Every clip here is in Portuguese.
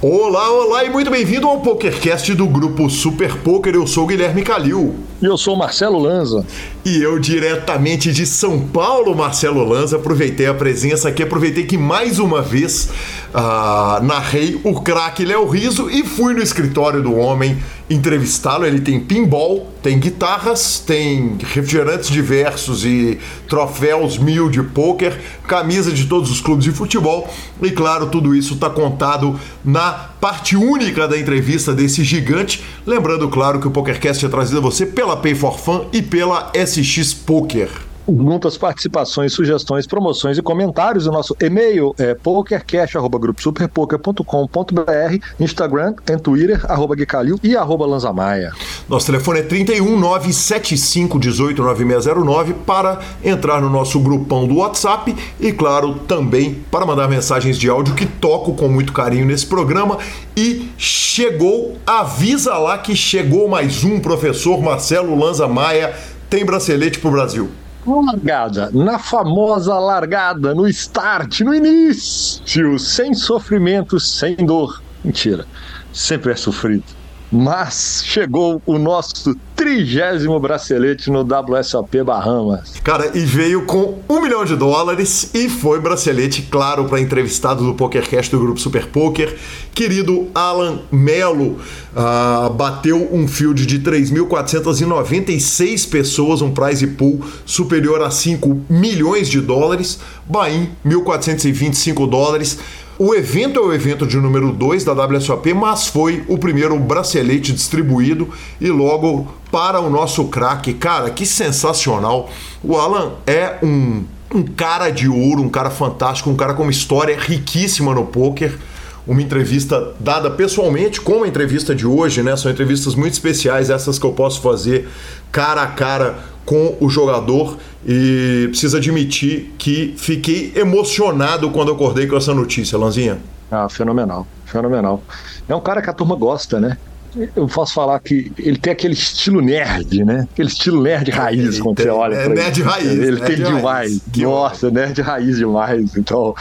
Olá, olá e muito bem-vindo ao PokerCast do grupo Super Poker. Eu sou o Guilherme Calil. E eu sou o Marcelo Lanza. E eu diretamente de São Paulo, Marcelo Lanza, aproveitei a presença aqui, aproveitei que mais uma vez uh, narrei o craque Léo Riso e fui no escritório do homem entrevistá-lo. Ele tem pinball, tem guitarras, tem refrigerantes diversos e troféus mil de pôquer, camisa de todos os clubes de futebol. E claro, tudo isso está contado na parte única da entrevista desse gigante. Lembrando, claro, que o PokerCast é trazido a você pela Pay for Fun e pela SX Poker perguntas, participações, sugestões, promoções e comentários. O nosso e-mail é pokercash.gruposuperpoker.com.br, Instagram, tem Twitter, arroba Guicalil e arroba Lanzamaia. Nosso telefone é 31 975 18 9609 para entrar no nosso grupão do WhatsApp e, claro, também para mandar mensagens de áudio que toco com muito carinho nesse programa. E chegou, avisa lá que chegou mais um professor Marcelo Lanza Maia. Tem bracelete pro Brasil largada, na famosa largada, no start, no início, sem sofrimento, sem dor. Mentira, sempre é sofrido. Mas chegou o nosso trigésimo bracelete no WSOP Bahamas. Cara, e veio com um milhão de dólares e foi bracelete, claro, para entrevistado do PokerCast do grupo Super Poker. Querido Alan Melo uh, bateu um field de 3.496 pessoas, um prize pool superior a 5 milhões de dólares. Bahia, 1.425 dólares. O evento é o evento de número 2 da WSOP, mas foi o primeiro bracelete distribuído e logo para o nosso craque. Cara, que sensacional! O Alan é um, um cara de ouro, um cara fantástico, um cara com uma história riquíssima no poker uma entrevista dada pessoalmente, como a entrevista de hoje, né? São entrevistas muito especiais, essas que eu posso fazer cara a cara com o jogador e preciso admitir que fiquei emocionado quando acordei com essa notícia, Lanzinha. Ah, fenomenal, fenomenal. É um cara que a turma gosta, né? Eu posso falar que ele tem aquele estilo nerd, né? Aquele estilo nerd raiz, ele quando tem, você olha. É nerd ele. raiz. Ele tem demais. Nossa, nerd raiz demais. Então,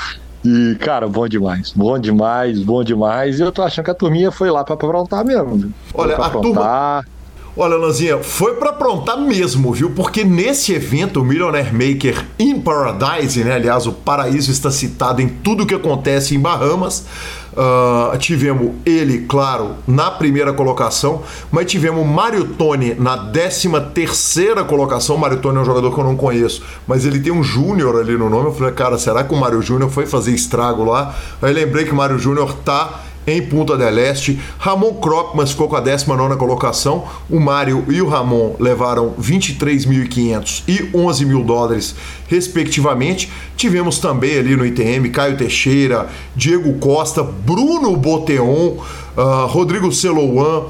e, cara, bom demais. Bom demais, bom demais. E eu tô achando que a turminha foi lá pra aprontar mesmo. Olha, a aprontar. turma. Olha, Lanzinha, foi para aprontar mesmo, viu? Porque nesse evento, o Millionaire Maker in Paradise, né? Aliás, o paraíso está citado em tudo que acontece em Bahamas. Uh, tivemos ele, claro, na primeira colocação, mas tivemos Mário Tony na 13 terceira colocação. Mário Tony é um jogador que eu não conheço, mas ele tem um Júnior ali no nome. Eu falei, cara, será que o Mário Júnior foi fazer estrago lá? Aí lembrei que o Mário Júnior tá em Punta del Este. Ramon Kropman ficou com a 19 colocação. O Mário e o Ramon levaram 23.500 e 11 mil dólares, respectivamente. Tivemos também ali no ITM Caio Teixeira, Diego Costa, Bruno Boteon, uh, Rodrigo Celouan.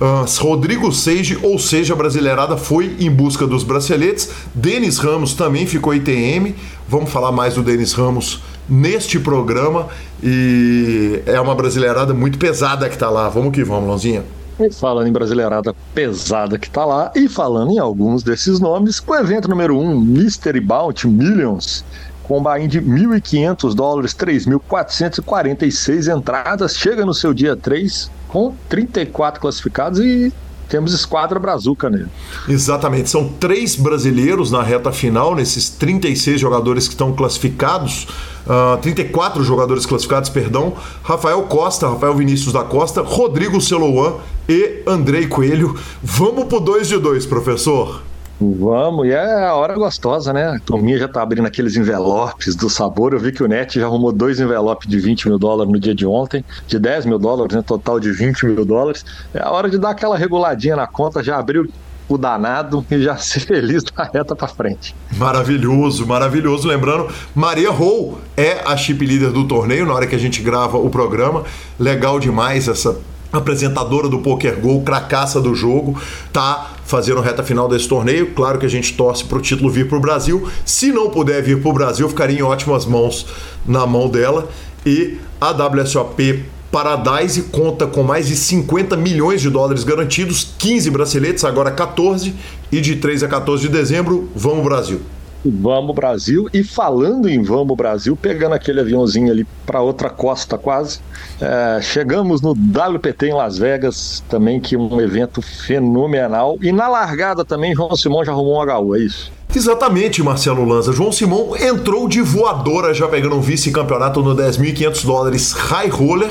Uh, Rodrigo Seige, ou seja, a brasileirada foi em busca dos braceletes. Denis Ramos também ficou ITM. Vamos falar mais do Denis Ramos neste programa. E é uma brasileirada muito pesada que está lá. Vamos que vamos, Lonzinha. E falando em brasileirada pesada que está lá, e falando em alguns desses nomes, o evento número 1, um, Mystery Bounty Millions, com um de 1.500 dólares, 3.446 entradas, chega no seu dia 3 com 34 classificados e temos esquadra brazuca nele. Exatamente, são três brasileiros na reta final, nesses 36 jogadores que estão classificados, uh, ah, 34 jogadores classificados, perdão, Rafael Costa, Rafael Vinícius da Costa, Rodrigo Celouan e Andrei Coelho. Vamos pro 2 de 2, professor. Vamos, e é a hora gostosa, né? A turminha já tá abrindo aqueles envelopes do sabor. Eu vi que o Net já arrumou dois envelopes de 20 mil dólares no dia de ontem, de 10 mil dólares, né? Total de 20 mil dólares. É a hora de dar aquela reguladinha na conta, já abriu o danado e já ser feliz da reta para frente. Maravilhoso, maravilhoso. Lembrando, Maria Rou é a chip líder do torneio na hora que a gente grava o programa. Legal demais essa apresentadora do Poker Go, cracaça do jogo, tá fazendo reta final desse torneio. Claro que a gente torce para o título vir para o Brasil. Se não puder vir para o Brasil, ficaria em ótimas mãos na mão dela. E a WSOP Paradise conta com mais de 50 milhões de dólares garantidos, 15 braceletes, agora 14, e de 3 a 14 de dezembro, vamos Brasil. Vamos Brasil. E falando em Vamos Brasil, pegando aquele aviãozinho ali para outra costa quase, é, chegamos no WPT em Las Vegas, também que um evento fenomenal. E na largada também, João Simão já arrumou um HU, é isso? Exatamente, Marcelo Lanza. João Simão entrou de voadora já pegando um vice-campeonato no 10.500 dólares High Roller,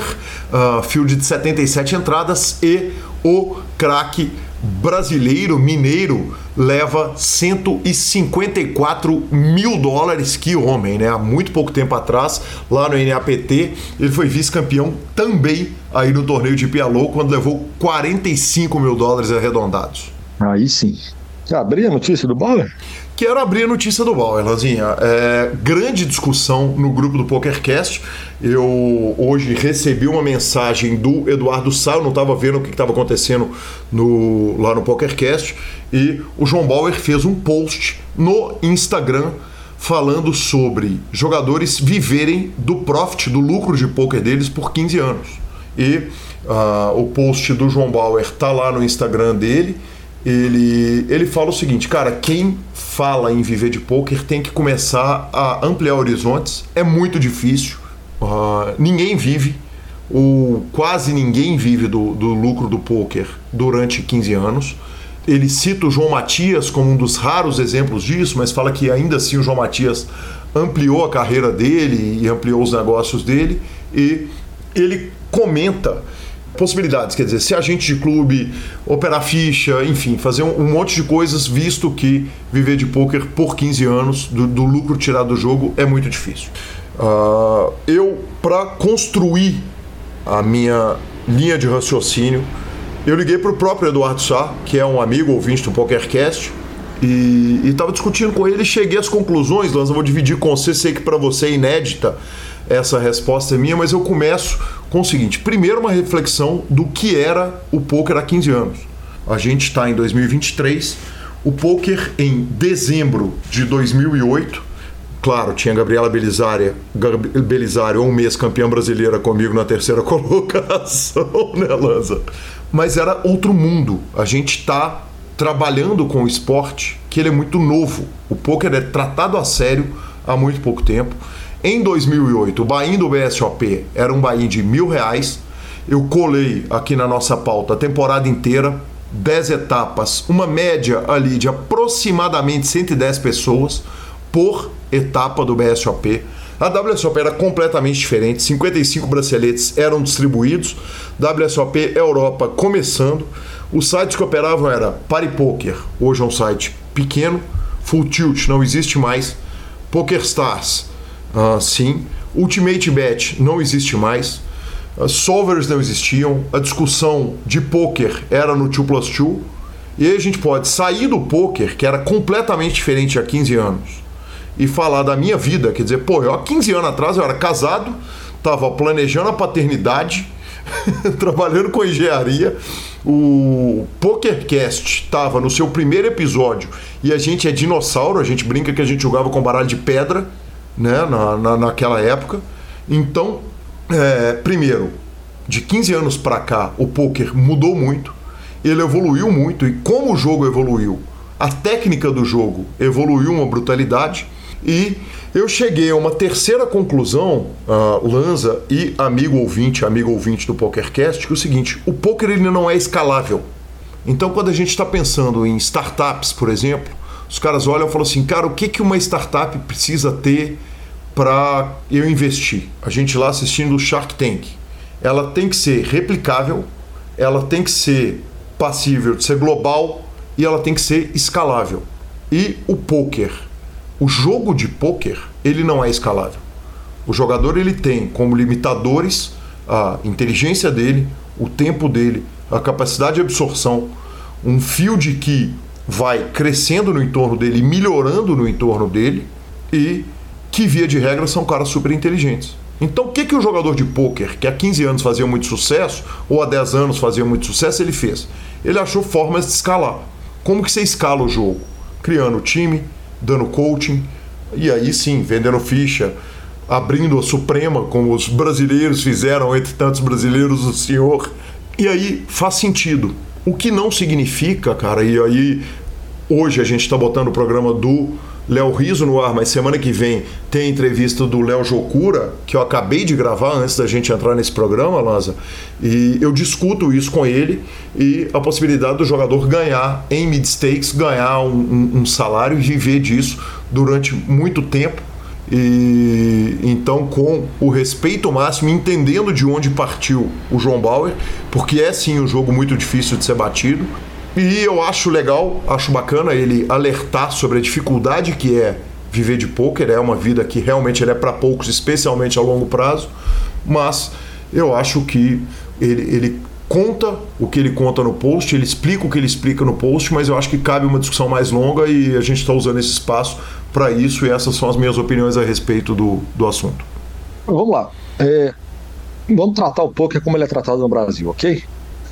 uh, field de 77 entradas e o craque brasileiro, mineiro, leva 154 mil dólares. Que homem, né? Há muito pouco tempo atrás, lá no NAPT, ele foi vice-campeão também aí no torneio de Pialou, quando levou 45 mil dólares arredondados. Aí sim. Já abri a notícia do Bauer? Quero abrir a notícia do Bauer, Lanzinha. É, grande discussão no grupo do PokerCast. Eu hoje recebi uma mensagem do Eduardo Sá, eu não estava vendo o que estava acontecendo no, lá no PokerCast, e o João Bauer fez um post no Instagram falando sobre jogadores viverem do profit, do lucro de poker deles por 15 anos. E uh, o post do João Bauer tá lá no Instagram dele. Ele, ele fala o seguinte, cara, quem fala em viver de poker tem que começar a ampliar horizontes. É muito difícil. Uh, ninguém vive, ou quase ninguém vive do, do lucro do poker durante 15 anos. Ele cita o João Matias como um dos raros exemplos disso, mas fala que ainda assim o João Matias ampliou a carreira dele e ampliou os negócios dele. E ele comenta possibilidades, quer dizer, ser agente de clube, operar ficha, enfim, fazer um, um monte de coisas, visto que viver de poker por 15 anos, do, do lucro tirado do jogo, é muito difícil. Uh, eu, para construir a minha linha de raciocínio, eu liguei para o próprio Eduardo Sá, que é um amigo ouvinte do PokerCast, e estava discutindo com ele e cheguei às conclusões, Lanza, vou dividir com você, sei que para você é inédita essa resposta minha, mas eu começo com o seguinte: primeiro, uma reflexão do que era o poker há 15 anos. A gente está em 2023, o poker em dezembro de 2008. Claro, tinha Gabriela Belisária, Belisário, um mês campeã brasileira comigo na terceira colocação, né, Lanza? Mas era outro mundo. A gente está trabalhando com o esporte que ele é muito novo. O poker é tratado a sério há muito pouco tempo. Em 2008, o buy do BSOP era um buy de mil reais. Eu colei aqui na nossa pauta a temporada inteira, 10 etapas, uma média ali de aproximadamente 110 pessoas por etapa do BSOP. A WSOP era completamente diferente, 55 braceletes eram distribuídos, WSOP Europa começando. Os sites que operavam era PariPoker, hoje é um site pequeno, Full Tilt não existe mais, PokerStars, Uh, sim. Ultimate Bet não existe mais. Uh, solvers não existiam. A discussão de poker era no 2 plus 2. E aí a gente pode sair do poker, que era completamente diferente há 15 anos, e falar da minha vida. Quer dizer, pô, eu há 15 anos atrás eu era casado, estava planejando a paternidade, trabalhando com engenharia. O PokerCast estava no seu primeiro episódio e a gente é dinossauro, a gente brinca que a gente jogava com baralho de pedra né, na, na, naquela época. Então, é, primeiro, de 15 anos para cá, o poker mudou muito, ele evoluiu muito, e como o jogo evoluiu, a técnica do jogo evoluiu uma brutalidade, e eu cheguei a uma terceira conclusão, uh, Lanza e amigo ouvinte, amigo ouvinte do PokerCast, que é o seguinte: o poker ele não é escalável. Então, quando a gente está pensando em startups, por exemplo, os caras olham e falam assim, cara, o que, que uma startup precisa ter para eu investir? A gente lá assistindo o Shark Tank. Ela tem que ser replicável, ela tem que ser passível de ser global e ela tem que ser escalável. E o poker, o jogo de poker, ele não é escalável. O jogador ele tem como limitadores a inteligência dele, o tempo dele, a capacidade de absorção, um field que vai crescendo no entorno dele, melhorando no entorno dele e que via de regra são caras super inteligentes. Então o que, que o jogador de pôquer, que há 15 anos fazia muito sucesso, ou há 10 anos fazia muito sucesso, ele fez? Ele achou formas de escalar. Como que você escala o jogo? Criando time, dando coaching, e aí sim, vendendo ficha, abrindo a Suprema, como os brasileiros fizeram, entre tantos brasileiros, o senhor. E aí faz sentido. O que não significa, cara, e aí hoje a gente está botando o programa do Léo Riso no ar, mas semana que vem tem a entrevista do Léo Jocura, que eu acabei de gravar antes da gente entrar nesse programa, Lanza. E eu discuto isso com ele e a possibilidade do jogador ganhar em mid-stakes, ganhar um, um, um salário e viver disso durante muito tempo. E então, com o respeito máximo, entendendo de onde partiu o João Bauer, porque é sim um jogo muito difícil de ser batido. E eu acho legal, acho bacana ele alertar sobre a dificuldade que é viver de poker, é uma vida que realmente é para poucos, especialmente a longo prazo, mas eu acho que ele, ele conta o que ele conta no post, ele explica o que ele explica no post, mas eu acho que cabe uma discussão mais longa e a gente está usando esse espaço para isso e essas são as minhas opiniões a respeito do, do assunto. Vamos lá. É, vamos tratar o poker como ele é tratado no Brasil, ok?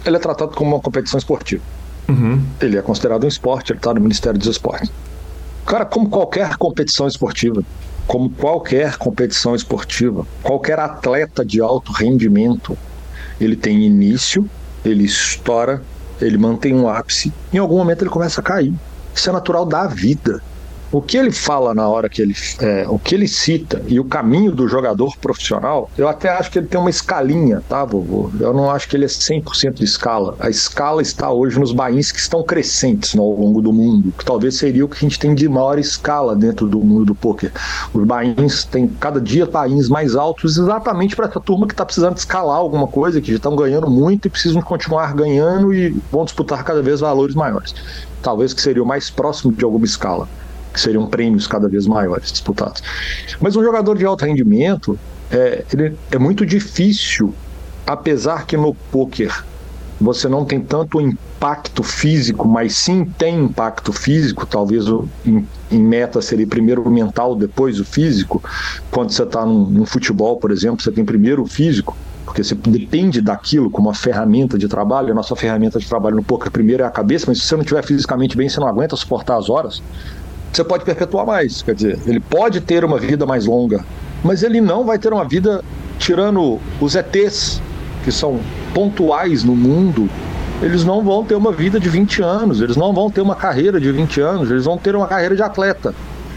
Ele é tratado como uma competição esportiva. Uhum. Ele é considerado um esporte, ele está no Ministério dos Esportes. Cara, como qualquer competição esportiva, como qualquer competição esportiva, qualquer atleta de alto rendimento, ele tem início, ele estoura, ele mantém um ápice, em algum momento ele começa a cair. Isso é natural da vida o que ele fala na hora que ele. É, o que ele cita e o caminho do jogador profissional, eu até acho que ele tem uma escalinha, tá, vovô? Eu não acho que ele é 100% de escala. A escala está hoje nos bains que estão crescentes no, ao longo do mundo, que talvez seria o que a gente tem de maior escala dentro do mundo do poker. Os bains têm cada dia bains mais altos, exatamente para essa turma que está precisando escalar alguma coisa, que já estão ganhando muito e precisam continuar ganhando e vão disputar cada vez valores maiores. Talvez que seria o mais próximo de alguma escala que seriam prêmios cada vez maiores disputados. Mas um jogador de alto rendimento é, é muito difícil, apesar que no poker você não tem tanto impacto físico, mas sim tem impacto físico, talvez em, em meta seria primeiro o mental, depois o físico. Quando você está num, num futebol, por exemplo, você tem primeiro o físico, porque você depende daquilo como uma ferramenta de trabalho. A nossa ferramenta de trabalho no poker primeiro é a cabeça, mas se você não estiver fisicamente bem, você não aguenta suportar as horas você pode perpetuar mais. Quer dizer, ele pode ter uma vida mais longa, mas ele não vai ter uma vida tirando os ETs, que são pontuais no mundo. Eles não vão ter uma vida de 20 anos, eles não vão ter uma carreira de 20 anos, eles vão ter uma carreira de atleta.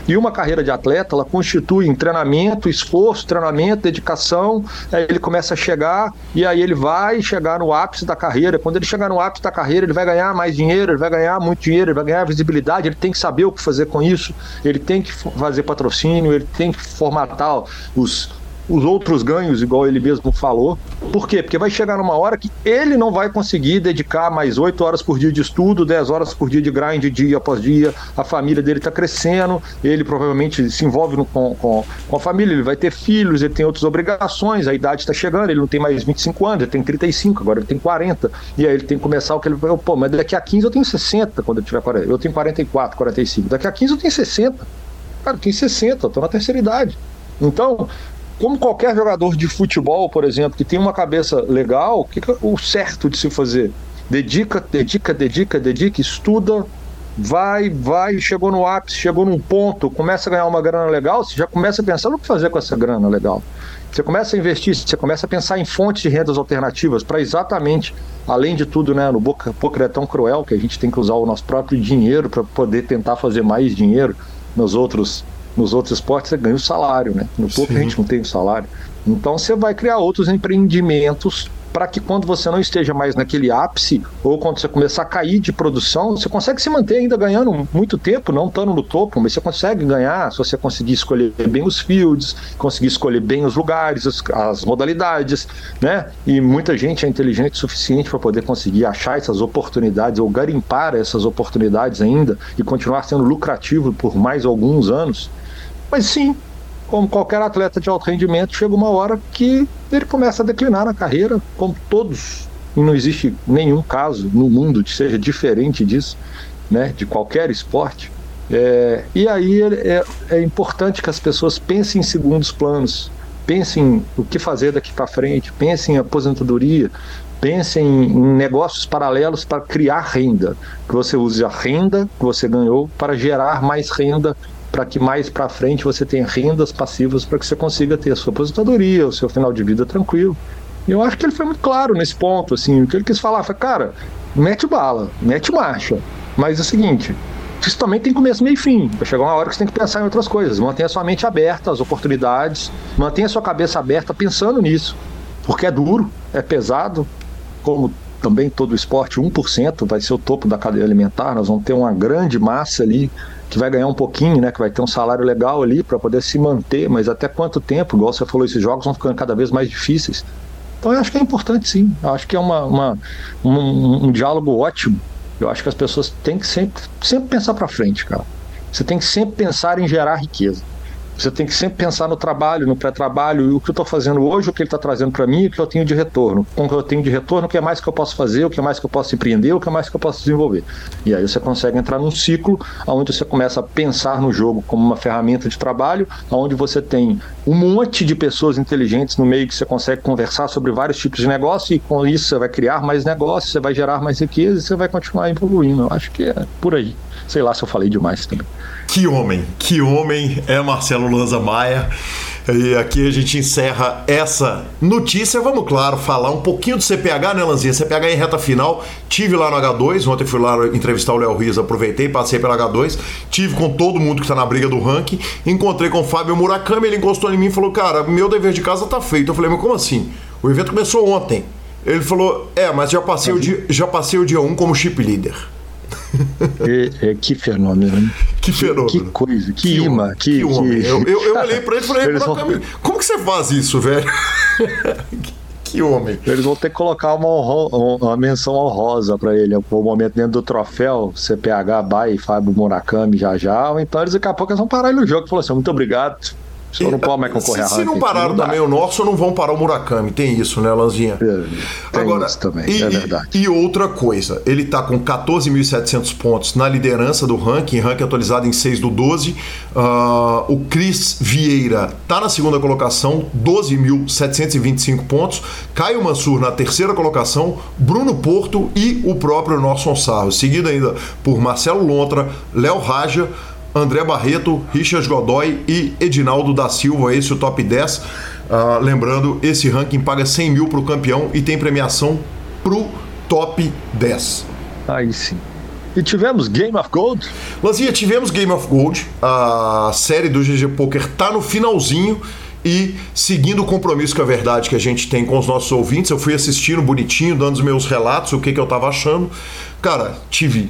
E uma carreira de atleta, ela constitui em treinamento, esforço, treinamento, dedicação. Aí ele começa a chegar e aí ele vai chegar no ápice da carreira. Quando ele chegar no ápice da carreira, ele vai ganhar mais dinheiro, ele vai ganhar muito dinheiro, ele vai ganhar visibilidade. Ele tem que saber o que fazer com isso. Ele tem que fazer patrocínio, ele tem que formatar os os outros ganhos, igual ele mesmo falou. Por quê? Porque vai chegar numa hora que ele não vai conseguir dedicar mais 8 horas por dia de estudo, 10 horas por dia de grind dia após dia. A família dele está crescendo, ele provavelmente se envolve no, com, com, com, a família, ele vai ter filhos, ele tem outras obrigações, a idade está chegando, ele não tem mais 25 anos, ele tem 35, agora ele tem 40. E aí ele tem que começar o que ele vai, pô, mas daqui a 15 eu tenho 60 quando eu tiver 40. Eu tenho 44, 45. Daqui a 15 eu tenho 60. Cara, eu tenho 60, eu tô na terceira idade. Então, como qualquer jogador de futebol, por exemplo, que tem uma cabeça legal, o que é o certo de se fazer? Dedica, dedica, dedica, dedica, estuda, vai, vai, chegou no ápice, chegou num ponto, começa a ganhar uma grana legal, você já começa a pensar no que fazer com essa grana legal. Você começa a investir, você começa a pensar em fontes de rendas alternativas para exatamente, além de tudo, né, no poker é tão cruel que a gente tem que usar o nosso próprio dinheiro para poder tentar fazer mais dinheiro nos outros nos outros esportes você ganha o salário, né? No poker a gente não tem o salário. Então você vai criar outros empreendimentos para que quando você não esteja mais naquele ápice, ou quando você começar a cair de produção, você consegue se manter ainda ganhando muito tempo, não estando no topo, mas você consegue ganhar se você conseguir escolher bem os fields, conseguir escolher bem os lugares, as, as modalidades, né? E muita gente é inteligente o suficiente para poder conseguir achar essas oportunidades ou garimpar essas oportunidades ainda e continuar sendo lucrativo por mais alguns anos. Mas sim, como qualquer atleta de alto rendimento, chega uma hora que ele começa a declinar na carreira, como todos. E não existe nenhum caso no mundo que seja diferente disso, né, de qualquer esporte. É, e aí é, é, importante que as pessoas pensem em segundos planos, pensem o que fazer daqui para frente, pensem em aposentadoria, pensem em negócios paralelos para criar renda, que você use a renda que você ganhou para gerar mais renda para que mais para frente você tenha rendas passivas para que você consiga ter a sua aposentadoria, o seu final de vida tranquilo. E eu acho que ele foi muito claro nesse ponto, assim, o que ele quis falar foi, cara, mete bala, mete marcha, mas é o seguinte, isso também tem começo, meio e fim. Vai chegar uma hora que você tem que pensar em outras coisas. Mantenha sua mente aberta às oportunidades, mantenha sua cabeça aberta pensando nisso. Porque é duro, é pesado, como também todo esporte, 1% vai ser o topo da cadeia alimentar. Nós vamos ter uma grande massa ali que vai ganhar um pouquinho, né? Que vai ter um salário legal ali para poder se manter, mas até quanto tempo? Igual você falou, esses jogos vão ficando cada vez mais difíceis. Então eu acho que é importante sim. Eu acho que é uma, uma um, um, diálogo ótimo. Eu acho que as pessoas têm que sempre, sempre pensar para frente, cara. Você tem que sempre pensar em gerar riqueza. Você tem que sempre pensar no trabalho, no pré-trabalho, o que eu estou fazendo hoje, o que ele está trazendo para mim, o que eu tenho de retorno. Com o que eu tenho de retorno, o que mais que eu posso fazer, o que é mais que eu posso empreender, o que é mais que eu posso desenvolver. E aí você consegue entrar num ciclo onde você começa a pensar no jogo como uma ferramenta de trabalho, onde você tem um monte de pessoas inteligentes no meio que você consegue conversar sobre vários tipos de negócio e com isso você vai criar mais negócios, você vai gerar mais riqueza e você vai continuar evoluindo. Eu acho que é por aí. Sei lá se eu falei demais também. Que homem, que homem é Marcelo Lanza Maia. E aqui a gente encerra essa notícia. Vamos, claro, falar um pouquinho do CPH, né, Lanzinha? CPH em reta final. Tive lá no H2, ontem fui lá entrevistar o Léo Rios, aproveitei, passei pelo H2. Tive com todo mundo que tá na briga do ranking. Encontrei com o Fábio Murakami, ele encostou em mim e falou: Cara, meu dever de casa tá feito. Eu falei: Mas como assim? O evento começou ontem. Ele falou: É, mas já passei, o dia, já passei o dia 1 como chip leader. É, é, que fenômeno, né? Que fenômeno. Que, que coisa, que, que imã. Que, que, homem. Eu, eu, eu, olhei pra ele e falei, vão... como que você faz isso, velho? que homem. Eles vão ter que colocar uma, uma menção honrosa para ele. O momento dentro do troféu, CPH, Bay, Fábio Murakami já já. Então eles daqui a pouco eles vão parar ele no jogo e falar assim: muito obrigado. Se não pode mais concorrer se, se não pararam não também o nosso, não vão parar o Murakami. Tem isso, né, Lanzinha? É, tem Agora, isso também, e, é verdade. E, outra coisa, ele tá com 14.700 pontos na liderança do ranking, ranking atualizado em 6 do 12. Uh, ah, o Cris Vieira tá na segunda colocação, 12.725 pontos. Caio Mansur na terceira colocação, Bruno Porto e o próprio Norson Sarro. Seguido ainda por Marcelo Lontra, Léo Raja, André Barreto, Richard Godoy e Edinaldo da Silva, esse é o top 10. Uh, ah, lembrando, esse ranking paga 100 mil para o campeão e tem premiação para o top 10. Aí sim. E tivemos Game of Gold? Lanzinha, tivemos Game of Gold. A série do GG Poker tá no finalzinho. E seguindo o compromisso com a verdade que a gente tem com os nossos ouvintes, eu fui assistindo bonitinho, dando os meus relatos, o que, que eu tava achando. Cara, tive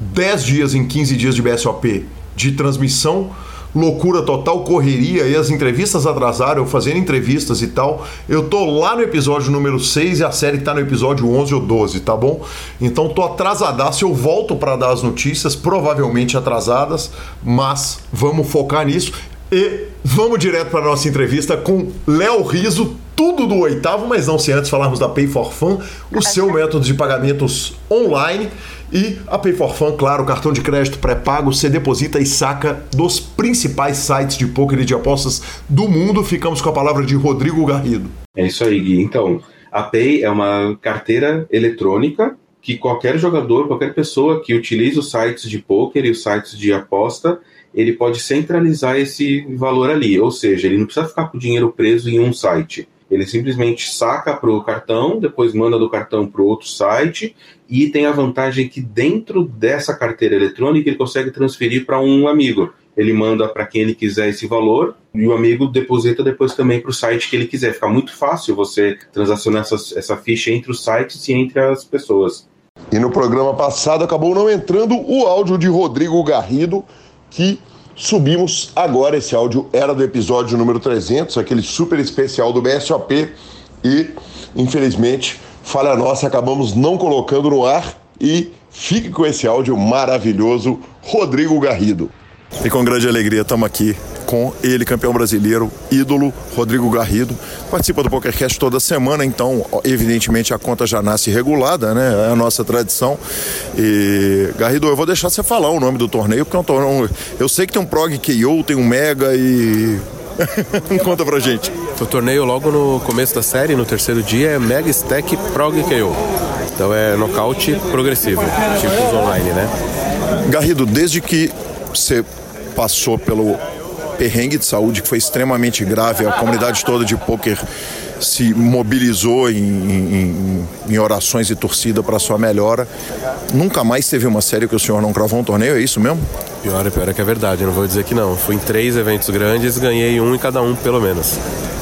10 dias em 15 dias de BSOP de transmissão, loucura total, correria e as entrevistas atrasaram, eu fazendo entrevistas e tal. Eu tô lá no episódio número 6 e a série tá no episódio 11 ou 12, tá bom? Então tô atrasadaço, eu volto para dar as notícias, provavelmente atrasadas, mas vamos focar nisso. E vamos direto para nossa entrevista com Léo Riso, tudo do oitavo, mas não se antes falarmos da Pay for Fun, o seu método de pagamentos online. E a Pay for Fun, claro, cartão de crédito pré-pago, você deposita e saca dos principais sites de poker e de apostas do mundo. Ficamos com a palavra de Rodrigo Garrido. É isso aí, Gui. Então, a Pay é uma carteira eletrônica que qualquer jogador, qualquer pessoa que utilize os sites de poker e os sites de aposta, ele pode centralizar esse valor ali. Ou seja, ele não precisa ficar com o dinheiro preso em um site ele simplesmente saca para o cartão, depois manda do cartão para outro site e tem a vantagem que dentro dessa carteira eletrônica ele consegue transferir para um amigo. Ele manda para quem ele quiser esse valor e o amigo deposita depois também para o site que ele quiser. Fica muito fácil você transacionar essa, essa ficha entre os sites e entre as pessoas. E no programa passado acabou não entrando o áudio de Rodrigo Garrido, que subimos agora. Esse áudio era do episódio número 300, aquele super especial do BSOP. E, infelizmente, falha nossa, acabamos não colocando no ar. E fique com esse áudio maravilhoso, Rodrigo Garrido. E com grande alegria estamos aqui com ele, campeão brasileiro, ídolo, Rodrigo Garrido. Participa do PokerCast toda semana, então, evidentemente, a conta já nasce regulada, né? É a nossa tradição. E, Garrido, eu vou deixar você falar o nome do torneio, porque é um torneio. Eu sei que tem um Prog KO, tem um Mega e. Conta pra gente. O torneio logo no começo da série, no terceiro dia, é Mega Stack Prog KO. Então é nocaute progressivo, tipo online, né? Garrido, desde que você passou pelo perrengue de saúde que foi extremamente grave, a comunidade toda de poker se mobilizou em, em, em orações de torcida para sua melhora. Nunca mais teve uma série que o senhor não cravou um torneio, é isso mesmo? Pior é pior é que é verdade, não vou dizer que não. Fui em três eventos grandes, ganhei um em cada um, pelo menos.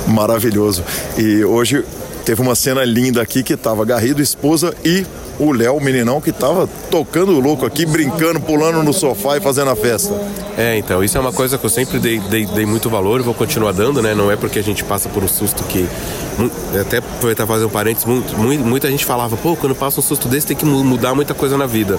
Maravilhoso. E hoje teve uma cena linda aqui que estava Garrido, esposa e o Léo, o meninão, que tava tocando louco aqui, brincando, pulando no sofá e fazendo a festa. É, então, isso é uma coisa que eu sempre dei, dei, dei muito valor e vou continuar dando, né? Não é porque a gente passa por um susto que. Até aproveitar fazer um parênteses, muito, muita gente falava, pô, quando passa um susto desse tem que mudar muita coisa na vida.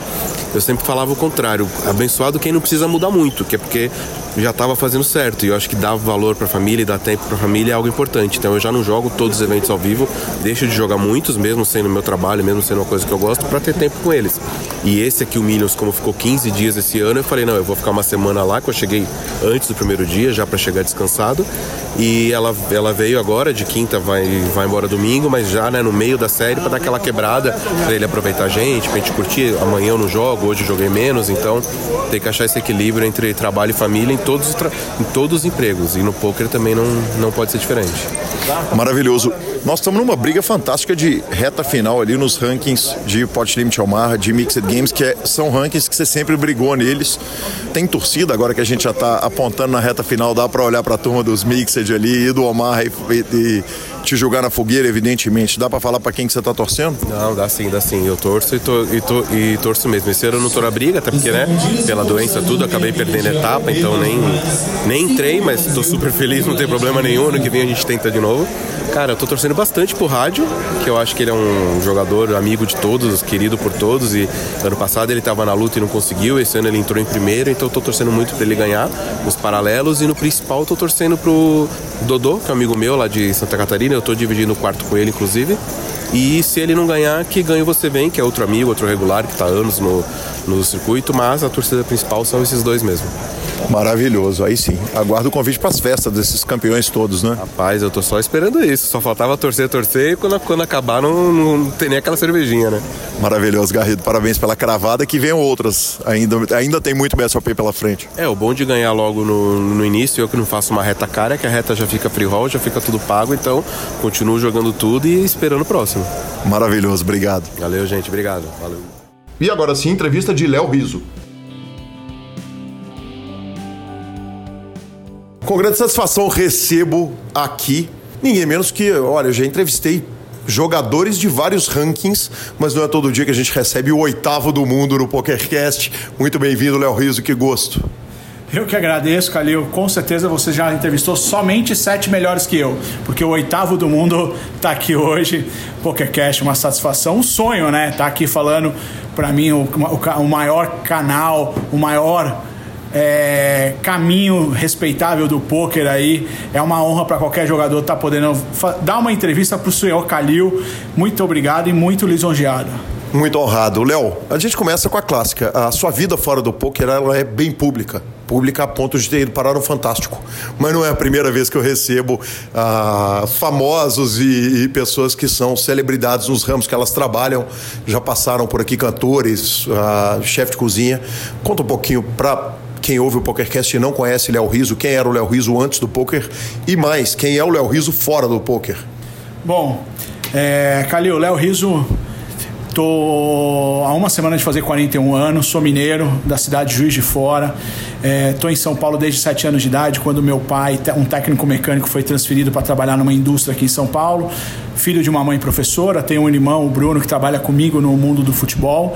Eu sempre falava o contrário, abençoado quem não precisa mudar muito, que é porque já estava fazendo certo. E eu acho que dar valor para a família e dar tempo para a família é algo importante. Então eu já não jogo todos os eventos ao vivo, deixo de jogar muitos, mesmo sendo meu trabalho, mesmo sendo uma coisa que eu gosto, para ter tempo com eles. E esse aqui, o Millions, como ficou 15 dias esse ano, eu falei, não, eu vou ficar uma semana lá, que eu cheguei antes do primeiro dia, já para chegar descansado. E ela, ela veio agora, de quinta vai, vai embora domingo, mas já né, no meio da série para dar aquela quebrada, para ele aproveitar a gente, pra gente curtir. Amanhã eu não jogo, hoje eu joguei menos, então tem que achar esse equilíbrio entre trabalho e família em todos, em todos os empregos. E no poker também não, não pode ser diferente. Maravilhoso. Nós estamos numa briga fantástica de reta final ali nos rankings de Pot Limit Omaha, de Mixed Games, que é, são rankings que você sempre brigou neles. Tem torcida agora que a gente já está apontando na reta final, dá para olhar para a turma dos Mixed ali e do Omaha e, e, te jogar na fogueira, evidentemente. Dá para falar para quem que você está torcendo? Não, dá sim, dá sim. Eu torço e, to, e, to, e torço mesmo. Esse ano eu não tô na briga, até porque, né, pela doença tudo, acabei perdendo a etapa, então nem, nem entrei, mas estou super feliz, não tem problema nenhum. Ano que vem a gente tenta de novo. Cara, eu tô torcendo bastante pro Rádio, que eu acho que ele é um jogador amigo de todos, querido por todos. E ano passado ele tava na luta e não conseguiu. Esse ano ele entrou em primeiro, então eu tô torcendo muito para ele ganhar nos paralelos. E no principal tô torcendo pro Dodô, que é um amigo meu lá de Santa Catarina. Eu tô dividindo o quarto com ele, inclusive. E se ele não ganhar, que ganhe você vem, que é outro amigo, outro regular, que está anos no, no circuito, mas a torcida principal são esses dois mesmo. Maravilhoso, aí sim. Aguardo o convite para as festas desses campeões todos, né? Rapaz, eu tô só esperando isso. Só faltava torcer, torcer e quando, quando acabar não, não tem nem aquela cervejinha, né? Maravilhoso, Garrido. Parabéns pela cravada. Que venham outras. Ainda, ainda tem muito BSOP pela frente. É, o bom de ganhar logo no, no início, eu que não faço uma reta cara, é que a reta já fica free roll, já fica tudo pago, então continuo jogando tudo e esperando o próximo. Maravilhoso, obrigado. Valeu, gente, obrigado. Valeu. E agora sim, entrevista de Léo Riso. Com grande satisfação recebo aqui ninguém menos que, olha, eu já entrevistei jogadores de vários rankings, mas não é todo dia que a gente recebe o oitavo do mundo no PokerCast. Muito bem-vindo, Léo Riso, que gosto. Eu que agradeço, Calil. Com certeza você já entrevistou somente sete melhores que eu, porque o oitavo do mundo está aqui hoje. PokerCast, uma satisfação, um sonho, né? Tá aqui falando para mim o, o, o maior canal, o maior é, caminho respeitável do poker aí. É uma honra para qualquer jogador estar tá podendo dar uma entrevista para o senhor Calil. Muito obrigado e muito lisonjeado. Muito honrado. Léo, a gente começa com a clássica. A sua vida fora do poker ela é bem pública. Pública a ponto de ter ido parar no Fantástico. Mas não é a primeira vez que eu recebo ah, famosos e, e, pessoas que são celebridades nos ramos que elas trabalham. Já passaram por aqui cantores, ah, chefe de cozinha. Conta um pouquinho para quem ouve o PokerCast e não conhece Léo Riso, quem era o Léo Riso antes do poker? E mais, quem é o Léo Riso fora do poker. Bom, é, Calil, Léo Riso, tô há uma semana de fazer 41 anos, sou mineiro da cidade de Juiz de Fora, estou é, em São Paulo desde 7 anos de idade, quando meu pai, um técnico mecânico, foi transferido para trabalhar numa indústria aqui em São Paulo, filho de uma mãe professora, tenho um irmão, o Bruno, que trabalha comigo no mundo do futebol.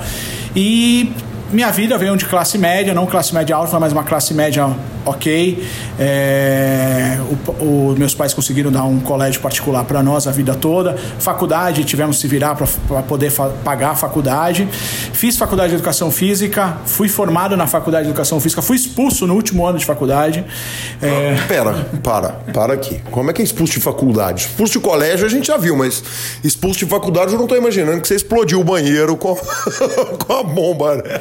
E minha vida veio de classe média, não classe média alta, mas uma classe média ok. É, o, o, meus pais conseguiram dar um colégio particular para nós a vida toda. Faculdade, tivemos que se virar para poder pagar a faculdade. Fiz faculdade de educação física, fui formado na faculdade de educação física, fui expulso no último ano de faculdade. É... Pera, para, para aqui. Como é que é expulso de faculdade? Expulso de colégio a gente já viu, mas expulso de faculdade eu não estou imaginando que você explodiu o banheiro com, com a bomba. Né?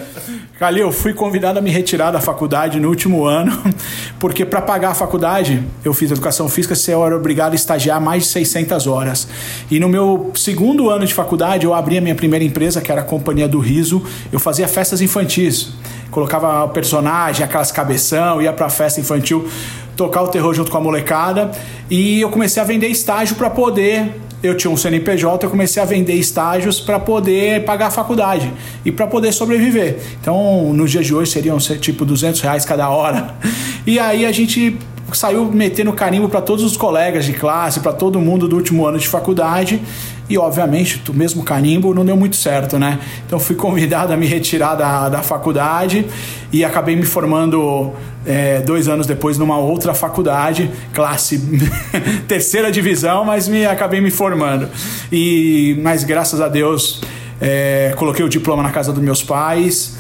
Calil, fui convidado a me retirar da faculdade no último ano, porque para pagar a faculdade, eu fiz educação física, você era obrigado a estagiar mais de 600 horas. E no meu segundo ano de faculdade, eu abri a minha primeira empresa, que era a Companhia do Riso. Eu fazia festas infantis. Colocava o personagem, aquelas cabeção, ia pra festa infantil tocar o terror junto com a molecada. E eu comecei a vender estágio para poder eu tinha um CNPJ, eu comecei a vender estágios para poder pagar a faculdade e para poder sobreviver. Então, nos dias de hoje seriam tipo 200 reais cada hora. E aí a gente saiu metendo carimbo para todos os colegas de classe, para todo mundo do último ano de faculdade. E obviamente, o mesmo carimbo não deu muito certo, né? Então fui convidado a me retirar da, da faculdade e acabei me formando é, dois anos depois numa outra faculdade, classe terceira divisão, mas me acabei me formando. E mas graças a Deus é, coloquei o diploma na casa dos meus pais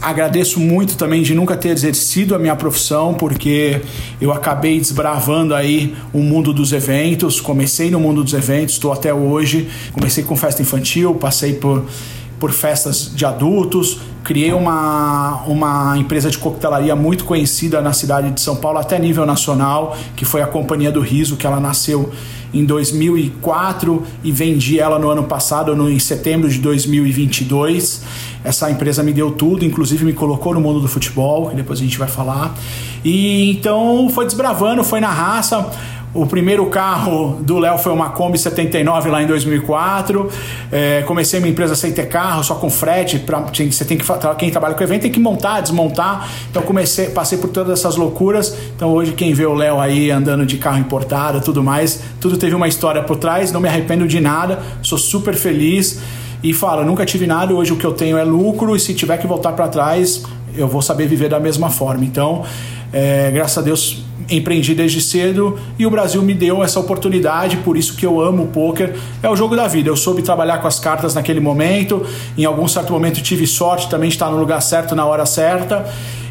agradeço muito também de nunca ter exercido a minha profissão, porque eu acabei desbravando aí o mundo dos eventos. Comecei no mundo dos eventos, estou até hoje. Comecei com festa infantil, passei por, por festas de adultos, criei uma, uma empresa de coquetelaria muito conhecida na cidade de São Paulo, até nível nacional, que foi a Companhia do Riso, que ela nasceu em 2004 e vendi ela no ano passado, no, em setembro de 2022. Essa empresa me deu tudo, inclusive me colocou no mundo do futebol, que depois a gente vai falar. E então foi desbravando, foi na raça. O primeiro carro do Léo foi uma Kombi 79 lá em 2004. É, comecei minha empresa sem ter carro, só com frete. Pra, você tem que quem trabalha com evento tem que montar, desmontar. Então comecei, passei por todas essas loucuras. Então hoje quem vê o Léo aí andando de carro importado, tudo mais, tudo teve uma história por trás. Não me arrependo de nada. Sou super feliz e fala, nunca tive nada. Hoje o que eu tenho é lucro e se tiver que voltar para trás, eu vou saber viver da mesma forma. Então, é, graças a Deus empreendi desde cedo e o Brasil me deu essa oportunidade, por isso que eu amo o poker. É o jogo da vida. Eu soube trabalhar com as cartas naquele momento. Em algum certo momento tive sorte também de estar no lugar certo na hora certa.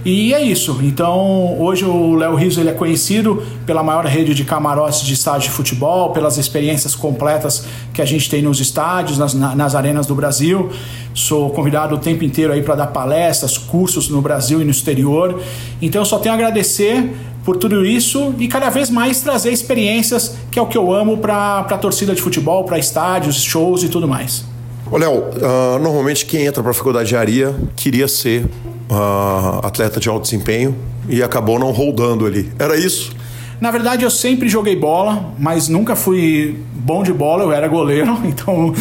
E é isso. Então, hoje o Léo Riso ele é conhecido pela maior rede de camarotes de estádio de futebol, pelas experiências completas que a gente tem nos estádios, nas, nas arenas do Brasil. Sou convidado o tempo inteiro aí para dar palestras, cursos no Brasil e no exterior. Então, eu só tenho a agradecer por tudo isso e cada vez mais trazer experiências, que é o que eu amo para a torcida de futebol, para estádios, shows e tudo mais. Ô, Léo, uh, normalmente quem entra para a faculdade de aria queria ser uh, atleta de alto desempenho e acabou não rodando ali. Era isso? Na verdade, eu sempre joguei bola, mas nunca fui bom de bola, eu era goleiro, então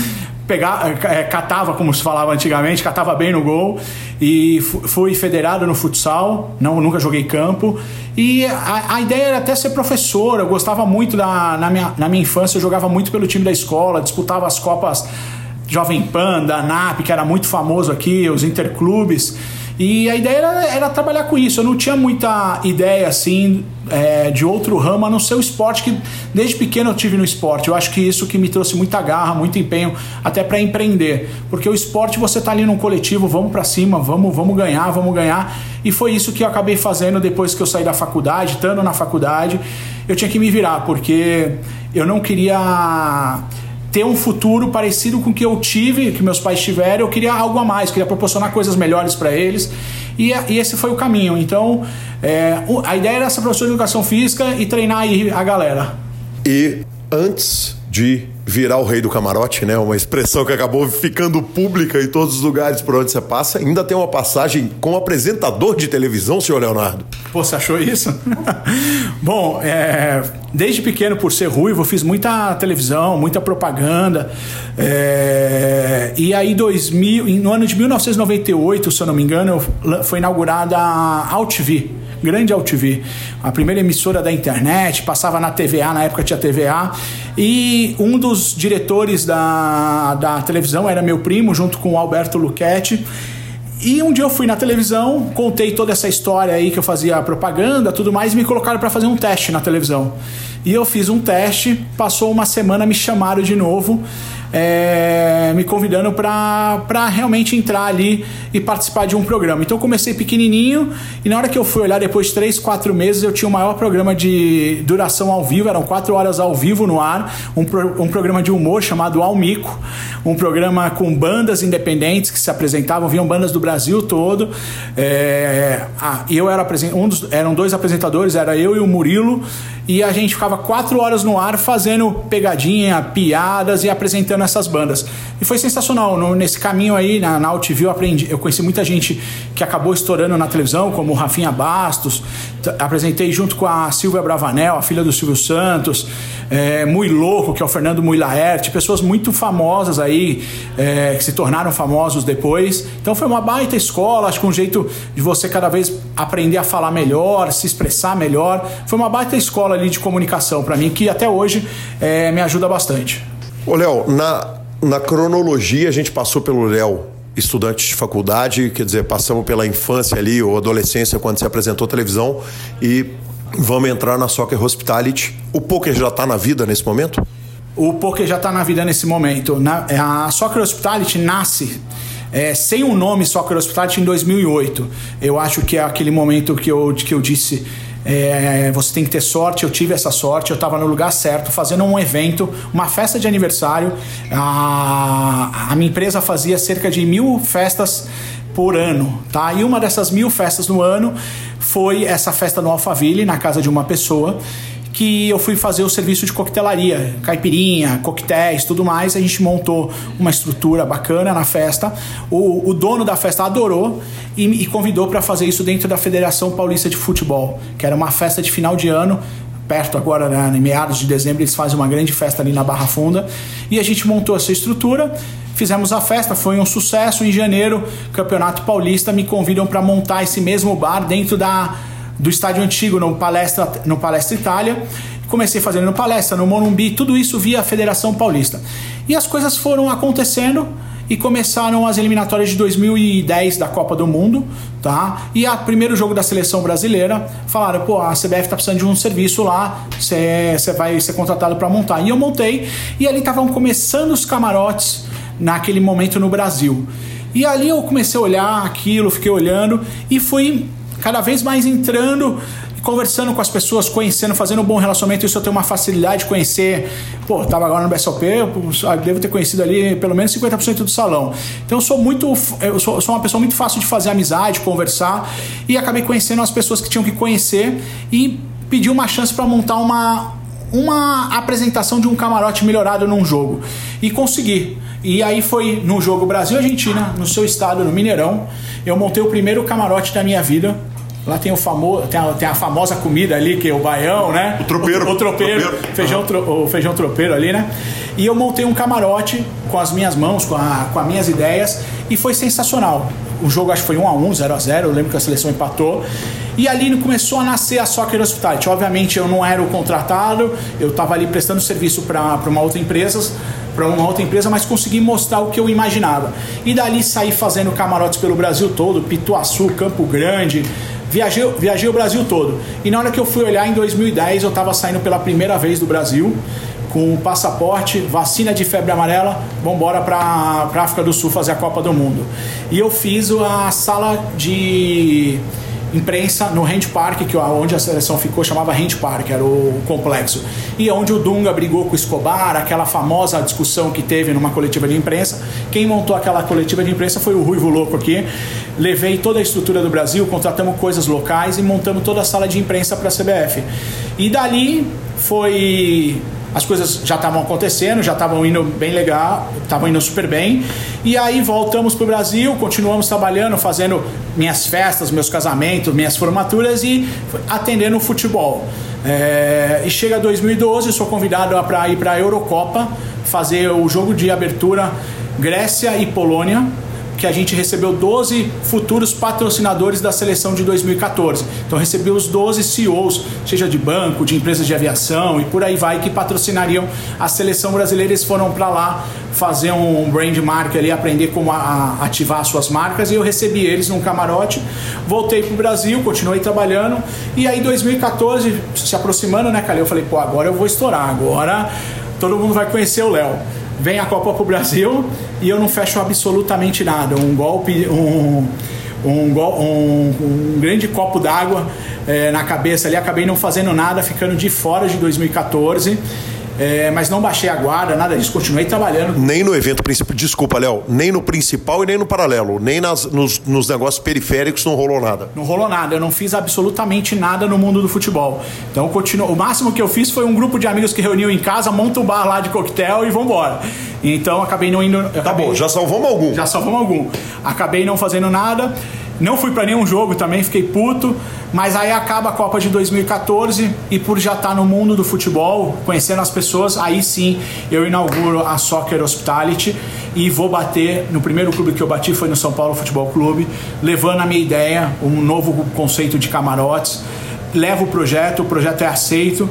pegar, é, catava, como se falava antigamente, catava bem no gol e fui federado no futsal, não, nunca joguei campo. E a, a, ideia era até ser professor, eu gostava muito da, na, minha, na minha infância, eu jogava muito pelo time da escola, disputava as Copas Jovem Pan, da ANAP, que era muito famoso aqui, os interclubes. E a ideia era, era, trabalhar com isso. Eu não tinha muita ideia assim é, de outro ramo a não ser o esporte, que desde pequeno eu tive no esporte. Eu acho que isso que me trouxe muita garra, muito empenho, até para empreender. Porque o esporte você tá ali num coletivo, vamos para cima, vamos, vamos ganhar, vamos ganhar. E foi isso que eu acabei fazendo depois que eu saí da faculdade, estando na faculdade. Eu tinha que me virar, porque eu não queria ter um futuro parecido com o que eu tive, que meus pais tiveram, eu queria algo a mais, queria proporcionar coisas melhores para eles. E, e, esse foi o caminho. Então, é, a ideia era ser professor de educação física e treinar aí a galera. E antes de virar o rei do camarote, né? Uma expressão que acabou ficando pública em todos os lugares por onde você passa. Ainda tem uma passagem como apresentador de televisão, senhor Leonardo. Pô, você achou isso? Bom, é, desde pequeno, por ser ruivo, fiz muita televisão, muita propaganda. É, e aí, 2000, no ano de 1998, se eu não me engano, foi inaugurada a AltV grande AltV, a primeira emissora da internet, passava na TVA, na época tinha TVA, e um dos diretores da, da televisão era meu primo, junto com o Alberto Luchetti, e um dia eu fui na televisão, contei toda essa história aí que eu fazia propaganda, tudo mais, e me colocaram para fazer um teste na televisão. E eu fiz um teste, passou uma semana, me chamaram de novo é, me convidando para realmente entrar ali e participar de um programa. Então eu comecei pequenininho e na hora que eu fui olhar, depois de 3, 4 meses, eu tinha o maior programa de duração ao vivo, eram 4 horas ao vivo no ar, um, pro, um programa de humor chamado Almico, um programa com bandas independentes que se apresentavam, vinham bandas do Brasil todo. É, ah, eu era um dos, eram dois apresentadores, era eu e o Murilo. E a gente ficava quatro horas no ar fazendo pegadinha, piadas e apresentando essas bandas. E foi sensacional. No, nesse caminho aí, na, na UTV, eu aprendi. Eu conheci muita gente que acabou estourando na televisão, como o Rafinha Bastos. Apresentei junto com a Silvia Bravanel, a filha do Silvio Santos, é, Mui Louco, que é o Fernando Mui Laerte, pessoas muito famosas aí, é, que se tornaram famosos depois. Então foi uma baita escola, acho que um jeito de você cada vez aprender a falar melhor, se expressar melhor. Foi uma baita escola ali de comunicação para mim, que até hoje é, me ajuda bastante. Ô, Léo, na, na cronologia a gente passou pelo Léo estudante de faculdade, quer dizer, passamos pela infância ali ou adolescência quando se apresentou televisão e vamos entrar na Soccer Hospitality. O poker já está na vida nesse momento? O poker já está na vida nesse momento. Na, a Soccer Hospitality nasce é, sem o um nome Soccer Hospitality em 2008. Eu acho que é aquele momento que eu, que eu disse é, você tem que ter sorte. Eu tive essa sorte, eu estava no lugar certo, fazendo um evento, uma festa de aniversário. A, a minha empresa fazia cerca de mil festas por ano, tá? E uma dessas mil festas no ano foi essa festa no Alphaville, na casa de uma pessoa que eu fui fazer o serviço de coquetelaria, caipirinha, coquetéis, tudo mais. A gente montou uma estrutura bacana na festa. O, o dono da festa adorou e, e convidou para fazer isso dentro da Federação Paulista de Futebol, que era uma festa de final de ano perto agora, né, em meados de dezembro, eles fazem uma grande festa ali na Barra Funda. E a gente montou essa estrutura, fizemos a festa, foi um sucesso. Em janeiro, Campeonato Paulista me convidam para montar esse mesmo bar dentro da do estádio antigo no Palestra, no Palestra Itália. Comecei fazendo no Palestra, no Morumbi, tudo isso via Federação Paulista. E as coisas foram acontecendo e começaram as eliminatórias de 2010 da Copa do Mundo, tá? E o primeiro jogo da seleção brasileira, falaram, pô, a CBF tá precisando de um serviço lá, você vai ser contratado para montar. E eu montei, e ali estavam começando os camarotes naquele momento no Brasil. E ali eu comecei a olhar aquilo, fiquei olhando e fui cada vez mais entrando conversando com as pessoas, conhecendo, fazendo um bom relacionamento, isso eu tenho uma facilidade de conhecer. Pô, tava agora no BSOP, eu devo ter conhecido ali pelo menos 50% do salão. Então eu sou muito. Eu sou, sou, uma pessoa muito fácil de fazer amizade, conversar, e acabei conhecendo as pessoas que tinham que conhecer e pedi uma chance para montar uma, uma apresentação de um camarote melhorado num jogo. E consegui. E aí foi no jogo Brasil-Argentina, no seu estado, no Mineirão. Eu montei o primeiro camarote da minha vida. Lá tem o famoso, tem a, tem a, famosa comida ali, que é o baião, né? O tropeiro. O, o tropeiro, tropeiro. Feijão, tro, o feijão tropeiro ali, né? E eu montei um camarote com as minhas mãos, com, a, com as minhas ideias, e foi sensacional. O jogo acho que foi 1 a 1 0 a 0 eu lembro que a seleção empatou. E ali começou a nascer a Soccer Hospitality. Obviamente eu não era o contratado, eu estava ali prestando serviço para uma outra empresa, para uma outra empresa, mas consegui mostrar o que eu imaginava. E dali saí fazendo camarotes pelo Brasil todo, Pituaçu, Campo Grande, viajei, viajei o Brasil todo. E na hora que eu fui olhar em 2010, eu estava saindo pela primeira vez do Brasil com passaporte, vacina de febre amarela, vamos embora para a África do Sul fazer a Copa do Mundo. E eu fiz a sala de imprensa no Hand Park, que onde a seleção ficou chamava Hand Park, era o complexo. E onde o Dunga brigou com o Escobar, aquela famosa discussão que teve numa coletiva de imprensa. Quem montou aquela coletiva de imprensa foi o Ruivo Louco aqui. Levei toda a estrutura do Brasil, contratamos coisas locais e montamos toda a sala de imprensa para a CBF. E dali foi as coisas já estavam acontecendo, já estavam indo bem legal, estavam indo super bem. E aí voltamos para o Brasil, continuamos trabalhando, fazendo minhas festas, meus casamentos, minhas formaturas e atendendo o futebol. É, e chega 2012, sou convidado para ir para a Eurocopa, fazer o jogo de abertura Grécia e Polônia que a gente recebeu 12 futuros patrocinadores da seleção de 2014. Então recebi os 12 CEOs, seja de banco, de empresas de aviação e por aí vai, que patrocinariam a seleção brasileira. Eles foram para lá fazer um brand mark ali, aprender como a, a ativar suas marcas e eu recebi eles num camarote. Voltei pro Brasil, continuei trabalhando e aí 2014 se aproximando, né, Calil? Eu falei, pô, agora eu vou estourar, agora todo mundo vai conhecer o Léo vem a Copa pro Brasil e eu não fecho absolutamente nada. Um golpe, um, um, um, um grande copo d'água é, na cabeça ali, acabei não fazendo nada, ficando de fora de 2014. É, mas não baixei a guarda, nada disso, continuei trabalhando. Nem no evento principal, desculpa, Léo, nem no principal e nem no paralelo, nem nas, nos, nos negócios periféricos não rolou nada. Não rolou nada, eu não fiz absolutamente nada no mundo do futebol. Então continuo, o máximo que eu fiz foi um grupo de amigos que reuniu em casa, monta um bar lá de coquetel e vambora. Então acabei não indo. Tá acabei, bom, já salvamos algum. Já salvamos algum. Acabei não fazendo nada. Não fui para nenhum jogo também, fiquei puto. Mas aí acaba a Copa de 2014 e por já estar tá no mundo do futebol, conhecendo as pessoas, aí sim eu inauguro a Soccer Hospitality e vou bater. No primeiro clube que eu bati foi no São Paulo Futebol Clube, levando a minha ideia, um novo conceito de camarotes. Levo o projeto, o projeto é aceito,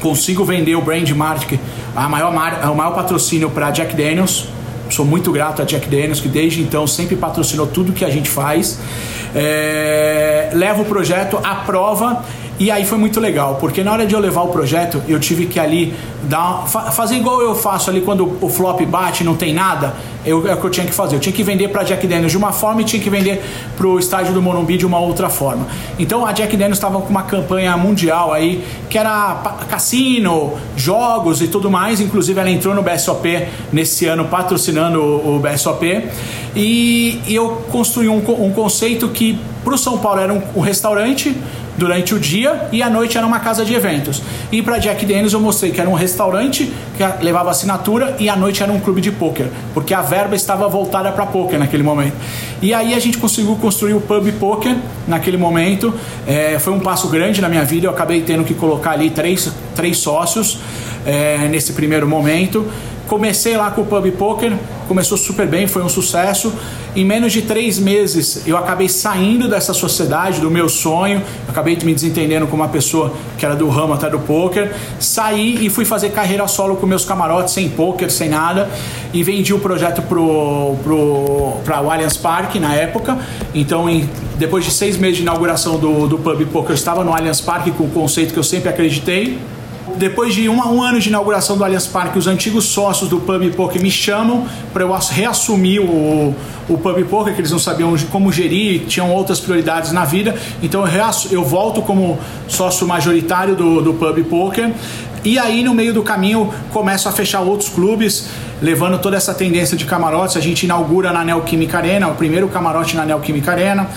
consigo vender o brand marketing, a maior, o maior patrocínio para Jack Daniels sou muito grato a Jack Daniels, que desde então sempre patrocinou tudo que a gente faz. É, levo o projeto à prova e aí foi muito legal, porque na hora de eu levar o projeto, eu tive que ali dar, fazer igual eu faço ali quando o flop bate não tem nada. Eu, é o que eu tinha que fazer. Eu tinha que vender para Jack Daniels de uma forma e tinha que vender para o estádio do Morumbi de uma outra forma. Então a Jack Daniels estava com uma campanha mundial aí, que era cassino, jogos e tudo mais. Inclusive ela entrou no BSOP nesse ano patrocinando o, o BSOP. E, e eu construí um, um conceito que para o São Paulo era um, um restaurante durante o dia e à noite era uma casa de eventos. E para Jack Daniels eu mostrei que era um restaurante que levava assinatura e à noite era um clube de poker, porque a verba estava voltada para poker naquele momento. E aí a gente conseguiu construir o pub poker naquele momento. É, foi um passo grande na minha vida. Eu acabei tendo que colocar ali três, três sócios é, nesse primeiro momento. Comecei lá com o Pub Poker, começou super bem, foi um sucesso. Em menos de três meses eu acabei saindo dessa sociedade, do meu sonho, acabei me desentendendo com uma pessoa que era do ramo até do poker. Saí e fui fazer carreira solo com meus camarotes, sem poker, sem nada, e vendi o projeto pro, pro, pra Allianz Park na época. Então, em, depois de seis meses de inauguração do, do Pub Poker, eu estava no Allianz Park com o conceito que eu sempre acreditei depois de um, um, ano de inauguração do Allianz Parque, os antigos sócios do Pub Poker me chamam para eu reassumir o, o Pub Poker, que eles não sabiam como gerir, tinham outras prioridades na vida. Então eu, eu volto como sócio majoritário do, do Pub Poker. E aí, no meio do caminho, começo a fechar outros clubes, levando toda essa tendência de camarotes. A gente inaugura na Neoquímica Arena, o primeiro camarote na Neoquímica Arena.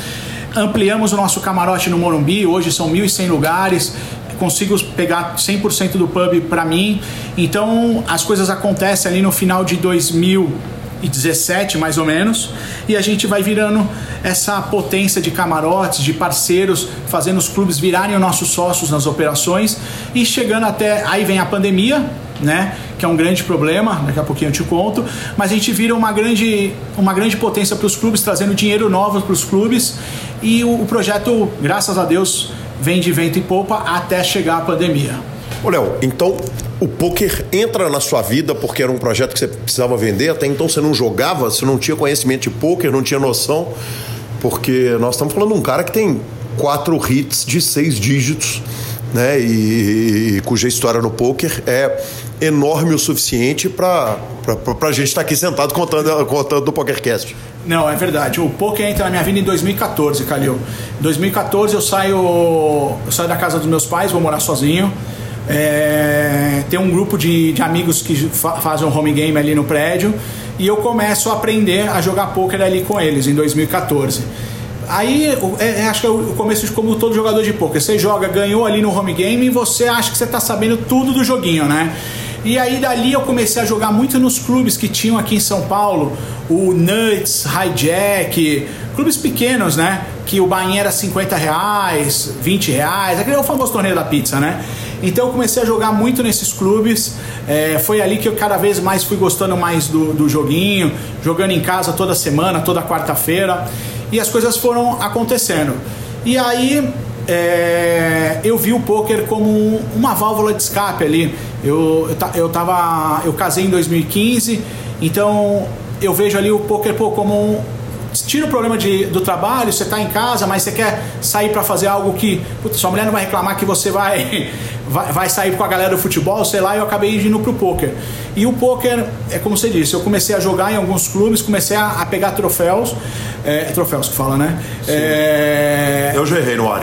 Ampliamos o nosso camarote no Morumbi, hoje são 1.100 lugares consigo pegar 100% do pub para mim. Então as coisas acontecem ali no final de 2017, mais ou menos, e a gente vai virando essa potência de camarotes, de parceiros, fazendo os clubes virarem os nossos sócios nas operações e chegando até. Aí vem a pandemia, né? Que é um grande problema, daqui a pouquinho eu te conto, mas a gente vira uma grande, uma grande potência para os clubes, trazendo dinheiro novo para os clubes e o, o projeto, graças a Deus, vem de vento e popa até chegar a pandemia. Ô, Léo, então o poker entra na sua vida porque era um projeto que você precisava vender, até então você não jogava, você não tinha conhecimento de poker, não tinha noção, porque nós estamos falando de um cara que tem quatro hits de seis dígitos, né? E, e cuja história no poker é enorme o suficiente para a gente estar tá aqui sentado contando, contando do PokerCast. Não, é verdade. O poker entra na minha vida em 2014, Calil. Em 2014 eu saio, eu saio da casa dos meus pais, vou morar sozinho. É, tem um grupo de, de amigos que fa fazem um home game ali no prédio e eu começo a aprender a jogar poker ali com eles em 2014. Aí é, é, acho que é o começo de como todo jogador de poker. Você joga, ganhou ali no home game e você acha que você está sabendo tudo do joguinho, né? E aí dali eu comecei a jogar muito nos clubes que tinham aqui em São Paulo, o Nuts, Hijack, clubes pequenos, né? Que o bainha era 50 reais, 20 reais, aquele é o famoso torneio da pizza, né? Então eu comecei a jogar muito nesses clubes. É, foi ali que eu cada vez mais fui gostando mais do, do joguinho, jogando em casa toda semana, toda quarta-feira. E as coisas foram acontecendo. E aí é, eu vi o poker como uma válvula de escape ali. Eu, eu, tava, eu casei em 2015, então eu vejo ali o poker pô, como um, tira o problema de, do trabalho, você está em casa, mas você quer sair para fazer algo que putz, sua mulher não vai reclamar que você vai vai, vai, sair com a galera do futebol, sei lá, e eu acabei indo pro poker. E o poker, é como você disse, eu comecei a jogar em alguns clubes, comecei a, a pegar troféus. É, troféus que fala, né? É... Eu já errei no ar,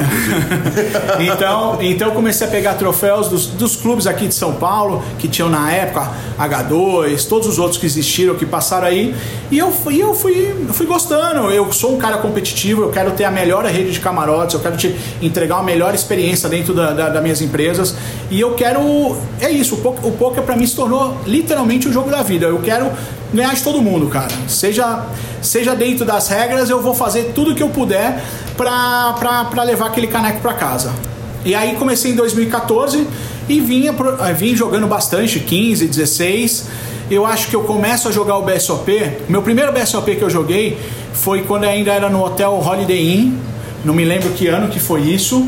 então, então eu comecei a pegar troféus dos, dos clubes aqui de São Paulo, que tinham na época H2, todos os outros que existiram, que passaram aí. E eu, e eu fui, fui gostando. Eu sou um cara competitivo, eu quero ter a melhor rede de camarotes, eu quero te entregar uma melhor experiência dentro da, da, das minhas empresas. E eu quero. É isso, o poker, para mim se tornou literalmente o jogo da vida. Eu quero ganhar de todo mundo, cara. Seja, seja dentro das regras, eu vou fazer tudo que eu puder para levar aquele caneco para casa. E aí comecei em 2014 e vinha, eh, vim jogando bastante, 15, 16. Eu acho que eu começo a jogar o BSOP. Meu primeiro BSOP que eu joguei foi quando ainda era no hotel Holiday Inn. Não me lembro que ano que foi isso,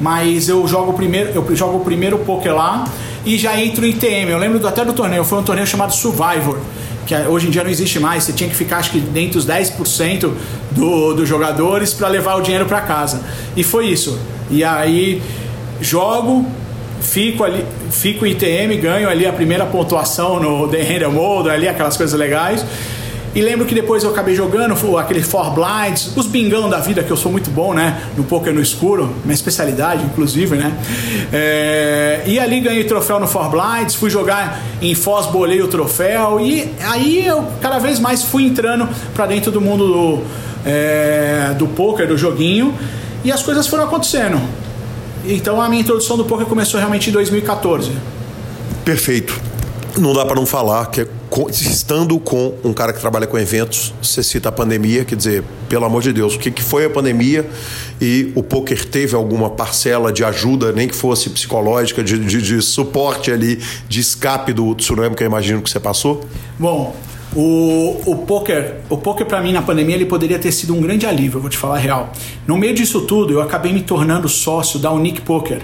mas eu jogo primeiro, eu jogo o primeiro poker lá e já entro em TM. Eu lembro até do torneio, foi um torneio chamado Survivor que hoje em dia não existe mais, você tinha que ficar acho que dentro dos 10% do, dos jogadores para levar o dinheiro para casa. E foi isso. E aí jogo, fico ali, fico ITM, ganho ali a primeira pontuação no The Random Mode, ali aquelas coisas legais. E lembro que depois eu acabei jogando aquele Four Blinds, os bingão da vida, que eu sou muito bom, né? No poker no escuro, minha especialidade, inclusive, né? É, e ali ganhei troféu no Four Blinds, fui jogar em Foz, bolei o troféu. E aí eu cada vez mais fui entrando para dentro do mundo do, é, do poker, do joguinho. E as coisas foram acontecendo. Então a minha introdução do poker começou realmente em 2014. Perfeito. Não dá para não falar que é estando com um cara que trabalha com eventos, você cita a pandemia, quer dizer, pelo amor de Deus, o que, que foi a pandemia e o poker teve alguma parcela de ajuda, nem que fosse psicológica, de, de, de suporte ali, de escape do tsunami que eu imagino que você passou? Bom, o, o poker, o poker para mim na pandemia ele poderia ter sido um grande alívio, vou te falar a real. No meio disso tudo, eu acabei me tornando sócio da Unique Poker.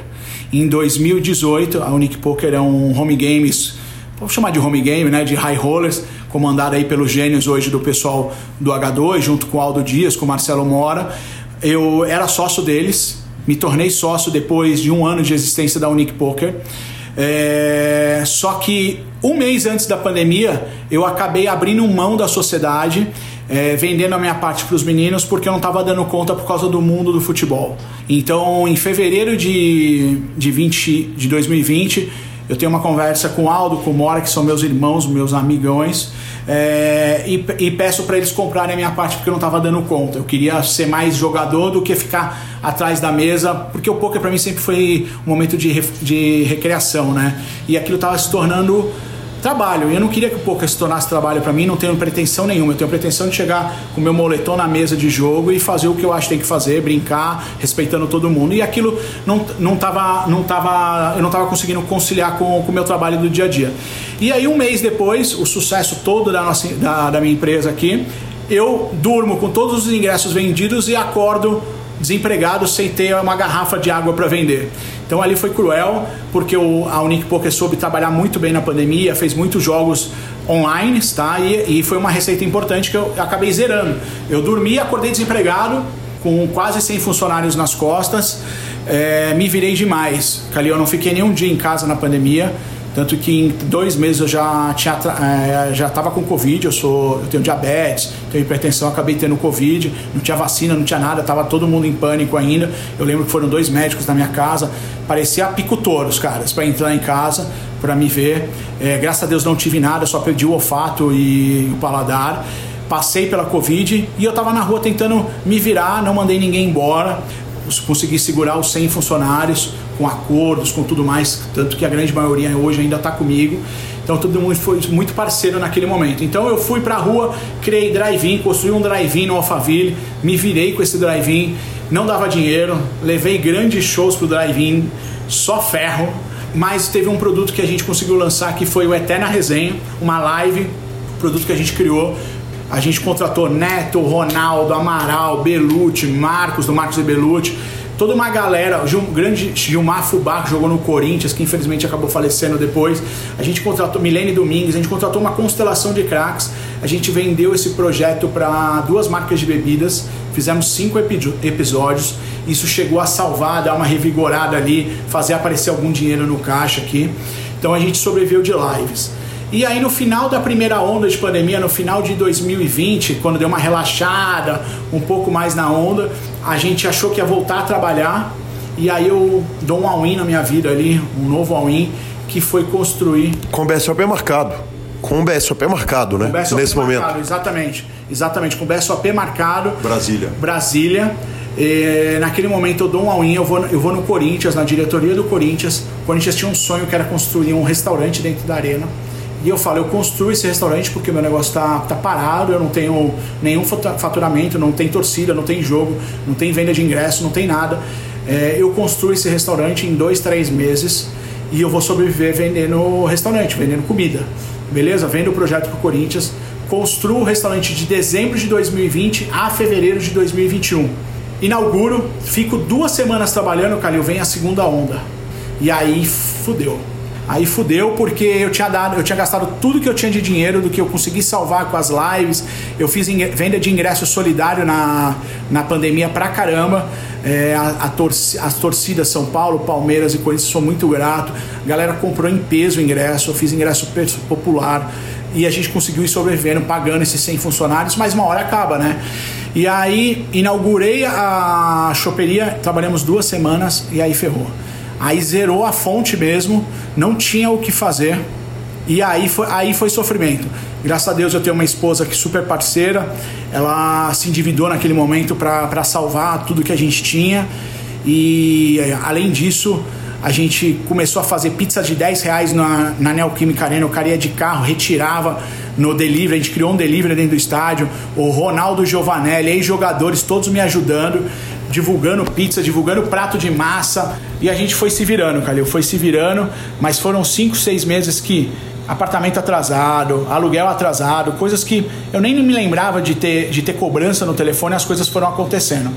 Em 2018, a Unique Poker é um home games vamos chamar de home game, né, de high rollers, comandado aí pelos gênios hoje do pessoal do H2, junto com o Aldo Dias, com o Marcelo Mora. Eu era sócio deles, me tornei sócio depois de um ano de existência da Unique Poker. É, só que um mês antes da pandemia eu acabei abrindo mão da sociedade, é, vendendo a minha parte para os meninos porque eu não estava dando conta por causa do mundo do futebol. Então, em fevereiro de, de, 20, de 2020 eu tenho uma conversa com Aldo, com Mora, que são meus irmãos, meus amigões, é, e, e, peço para eles comprarem a minha parte porque eu não estava dando conta. Eu queria ser mais jogador do que ficar atrás da mesa, porque o poker para mim sempre foi um momento de, de recreação, né? E aquilo estava se tornando trabalho. E eu não queria que o poker se tornasse trabalho para mim, não tenho pretensão nenhuma. Eu tenho pretensão de chegar com meu moletom na mesa de jogo e fazer o que eu acho que tem que fazer, brincar, respeitando todo mundo. E aquilo não, não tava, não tava, eu não estava conseguindo conciliar com o meu trabalho do dia a dia. E aí, um mês depois, o sucesso todo da, nossa, da, da minha empresa aqui, eu durmo com todos os ingressos vendidos e acordo desempregado sem ter uma garrafa de água para vender. Então ali foi cruel, porque o, a Unique Poker soube trabalhar muito bem na pandemia, fez muitos jogos online, tá? E, e foi uma receita importante que eu acabei zerando. Eu dormi, acordei desempregado, com quase 100 funcionários nas costas, é, me virei demais. Cali, eu não fiquei nenhum dia em casa na pandemia. Tanto que em dois meses eu já tinha é, já estava com Covid, eu sou eu tenho diabetes, tenho hipertensão, acabei tendo Covid, não tinha vacina, não tinha nada, estava todo mundo em pânico ainda. Eu lembro que foram dois médicos na minha casa, parecia picotor os caras para entrar em casa para me ver. É, graças a Deus não tive nada, só perdi o olfato e o paladar. Passei pela Covid e eu estava na rua tentando me virar, não mandei ninguém embora consegui segurar os 100 funcionários com acordos, com tudo mais, tanto que a grande maioria hoje ainda está comigo. Então todo mundo foi muito parceiro naquele momento. Então eu fui para a rua, criei drive-in, construí um drive-in no Alphaville, me virei com esse drive-in, não dava dinheiro, levei grandes shows pro drive-in, só ferro, mas teve um produto que a gente conseguiu lançar que foi o Eterna Resenha, uma live, produto que a gente criou a gente contratou Neto, Ronaldo, Amaral, Belucci, Marcos, do Marcos e Belucci, toda uma galera, o grande Gilmar Fubá, que jogou no Corinthians, que infelizmente acabou falecendo depois. A gente contratou Milene Domingues, a gente contratou uma constelação de craques. A gente vendeu esse projeto para duas marcas de bebidas fizemos cinco episódios. Isso chegou a salvar, dar uma revigorada ali, fazer aparecer algum dinheiro no caixa aqui. Então a gente sobreviveu de lives. E aí no final da primeira onda de pandemia, no final de 2020, quando deu uma relaxada, um pouco mais na onda, a gente achou que ia voltar a trabalhar. E aí eu dou um all-in na minha vida ali, um novo all-in, que foi construir. Com o BSOP marcado. Com o BSOP marcado, né? BSOP Nesse marcado, momento. Exatamente. Exatamente. Com o BSOP marcado. Brasília. Brasília. E, naquele momento eu dou um all-in, eu vou, eu vou no Corinthians, na diretoria do Corinthians. O Corinthians tinha um sonho que era construir um restaurante dentro da arena. E eu falo, eu construo esse restaurante porque meu negócio está tá parado, eu não tenho nenhum faturamento, não tem torcida, não tem jogo, não tem venda de ingresso, não tem nada. É, eu construo esse restaurante em dois, três meses e eu vou sobreviver vendendo restaurante, vendendo comida. Beleza? Vendo o projeto para o Corinthians, construo o restaurante de dezembro de 2020 a fevereiro de 2021. Inauguro, fico duas semanas trabalhando, Calil, vem a segunda onda. E aí fudeu Aí fudeu porque eu tinha dado, eu tinha gastado tudo que eu tinha de dinheiro do que eu consegui salvar com as lives. Eu fiz venda de ingresso solidário na, na pandemia pra caramba. É, a, a torci, as torcidas São Paulo, Palmeiras e Corinthians sou muito grato. A galera comprou em peso o ingresso, eu fiz ingresso popular e a gente conseguiu ir sobrevivendo, pagando esses 100 funcionários, mas uma hora acaba, né? E aí inaugurei a choperia, trabalhamos duas semanas e aí ferrou. Aí zerou a fonte mesmo, não tinha o que fazer. E aí foi, aí foi sofrimento. Graças a Deus eu tenho uma esposa que é super parceira. Ela se endividou naquele momento para salvar tudo que a gente tinha. E além disso, a gente começou a fazer pizza de 10 reais na, na Neoquímica Arena. O cara ia de carro, retirava no delivery. A gente criou um delivery dentro do estádio. O Ronaldo Giovanelli, ex-jogadores, todos me ajudando divulgando pizza, divulgando prato de massa. E a gente foi se virando, Calil, foi se virando, mas foram cinco, seis meses que apartamento atrasado, aluguel atrasado, coisas que eu nem me lembrava de ter, de ter cobrança no telefone, as coisas foram acontecendo.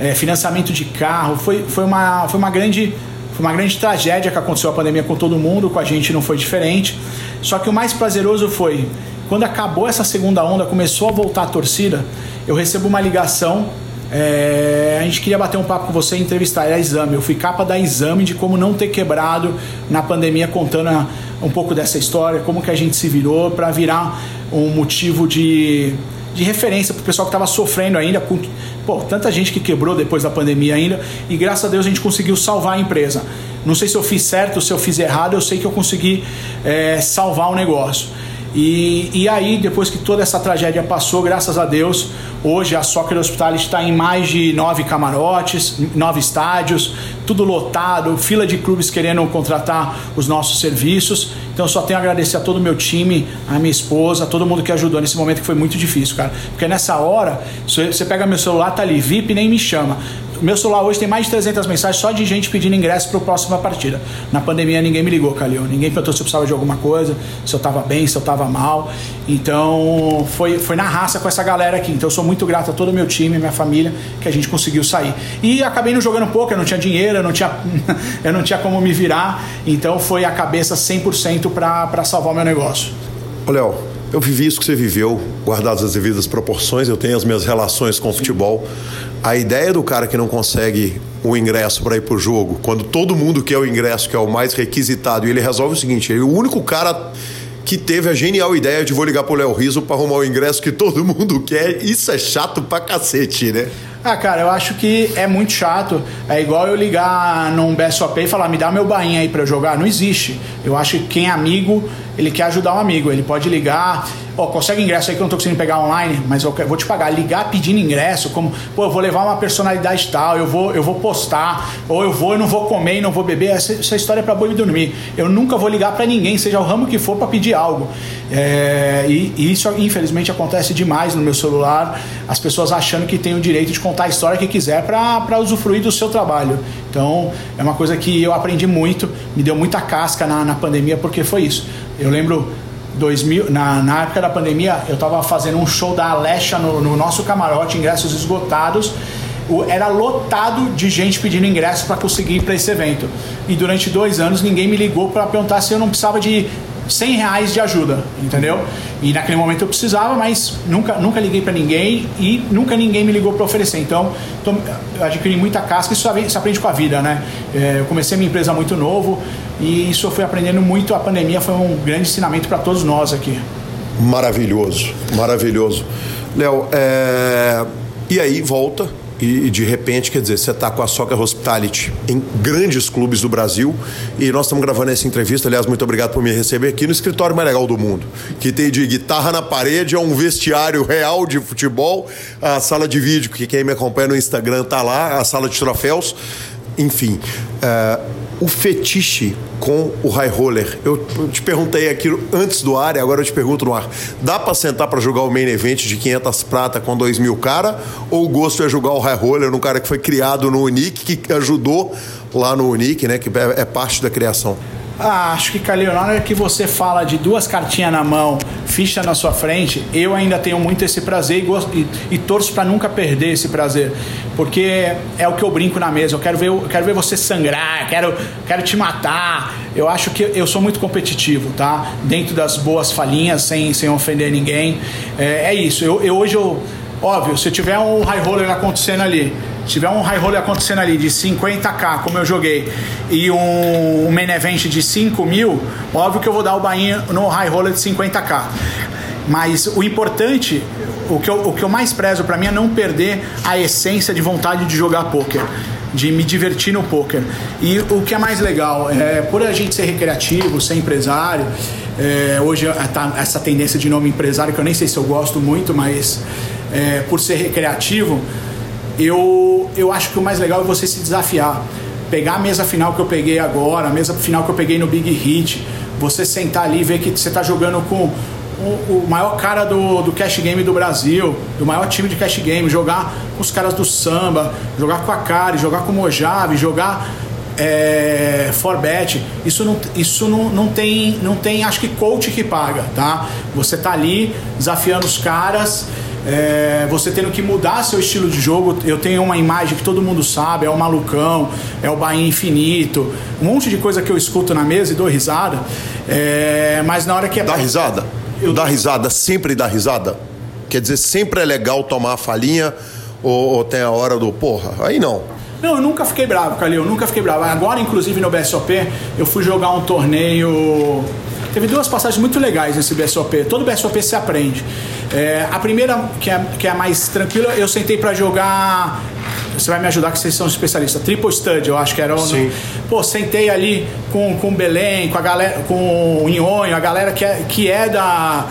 É, financiamento de carro, foi, foi, uma, foi, uma grande, foi uma grande tragédia que aconteceu a pandemia com todo mundo, com a gente não foi diferente. Só que o mais prazeroso foi quando acabou essa segunda onda, começou a voltar a torcida, eu recebo uma ligação é, a gente queria bater um papo com você e entrevistar a exame. Eu fui capa da exame de como não ter quebrado na pandemia, contando um pouco dessa história, como que a gente se virou para virar um motivo de, de referência para o pessoal que estava sofrendo ainda. Com, pô, tanta gente que quebrou depois da pandemia ainda e graças a Deus a gente conseguiu salvar a empresa. Não sei se eu fiz certo, se eu fiz errado, eu sei que eu consegui é, salvar o negócio. E, e aí, depois que toda essa tragédia passou, graças a Deus, hoje a Soccer Hospitality está em mais de nove camarotes, nove estádios, tudo lotado, fila de clubes querendo contratar os nossos serviços. Então, só tenho a agradecer a todo o meu time, a minha esposa, a todo mundo que ajudou nesse momento que foi muito difícil, cara. Porque nessa hora, você pega meu celular, tá ali, VIP, nem me chama. Meu celular hoje tem mais de 300 mensagens só de gente pedindo ingresso para a próxima partida. Na pandemia ninguém me ligou, Calil. Ninguém perguntou se eu precisava de alguma coisa, se eu estava bem, se eu estava mal. Então foi, foi na raça com essa galera aqui. Então eu sou muito grato a todo o meu time, minha família, que a gente conseguiu sair. E acabei não jogando pouco, eu não tinha dinheiro, eu não tinha, eu não tinha como me virar. Então foi a cabeça 100% para salvar o meu negócio. Ô, Léo, eu vivi isso que você viveu, guardadas as devidas proporções, eu tenho as minhas relações com o futebol. A ideia do cara que não consegue o ingresso para ir pro jogo, quando todo mundo quer o ingresso, que é o mais requisitado, e ele resolve o seguinte: ele é o único cara que teve a genial ideia de vou ligar pro Léo Riso para arrumar o ingresso que todo mundo quer. Isso é chato pra cacete, né? Ah, cara, eu acho que é muito chato. É igual eu ligar num BSOP e falar, me dá meu bainha aí pra eu jogar. Não existe. Eu acho que quem é amigo, ele quer ajudar um amigo. Ele pode ligar, ó, consegue ingresso aí que eu não tô conseguindo pegar online, mas eu vou te pagar. Ligar pedindo ingresso, como, pô, eu vou levar uma personalidade tal, eu vou, eu vou postar, ou eu vou e não vou comer e não vou beber. Essa, essa história é pra boi dormir. Eu nunca vou ligar para ninguém, seja o ramo que for, para pedir algo. É, e, e, isso, infelizmente, acontece demais no meu celular. As pessoas achando que tem o direito de contar a história que quiser para usufruir do seu trabalho. Então, é uma coisa que eu aprendi muito, me deu muita casca na, na pandemia, porque foi isso. Eu lembro 2000, na, na época da pandemia, eu estava fazendo um show da Alexa no, no nosso camarote, ingressos esgotados era lotado de gente pedindo ingresso para conseguir ir para esse evento. E durante dois anos ninguém me ligou para perguntar se eu não precisava de 100 reais de ajuda, entendeu? E naquele momento eu precisava, mas nunca, nunca liguei para ninguém e nunca ninguém me ligou para oferecer. Então, tô, eu adquiri muita casca, isso se aprende com a vida, né? É, eu comecei minha empresa muito novo e isso eu fui aprendendo muito. A pandemia foi um grande ensinamento para todos nós aqui. Maravilhoso, maravilhoso. Léo, é... e aí volta e, de repente, quer dizer, você está com a Soccer Hospitality em grandes clubes do Brasil e nós estamos gravando essa entrevista. Aliás, muito obrigado por me receber aqui no escritório mais legal do mundo, que tem de guitarra na parede, é um vestiário real de futebol, a sala de vídeo, que quem me acompanha no Instagram tá lá, a sala de troféus. Enfim, uh, o fetiche com o high roller. Eu, te perguntei aqui antes do ar e agora eu te pergunto no ar. Dá para sentar para jogar o main event de 500 prata com 2 mil cara? Ou o gosto é jogar o high roller num cara que foi criado no Unique, que ajudou lá no Unique, né? Que é, é parte da criação? Ah, acho que, Calil, na hora que você fala de duas cartinhas na mão, ficha na sua frente, eu ainda tenho muito esse prazer e, gosto, e, e torço para nunca perder esse prazer. Porque é o que eu brinco na mesa. Eu quero ver, eu quero ver você sangrar, quero, quero te matar. Eu acho que eu sou muito competitivo, tá? Dentro das boas falinhas, sem, sem ofender ninguém. É, é isso. Eu, eu hoje eu. Óbvio, se tiver um high roller acontecendo ali se tiver um high roller acontecendo ali de 50k, como eu joguei, e um, um main event de 5 mil, óbvio que eu vou dar o bainha no high roller de 50k. Mas o importante, o que eu, o que eu mais prezo para mim é não perder a essência de vontade de jogar poker, de me divertir no poker. E o que é mais legal, é, por a gente ser recreativo, ser empresário, é, hoje tá essa tendência de nome empresário, que eu nem sei se eu gosto muito, mas é, por ser recreativo, eu, eu acho que o mais legal é você se desafiar. Pegar a mesa final que eu peguei agora, a mesa final que eu peguei no Big Hit, você sentar ali e ver que você está jogando com o, o, maior cara do, do cash game do Brasil, do maior time de cash game, jogar com os caras do samba, jogar com a Kari, jogar com o Mojave, jogar é, Forbet, isso não, isso não, não, tem, não tem, acho que coach que paga, tá? Você tá ali desafiando os caras é, você tendo que mudar seu estilo de jogo. Eu tenho uma imagem que todo mundo sabe, é o malucão, é o Bahia infinito, um monte de coisa que eu escuto na mesa e dou risada. É, mas na hora que é. Dá risada? Eu dá risada, sempre dá risada? Quer dizer, sempre é legal tomar a falinha ou, ou tem a hora do porra? Aí não. Não, eu nunca fiquei bravo, Calil, eu nunca fiquei bravo. Agora, inclusive, no BSOP, eu fui jogar um torneio Teve duas passagens muito legais nesse BSOP. Todo BSOP se aprende. É, a primeira, que é, que é a mais tranquila, eu sentei para jogar. Você vai me ajudar que vocês são especialistas. Triple Stud, eu acho que era o. Sim. Pô, sentei ali com, com Belém, com a galera, com o Inhonho, a galera que é, que é da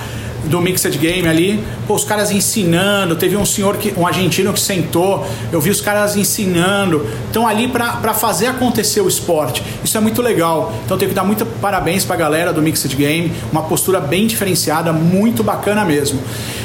do Mixed Game ali, pô, os caras ensinando, teve um senhor, que, um argentino que sentou, eu vi os caras ensinando, estão ali para fazer acontecer o esporte. Isso é muito legal. Então tenho que dar muito parabéns para a galera do Mixed Game, uma postura bem diferenciada, muito bacana mesmo.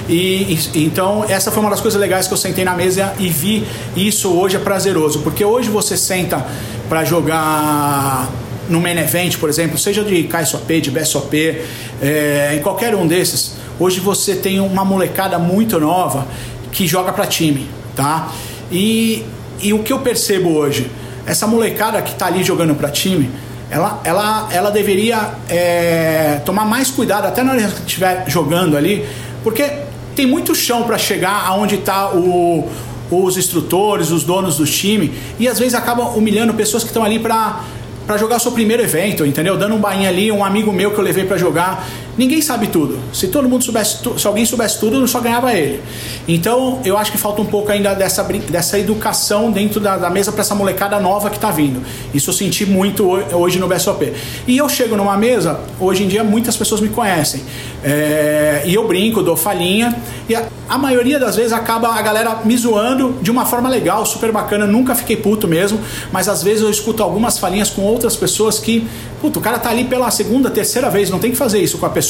E, e, então essa foi uma das coisas legais que eu sentei na mesa e vi isso hoje é prazeroso, porque hoje você senta para jogar no main event, por exemplo, seja de KSOP, de BSOP, é, em qualquer um desses, Hoje você tem uma molecada muito nova que joga para time, tá? E, e o que eu percebo hoje, essa molecada que está ali jogando para time, ela, ela, ela deveria é, tomar mais cuidado até na hora que estiver jogando ali, porque tem muito chão para chegar aonde está o, os instrutores, os donos do time, e às vezes acabam humilhando pessoas que estão ali para para jogar o seu primeiro evento, entendeu? Dando um bainha ali, um amigo meu que eu levei para jogar. Ninguém sabe tudo. Se todo mundo soubesse, se alguém soubesse tudo, só ganhava ele. Então, eu acho que falta um pouco ainda dessa, dessa educação dentro da, da mesa para essa molecada nova que está vindo. Isso eu senti muito hoje no BSOP. E eu chego numa mesa, hoje em dia muitas pessoas me conhecem. É, e eu brinco, dou falinha. E a, a maioria das vezes acaba a galera me zoando de uma forma legal, super bacana. Nunca fiquei puto mesmo, mas às vezes eu escuto algumas falinhas com outras pessoas que, puto, o cara tá ali pela segunda, terceira vez, não tem que fazer isso com a pessoa,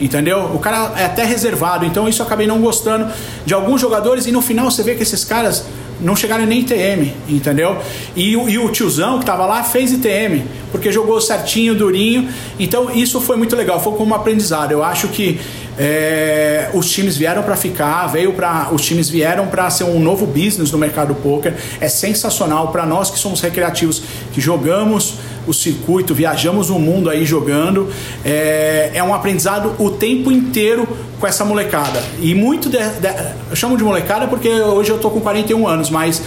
entendeu? O cara é até reservado, então isso eu acabei não gostando de alguns jogadores e no final você vê que esses caras não chegaram nem ITM, entendeu? E, e, o tiozão que tava lá fez ITM, porque jogou certinho, durinho. Então isso foi muito legal, foi como um aprendizado. Eu acho que É, os times vieram para ficar, veio para os times vieram para ser um novo business no mercado do poker. É sensacional para nós que somos recreativos, que jogamos o circuito, viajamos o mundo aí jogando. É, é um aprendizado o tempo inteiro com essa molecada. E muito de, de, eu chamo de molecada porque hoje eu tô com 41 anos, mas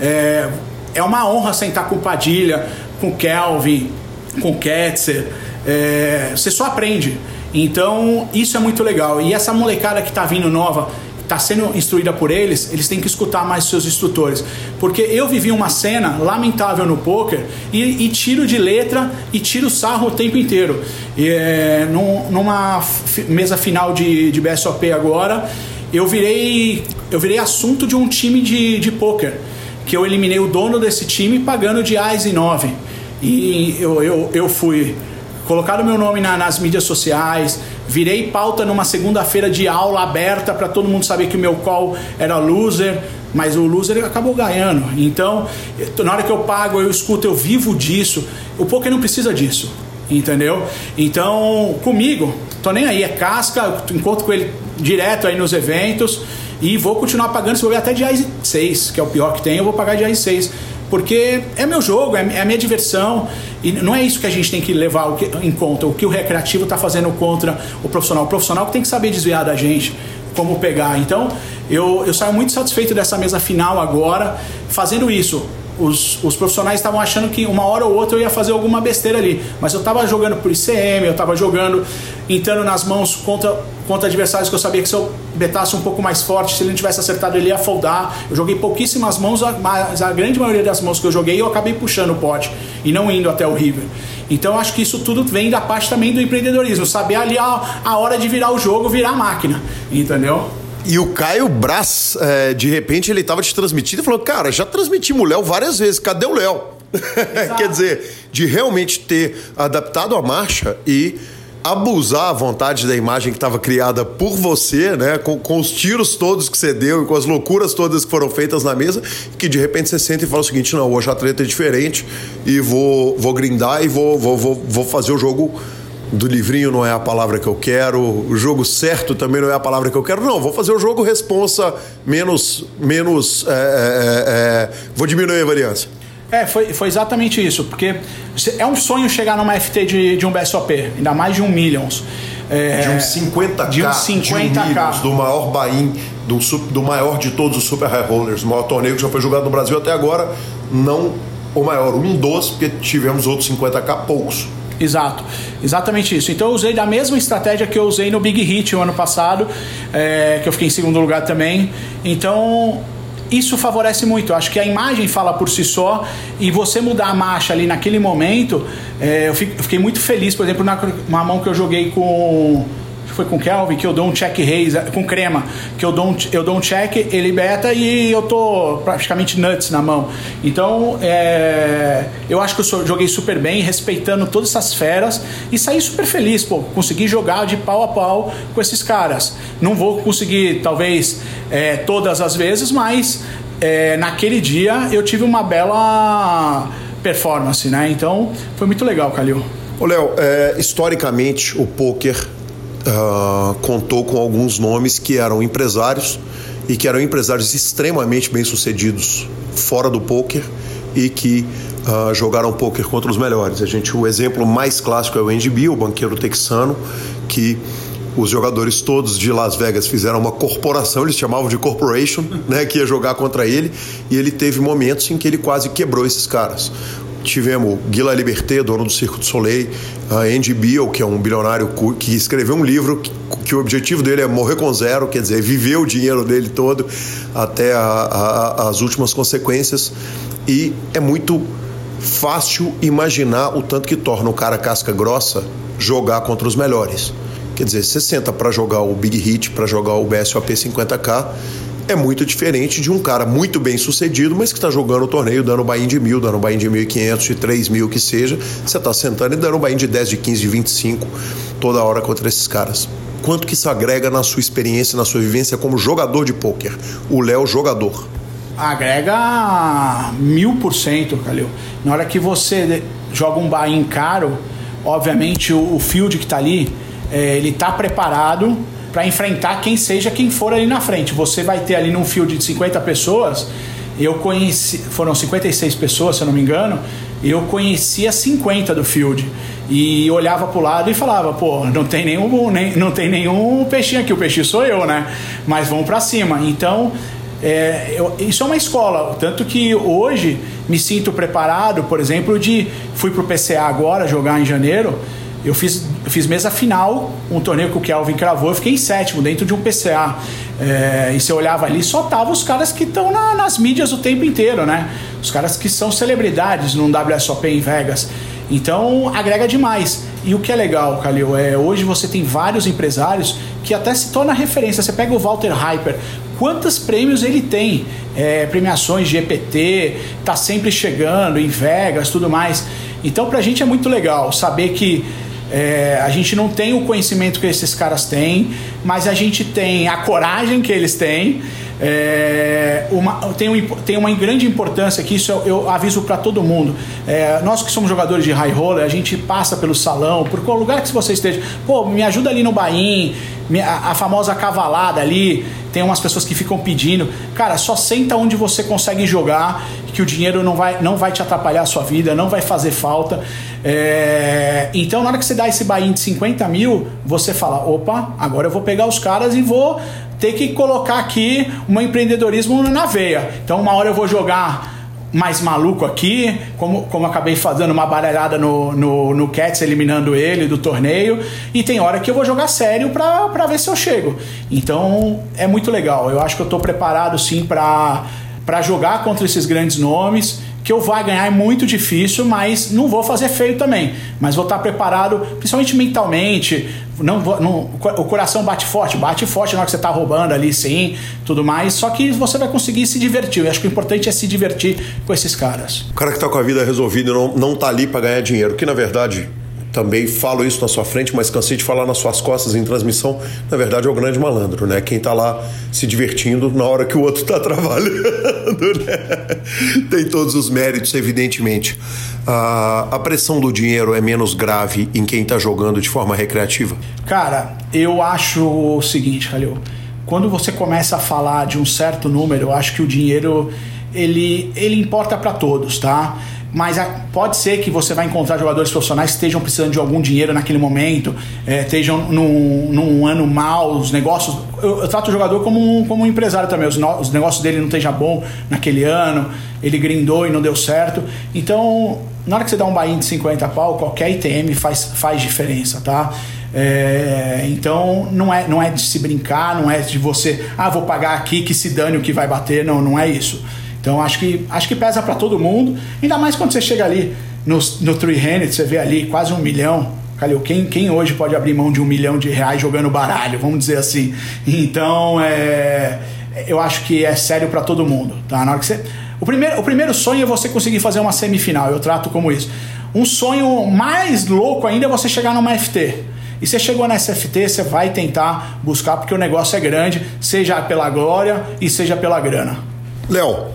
é, é uma honra sentar com o Padilha, com o Kelvin, com o Ketzer. É, você só aprende. Então, isso é muito legal. E essa molecada que está vindo nova, está sendo instruída por eles, eles têm que escutar mais seus instrutores. Porque eu vivi uma cena lamentável no poker e, e tiro de letra e tiro sarro o tempo inteiro. E, é, num, numa mesa final de, de BSOP agora, eu virei, eu virei assunto de um time de, de poker. Que eu eliminei o dono desse time pagando de AIS e 9. E eu, eu, eu fui colocaram meu nome na, nas mídias sociais, virei pauta numa segunda-feira de aula aberta para todo mundo saber que o meu call era loser, mas o loser acabou ganhando. Então, na hora que eu pago, eu escuto, eu vivo disso. O poker não precisa disso, entendeu? Então, comigo, tô nem aí, é casca, encontro com ele direto aí nos eventos e vou continuar pagando, se eu ver até de 6, que é o pior que tem, eu vou pagar de 6 porque é meu jogo, é, é a minha diversão e não é isso que a gente tem que levar em conta, o que o recreativo está fazendo contra o profissional. O profissional que tem que saber desviar da gente, como pegar. Então, eu, eu saio muito satisfeito dessa mesa final agora, fazendo isso os, os profissionais estavam achando que uma hora ou outra eu ia fazer alguma besteira ali. Mas eu estava jogando por ICM, eu estava jogando, entrando nas mãos contra, contra adversários que eu sabia que se eu betasse um pouco mais forte, se ele não tivesse acertado, ele ia foldar. Eu joguei pouquíssimas mãos, mas a grande maioria das mãos que eu joguei eu acabei puxando o pote e não indo até o river. Então acho que isso tudo vem da parte também do empreendedorismo, saber ali a, a hora de virar o jogo, virar a máquina, entendeu? E o Caio Brás, é, de repente, ele tava te transmitindo e falou: Cara, já transmitimos o Léo várias vezes, cadê o Léo? Quer dizer, de realmente ter adaptado a marcha e abusar à vontade da imagem que estava criada por você, né? Com, com, os tiros todos que você deu e com as loucuras todas que foram feitas na mesa, que de repente você senta e fala o seguinte: não, hoje a treta é diferente e vou, vou grindar e vou, vou, vou, vou fazer o jogo do livrinho não é a palavra que eu quero, o jogo certo também não é a palavra que eu quero. Não, vou fazer o jogo responsa menos. menos é, é, é, é vou diminuir a variância. É, foi, foi exatamente isso, porque é um sonho chegar numa FT de, de um BSOP, ainda mais de um Millions. É, de um 50k, de um 50K. De um millions, do maior buy do, do maior de todos os Super High Rollers, o maior torneio que já foi jogado no Brasil até agora, não o maior, um dos, porque tivemos outros 50k poucos. Exato, exatamente isso. Então eu usei da mesma estratégia que eu usei no Big Hit o ano passado, é, que eu fiquei em segundo lugar também. Então isso favorece muito. Eu acho que a imagem fala por si só e você mudar a marcha ali naquele momento. É, eu, fiquei muito feliz, por exemplo, na, na mão que eu joguei com foi com Kelvin, que eu dou um check raise, com crema, que eu dou um, eu dou um check, ele beta e eu tô praticamente nuts na mão. Então, é, eu acho que eu joguei super bem, respeitando todas essas feras e saí super feliz, pô, consegui jogar de pau a pau com esses caras. Não vou conseguir, talvez, é, todas as vezes, mas é, naquele dia eu tive uma bela performance, né? Então, foi muito legal, Calil. Ô, Léo, é, historicamente o poker uh, contou com alguns nomes que eram empresários e que eram empresários extremamente bem-sucedidos fora do poker e que uh, jogaram poker contra os melhores. A gente, o exemplo mais clássico é o Andy Bill, o banqueiro texano, que os jogadores todos de Las Vegas fizeram uma corporação, eles chamavam de corporation, né, que ia jogar contra ele, e ele teve momentos em que ele quase quebrou esses caras. Tivemos Guila Liberté, dono do Circo do Soleil, Andy Beal, que é um bilionário que escreveu um livro que, que, o objetivo dele é morrer com zero, quer dizer, viver o dinheiro dele todo até a, a, as últimas consequências. E é muito fácil imaginar o tanto que torna o cara casca grossa jogar contra os melhores. Quer dizer, você senta para jogar o Big Hit, para jogar o BSOP 50K, é muito diferente de um cara muito bem sucedido, mas que está jogando o torneio dando buy-in de mil, dando buy-in de mil e quinhentos, de três mil que seja. Você está sentando e dando buy-in de 10, de 15, de 25 toda hora contra esses caras. Quanto que isso agrega na sua experiência, na sua vivência como jogador de pôquer? O Léo, jogador. Agrega mil por cento, Calil. Na hora que você joga um buy-in caro, obviamente o, o field que está ali, é, ele está preparado para enfrentar quem seja quem for ali na frente. Você vai ter ali num field de 50 pessoas, eu conheci, foram 56 pessoas, se eu não me engano, eu conhecia 50 do field e olhava para o lado e falava, pô, não tem nenhum, nem, não tem nenhum peixinho aqui, o peixe sou eu, né? Mas vamos para cima. Então, é, eu, isso é uma escola, tanto que hoje me sinto preparado, por exemplo, de fui para o PCA agora jogar em janeiro. Eu fiz, eu fiz mesa final, um torneio que o Kelvin cravou, eu fiquei em sétimo dentro de um PCA. É, e você olhava ali, só tava os caras que estão na, nas mídias o tempo inteiro, né? Os caras que são celebridades num WSOP em Vegas. Então agrega demais. E o que é legal, Calil, é hoje você tem vários empresários que até se torna referência. Você pega o Walter Hyper, quantos prêmios ele tem? É, premiações de EPT, tá sempre chegando em Vegas, tudo mais. Então pra gente é muito legal saber que é, a gente não tem o conhecimento que esses caras têm, mas a gente tem a coragem que eles têm. É, uma, tem, um, tem uma grande importância que isso eu, eu aviso para todo mundo. É, nós que somos jogadores de high roller, a gente passa pelo salão, por qualquer lugar que você esteja. Pô, me ajuda ali no bain, a, a famosa cavalada ali. Tem umas pessoas que ficam pedindo. Cara, só senta onde você consegue jogar, que o dinheiro não vai, não vai te atrapalhar a sua vida, não vai fazer falta. É... Então, na hora que você dá esse buy de 50 mil, você fala: opa, agora eu vou pegar os caras e vou ter que colocar aqui um empreendedorismo na veia. Então, uma hora eu vou jogar mais maluco aqui, como, como acabei fazendo uma baralhada no, no, no Cats, eliminando ele do torneio, e tem hora que eu vou jogar sério para ver se eu chego. Então é muito legal. Eu acho que eu estou preparado sim para jogar contra esses grandes nomes que eu vou ganhar é muito difícil, mas não vou fazer feio também. Mas vou estar preparado, principalmente mentalmente. Não, não, o coração bate forte, bate forte na hora que você está roubando ali, sim, tudo mais. Só que você vai conseguir se divertir. Eu acho que o importante é se divertir com esses caras. O cara que está com a vida resolvida não, não tá ali para ganhar dinheiro, que na verdade também falo isso na sua frente, mas cansei de falar nas suas costas em transmissão. Na verdade, é o grande malandro, né? Quem tá lá se divertindo na hora que o outro tá trabalhando, né? Tem todos os méritos, evidentemente. Ah, a pressão do dinheiro é menos grave em quem tá jogando de forma recreativa? Cara, eu acho o seguinte, Calil. Quando você começa a falar de um certo número, eu acho que o dinheiro ele, ele importa para todos, tá? Mas pode ser que você vai encontrar jogadores profissionais que estejam precisando de algum dinheiro naquele momento, é, estejam num, num, ano mal, os negócios. Eu, eu, trato o jogador como um, como um empresário também, os, no, os negócios dele não estejam bom naquele ano, ele grindou e não deu certo. Então, na hora que você dá um buy de 50 pau, qualquer ITM faz, faz diferença, tá? É, então não é, não é de se brincar, não é de você, ah, vou pagar aqui que se dane o que vai bater, não, não é isso. Então acho que, acho que pesa para todo mundo, ainda mais quando você chega ali no, no Three Handed, você vê ali quase um milhão. Calil, quem, quem hoje pode abrir mão de um milhão de reais jogando baralho, vamos dizer assim? Então é, eu acho que é sério para todo mundo. Tá? Na hora que você, o, primeiro, o primeiro sonho é você conseguir fazer uma semifinal, eu trato como isso. Um sonho mais louco ainda é você chegar numa FT. E você chegou nessa FT, você vai tentar buscar, porque o negócio é grande, seja pela glória e seja pela grana. Léo,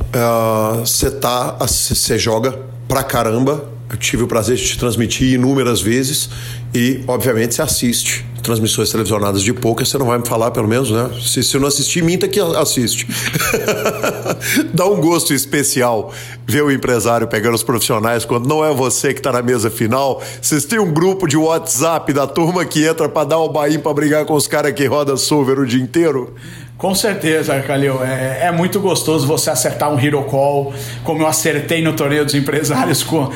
você uh, tá, você joga pra caramba. Eu tive o prazer de te transmitir inúmeras vezes e, obviamente, você assiste transmissões televisionadas de poker, você não vai me falar, pelo menos, né? Se você não assistir, minta que assiste. Dá um gosto especial ver o empresário pegando os profissionais quando não é você que está na mesa final. Vocês têm um grupo de WhatsApp da turma que entra para dar o bain para brigar com os caras que roda solver o dia inteiro? Com certeza, Calil. É, é, muito gostoso você acertar um hero call, como eu acertei no torneio dos empresários, com,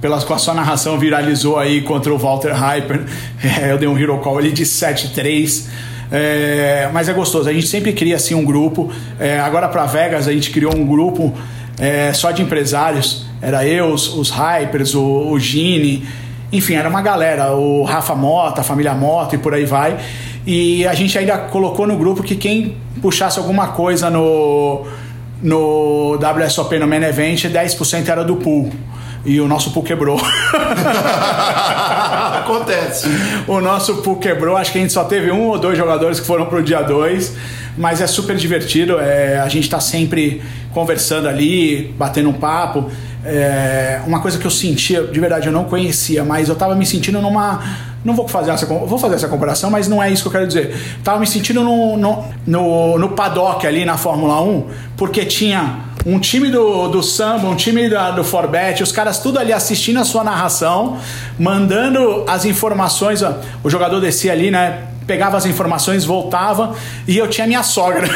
pelas, com a sua narração viralizou aí contra o Walter Hyper. É, eu dei um hero call ali de 7-3. É, mas é gostoso, a gente sempre cria assim um grupo. É, agora para Vegas a gente criou um grupo é, só de empresários. Era eu, os, os Hypers, o, o Gini, enfim, era uma galera, o Rafa Mota, a família Mota e por aí vai. E a gente ainda colocou no grupo que quem puxasse alguma coisa no, no WSOP no Main Event, 10% era do pool. E o nosso pool quebrou. Acontece. O nosso pool quebrou, acho que a gente só teve um ou dois jogadores que foram pro dia 2, mas é super divertido. É, a gente está sempre conversando ali, batendo um papo. É, uma coisa que eu sentia, de verdade, eu não conhecia, mas eu tava me sentindo numa. Não vou fazer essa, vou fazer essa comparação, mas não é isso que eu quero dizer. Tava me sentindo no, no, no, no paddock ali na Fórmula 1, porque tinha um time do, do samba, um time da, do Forbet, os caras tudo ali assistindo a sua narração, mandando as informações. O jogador descia ali, né? Pegava as informações, voltava e eu tinha minha sogra.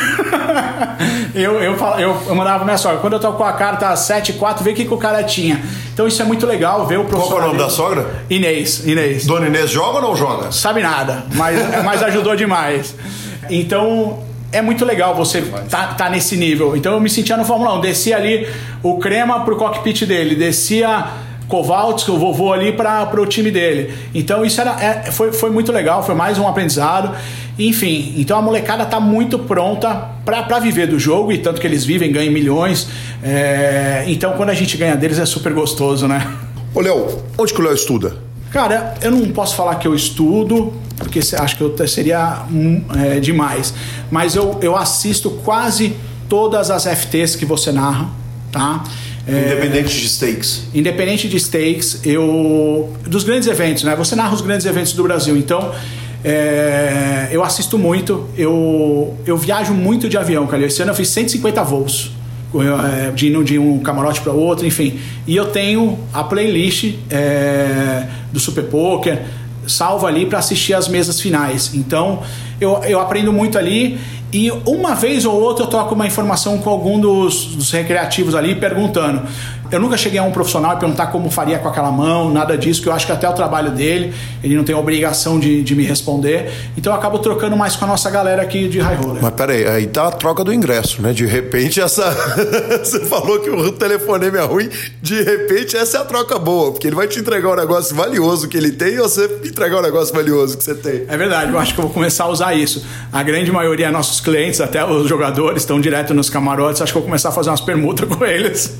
eu, eu, eu, eu mandava pra minha sogra. Quando eu tô com a carta 7 4, vê o que, que o cara tinha. Então isso é muito legal ver o professor. Qual é o nome da sogra? Inês. Inês. Dona Inês joga ou não joga? Sabe nada, mas, mas ajudou demais. Então, é muito legal você tá, tá nesse nível. Então eu me sentia no Fórmula 1. Descia ali o Crema pro cockpit dele, descia Kovaltz, o vovô ali para o time dele. Então isso era, é, foi, foi muito legal, foi mais um aprendizado. Enfim, então a molecada tá muito pronta para viver do jogo e tanto que eles vivem, ganham milhões. É, então quando a gente ganha deles é super gostoso, né? Ô Léo, onde que o Léo estuda? Cara, eu não posso falar que eu estudo, porque acho que eu seria hum, é, demais. Mas eu, eu assisto quase todas as FTs que você narra, tá? É, independente de stakes. Independente de stakes, eu. Dos grandes eventos, né? Você narra os grandes eventos do Brasil, então. É, eu assisto muito, eu, eu viajo muito de avião, cara. Esse ano eu fiz 150 voos é, de de um camarote para outro, enfim. E eu tenho a playlist é, do Super Poker salvo ali para assistir as mesas finais. Então eu, eu aprendo muito ali e uma vez ou outra eu troco uma informação com algum dos, dos recreativos ali perguntando. Eu nunca cheguei a um profissional e perguntar como faria com aquela mão, nada disso, que eu acho que até o trabalho dele, ele não tem obrigação de, de me responder. Então eu acabo trocando mais com a nossa galera aqui de high roller. Mas peraí, aí tá a troca do ingresso, né? De repente essa. Você falou que o telefonema é ruim, de repente essa é a troca boa, porque ele vai te entregar um negócio valioso que ele tem e você entregar um negócio valioso que você tem. É verdade, eu acho que eu vou começar a usar isso. A grande maioria é nossos clientes, até os jogadores, estão direto nos camarotes, acho que eu vou começar a fazer umas permutas com eles.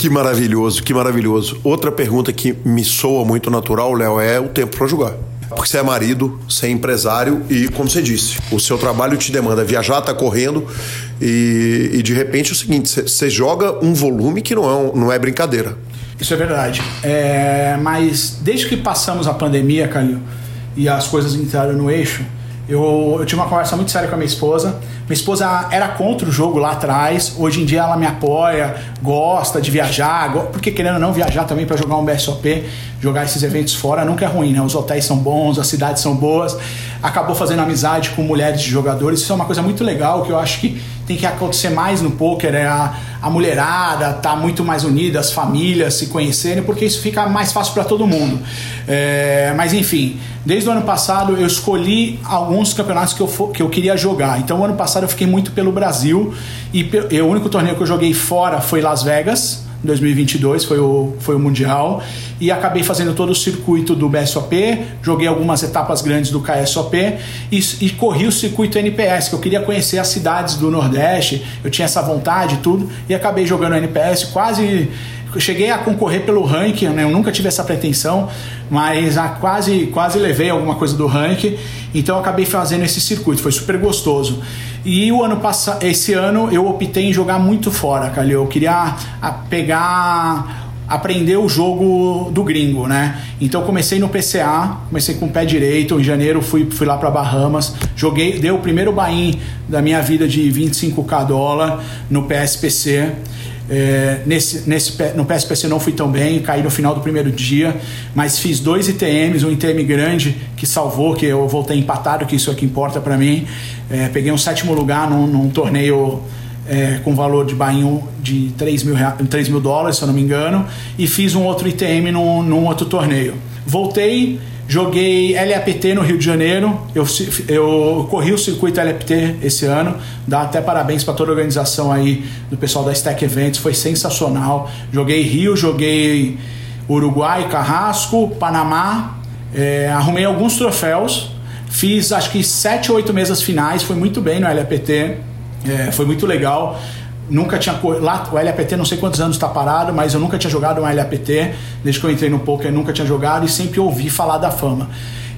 Que maravilhoso, que maravilhoso. Outra pergunta que me soa muito natural, Léo, é o tempo para jogar. Porque você é marido, você é empresário e, como você disse, o seu trabalho te demanda viajar, tá correndo e, e de repente é o seguinte, você joga um volume que não é, não é brincadeira. Isso é verdade. É, mas desde que passamos a pandemia, Calil, e as coisas entraram no eixo, eu, eu tive uma conversa muito séria com a minha esposa. Minha esposa era contra o jogo lá atrás, hoje em dia ela me apoia, gosta de viajar, porque querendo ou não viajar também para jogar um BSOP, jogar esses eventos fora nunca é ruim, né? Os hotéis são bons, as cidades são boas. Acabou fazendo amizade com mulheres de jogadores, isso é uma coisa muito legal que eu acho que tem que acontecer mais no poker, é a, a mulherada tá muito mais unida, as famílias se conhecerem, porque isso fica mais fácil para todo mundo. É, mas enfim, desde o ano passado eu escolhi alguns campeonatos que eu, que eu queria jogar. Então, o ano passado eu fiquei muito pelo Brasil e, e o único torneio que eu joguei fora foi Las Vegas. 2022 foi o, foi o Mundial. E acabei fazendo todo o circuito do BSOP, joguei algumas etapas grandes do KSOP e, e corri o circuito NPS, que eu queria conhecer as cidades do Nordeste, eu tinha essa vontade e tudo, e acabei jogando NPS, quase cheguei a concorrer pelo ranking, né? eu nunca tive essa pretensão, mas quase, quase levei alguma coisa do ranking, então acabei fazendo esse circuito, foi super gostoso. E o ano passado, esse ano eu optei em jogar muito fora, Calil. Eu queria pegar aprender o jogo do gringo, né? Então comecei no PCA, comecei com o pé direito, em janeiro fui, fui lá para Bahamas, joguei, dei o primeiro buy da minha vida de 25k dólar no PSPC. É, nesse, nesse, no PSPC não fui tão bem, caí no final do primeiro dia, mas fiz dois ITMs, um ITM grande que salvou, que eu voltei empatado, que isso é que importa para mim. É, peguei um sétimo lugar num, num torneio é, com valor de bainho de 3 mil, 3 mil dólares, se eu não me engano, e fiz um outro ITM num, num outro torneio. Voltei Joguei LAPT no Rio de Janeiro. Eu, eu corri o circuito LAPT esse ano. Dá até parabéns para toda a organização aí do pessoal da Stack Events. Foi sensacional. Joguei Rio, joguei Uruguai, Carrasco, Panamá. É, arrumei alguns troféus. Fiz acho que sete ou oito mesas finais. Foi muito bem no LAPT. É, foi muito legal. Nunca tinha. Lá, o LAPT não sei quantos anos está parado, mas eu nunca tinha jogado um LAPT. Desde que eu entrei no poker, nunca tinha jogado e sempre ouvi falar da fama.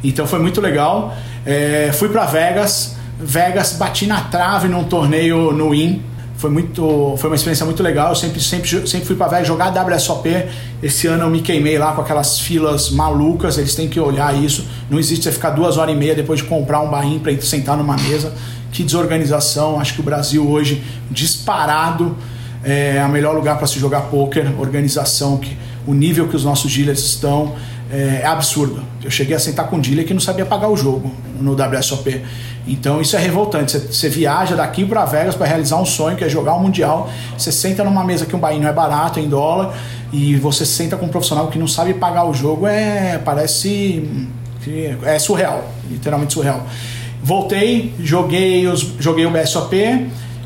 Então foi muito legal. É, fui para Vegas. Vegas bati na trave num torneio no IN. foi muito foi uma experiência muito legal. Eu sempre, sempre, sempre fui para Vegas jogar WSOP. Esse ano eu me queimei lá com aquelas filas malucas. Eles têm que olhar isso. Não existe você ficar duas horas e meia depois de comprar um barrinho para sentar numa mesa. Que desorganização. Acho que o Brasil hoje, disparado, é o melhor lugar para se jogar poker. Organização, que, o nível que os nossos dealers estão é, é absurdo. Eu cheguei a sentar com um dealer que não sabia pagar o jogo no WSOP. Então isso é revoltante. Você, viaja daqui para Vegas para realizar um sonho que é jogar um mundial. Você senta numa mesa que um bainho é barato em dólar e você senta com um profissional que não sabe pagar o jogo. É parece é surreal, literalmente surreal. Voltei, joguei os, joguei o BSOP.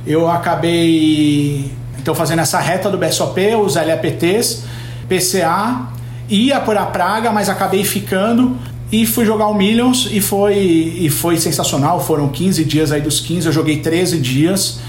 Eu acabei então fazendo essa reta do BSOP, os LAPTs, PCA ia por a praga, mas acabei ficando e fui jogar o Millions e foi, e foi sensacional. Foram 15 dias aí dos 15, eu joguei 13 dias.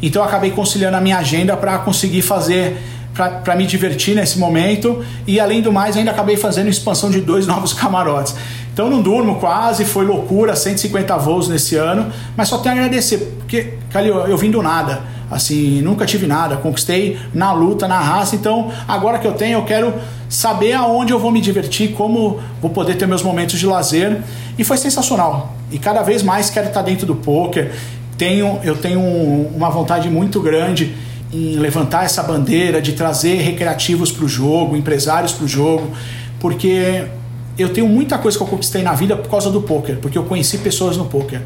Então eu acabei conciliando a minha agenda para conseguir fazer, para me divertir nesse momento. E além do mais, ainda acabei fazendo expansão de dois novos camarotes. Então não durmo quase, foi loucura, 150 voos nesse ano. Mas só tenho a agradecer, porque, Calil, eu vim do nada. Assim, nunca tive nada, conquistei na luta, na raça. Então, agora que eu tenho, eu quero saber aonde eu vou me divertir, como vou poder ter meus momentos de lazer. E foi sensacional. E cada vez mais quero estar dentro do poker. Tenho, eu tenho uma vontade muito grande em levantar essa bandeira de trazer recreativos para o jogo, empresários para o jogo, porque eu tenho muita coisa que eu conquistei na vida por causa do poker, porque eu conheci pessoas no poker.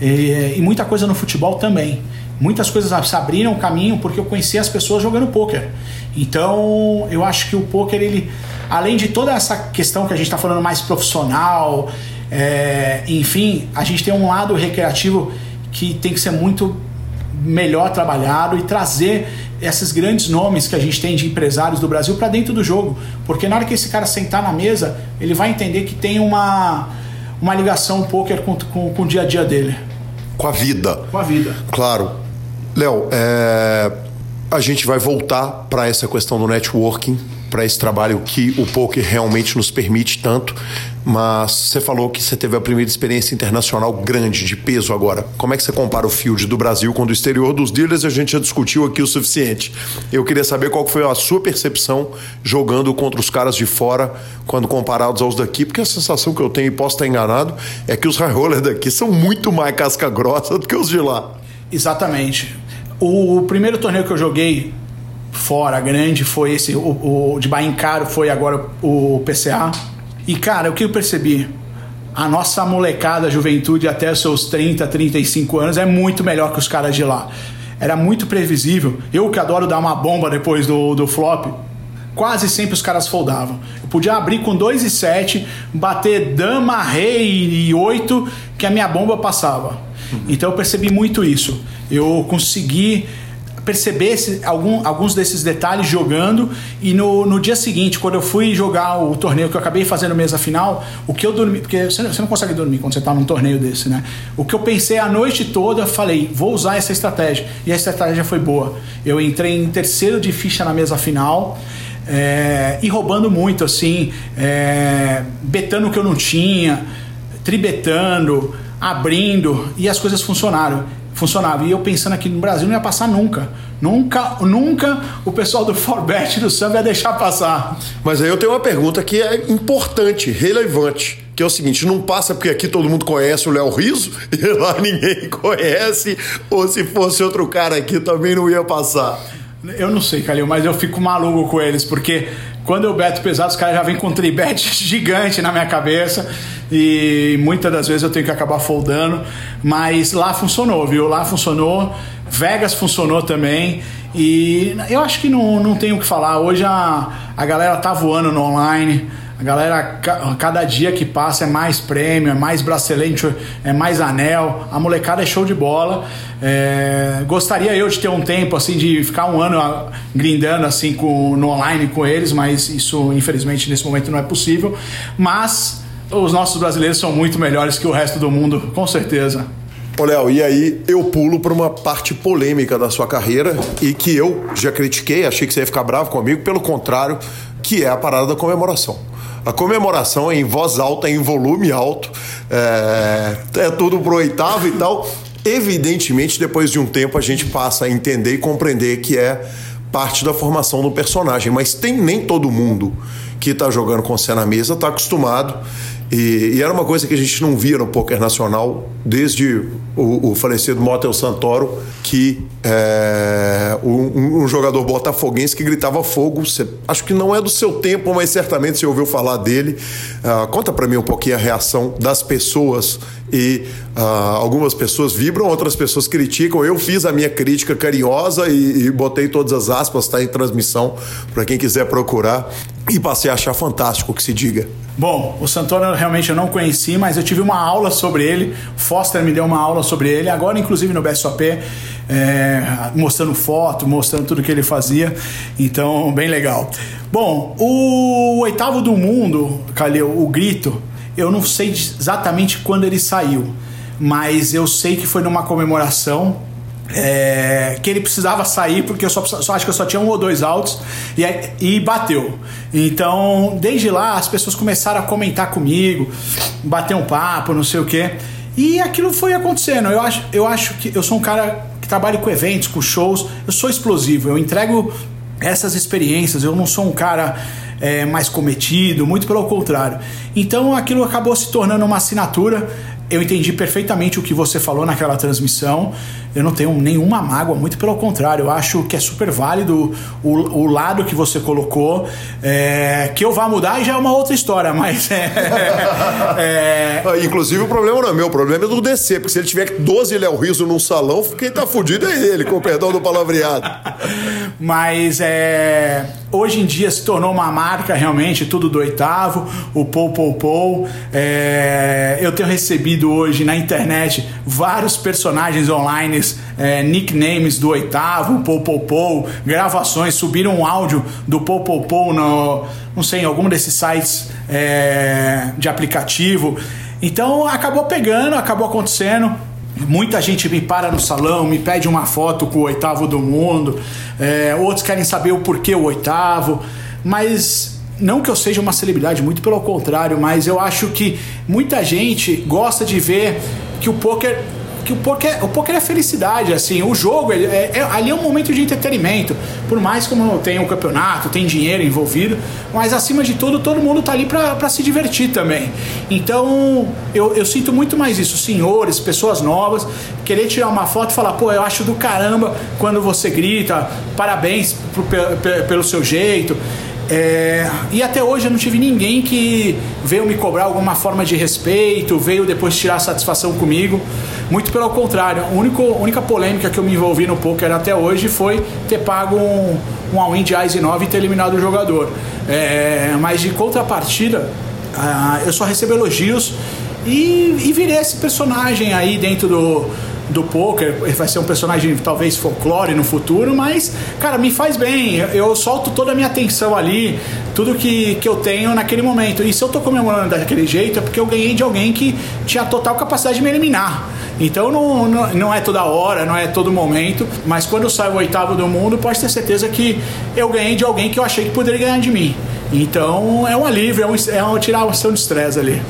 E, e muita coisa no futebol também. Muitas coisas se abriram o caminho porque eu conheci as pessoas jogando poker. Então, eu acho que o poker, ele, além de toda essa questão que a gente está falando mais profissional, é, enfim, a gente tem um lado recreativo que tem que ser muito melhor trabalhado e trazer esses grandes nomes que a gente tem de empresários do Brasil para dentro do jogo. Porque na hora que esse cara sentar na mesa, ele vai entender que tem uma, uma ligação poker com, com, com o dia a dia dele. Com a vida. Com a vida. Claro. Léo, é, a gente vai voltar para essa questão do networking, para esse trabalho que o poker realmente nos permite tanto. Mas você falou que você teve a primeira experiência internacional grande, de peso agora. Como é que você compara o field do Brasil com o do exterior dos dealers? A gente já discutiu aqui o suficiente. Eu queria saber qual foi a sua percepção jogando contra os caras de fora, quando comparados aos daqui, porque a sensação que eu tenho, e posso estar enganado, é que os high rollers daqui são muito mais casca grossa do que os de lá. Exatamente. O, primeiro torneio que eu joguei fora, grande, foi esse, o, o de Bahia Caro, foi agora o PCA. E cara, o que eu percebi? A nossa molecada, juventude até os seus 30, 35 anos é muito melhor que os caras de lá. Era muito previsível. Eu que adoro dar uma bomba depois do, do flop, quase sempre os caras foldavam. Eu podia abrir com 2 e 7, bater dama, rei e 8, que a minha bomba passava. Então eu percebi muito isso. Eu consegui perceber esse, algum, alguns desses detalhes jogando e no, no dia seguinte, quando eu fui jogar o torneio que eu acabei fazendo mesa final, o que eu dormi, porque você, você não consegue dormir quando você está num torneio desse, né? O que eu pensei a noite toda, falei, vou usar essa estratégia. E a estratégia foi boa. Eu entrei em terceiro de ficha na mesa final. É, e roubando muito, assim, é, betando o que eu não tinha, tribetando, abrindo e as coisas funcionaram. Funcionavam. E eu pensando aqui no Brasil não ia passar nunca. Nunca, nunca o pessoal do Forbet do Samba ia deixar passar. Mas aí eu tenho uma pergunta que é importante, relevante que é o seguinte: não passa porque aqui todo mundo conhece o Léo Riso e lá ninguém conhece, ou se fosse outro cara aqui também não ia passar. Eu não sei, Calil, mas eu fico maluco com eles, porque quando eu beto pesado, os caras já vêm com um tribete gigante na minha cabeça e muitas das vezes eu tenho que acabar foldando, mas lá funcionou, viu? Lá funcionou, Vegas funcionou também e eu acho que não, não tenho o que falar. Hoje a, a galera tá voando no online. A galera, cada dia que passa é mais prêmio, é mais bracelete, é mais anel. A molecada é show de bola. É, gostaria eu de ter um tempo assim de ficar um ano grindando assim com, no online com eles, mas isso infelizmente nesse momento não é possível. Mas os nossos brasileiros são muito melhores que o resto do mundo, com certeza. Ô Léo, e aí eu pulo para uma parte polêmica da sua carreira e que eu já critiquei, achei que você ia ficar bravo comigo, pelo contrário, que é a parada da comemoração. A comemoração é em voz alta, em volume alto, é, é tudo pro oitavo e tal. Evidentemente, depois de um tempo, a gente passa a entender e compreender que é parte da formação do personagem, mas tem nem todo mundo que está jogando com você na mesa está acostumado e, e, era uma coisa que a gente não via no poker nacional desde o, o falecido Motel Santoro, que é um, um, jogador botafoguense que gritava fogo. Você, acho que não é do seu tempo, mas certamente você ouviu falar dele. Uh, conta para mim um pouquinho a reação das pessoas e uh, algumas pessoas vibram, outras pessoas criticam. Eu fiz a minha crítica carinhosa e, e botei todas as aspas, está em transmissão para quem quiser procurar e passei a achar fantástico que se diga. Bom, o Santoro realmente eu não conheci, mas eu tive uma aula sobre ele. Foster me deu uma aula sobre ele, agora inclusive no BSOP, é, mostrando foto, mostrando tudo que ele fazia. Então, bem legal. Bom, o oitavo do mundo, Calil, o grito, eu não sei exatamente quando ele saiu, mas eu sei que foi numa comemoração é, que ele precisava sair porque eu só, só, acho que eu só tinha um ou dois altos e, e bateu. Então, desde lá, as pessoas começaram a comentar comigo, bater um papo, não sei o que. E aquilo foi acontecendo. Eu acho, eu acho que eu sou um cara que trabalha com eventos, com shows, eu sou explosivo, eu entrego essas experiências, eu não sou um cara é, mais cometido, muito pelo contrário. Então aquilo acabou se tornando uma assinatura eu entendi perfeitamente o que você falou naquela transmissão. Eu não tenho nenhuma mágoa, muito pelo contrário. Eu acho que é super válido o, o lado que você colocou. É, que eu vá mudar já é uma outra história, mas. É, é... Ah, inclusive, o problema não é meu, o problema é do DC, porque se ele tiver 12 Léo Riso num salão, quem tá fudido é ele, com o perdão do palavreado. mas é, hoje em dia se tornou uma marca realmente, tudo do oitavo, o Pou Pou Pou. É, eu tenho recebido hoje na internet vários personagens online, é, nicknames do oitavo, Popopou, gravações, subiram um áudio do Popopou no, não sei, em algum desses sites é, de aplicativo. Então acabou pegando, acabou acontecendo. Muita gente me para no salão, me pede uma foto com o oitavo do mundo, é, outros querem saber o porquê o oitavo, mas não que eu seja uma celebridade, muito pelo contrário, mas eu acho que muita gente gosta de ver que o poker que o poker, o poker é felicidade, assim, o jogo é, é, ali é um momento de entretenimento, por mais como tem um campeonato, tem dinheiro envolvido, mas acima de tudo todo mundo tá ali para se divertir também. Então eu, eu sinto muito mais isso, senhores, pessoas novas, querer tirar uma foto e falar, pô, eu acho do caramba quando você grita, parabéns pro, pelo seu jeito. É, e até hoje eu não tive ninguém que veio me cobrar alguma forma de respeito, veio depois tirar satisfação comigo. Muito pelo contrário, a única, única polêmica que eu me envolvi no poker até hoje foi ter pago um, um all-in de Ice 9 e ter eliminado o jogador. É, mas de contrapartida, uh, eu só recebo elogios e, e virei esse personagem aí dentro do, do poker, vai ser um personagem talvez folclore no futuro, mas, cara, me faz bem. Eu, solto toda a minha atenção ali, tudo que, que eu tenho naquele momento. E se eu tô comemorando daquele jeito, é porque eu ganhei de alguém que tinha total capacidade de me eliminar. Então não, não, não é toda hora, não é todo momento, mas quando eu saio o oitavo do mundo, pode ter certeza que eu ganhei de alguém que eu achei que poderia ganhar de mim. Então é um alívio, é um, é um uma ação de estresse ali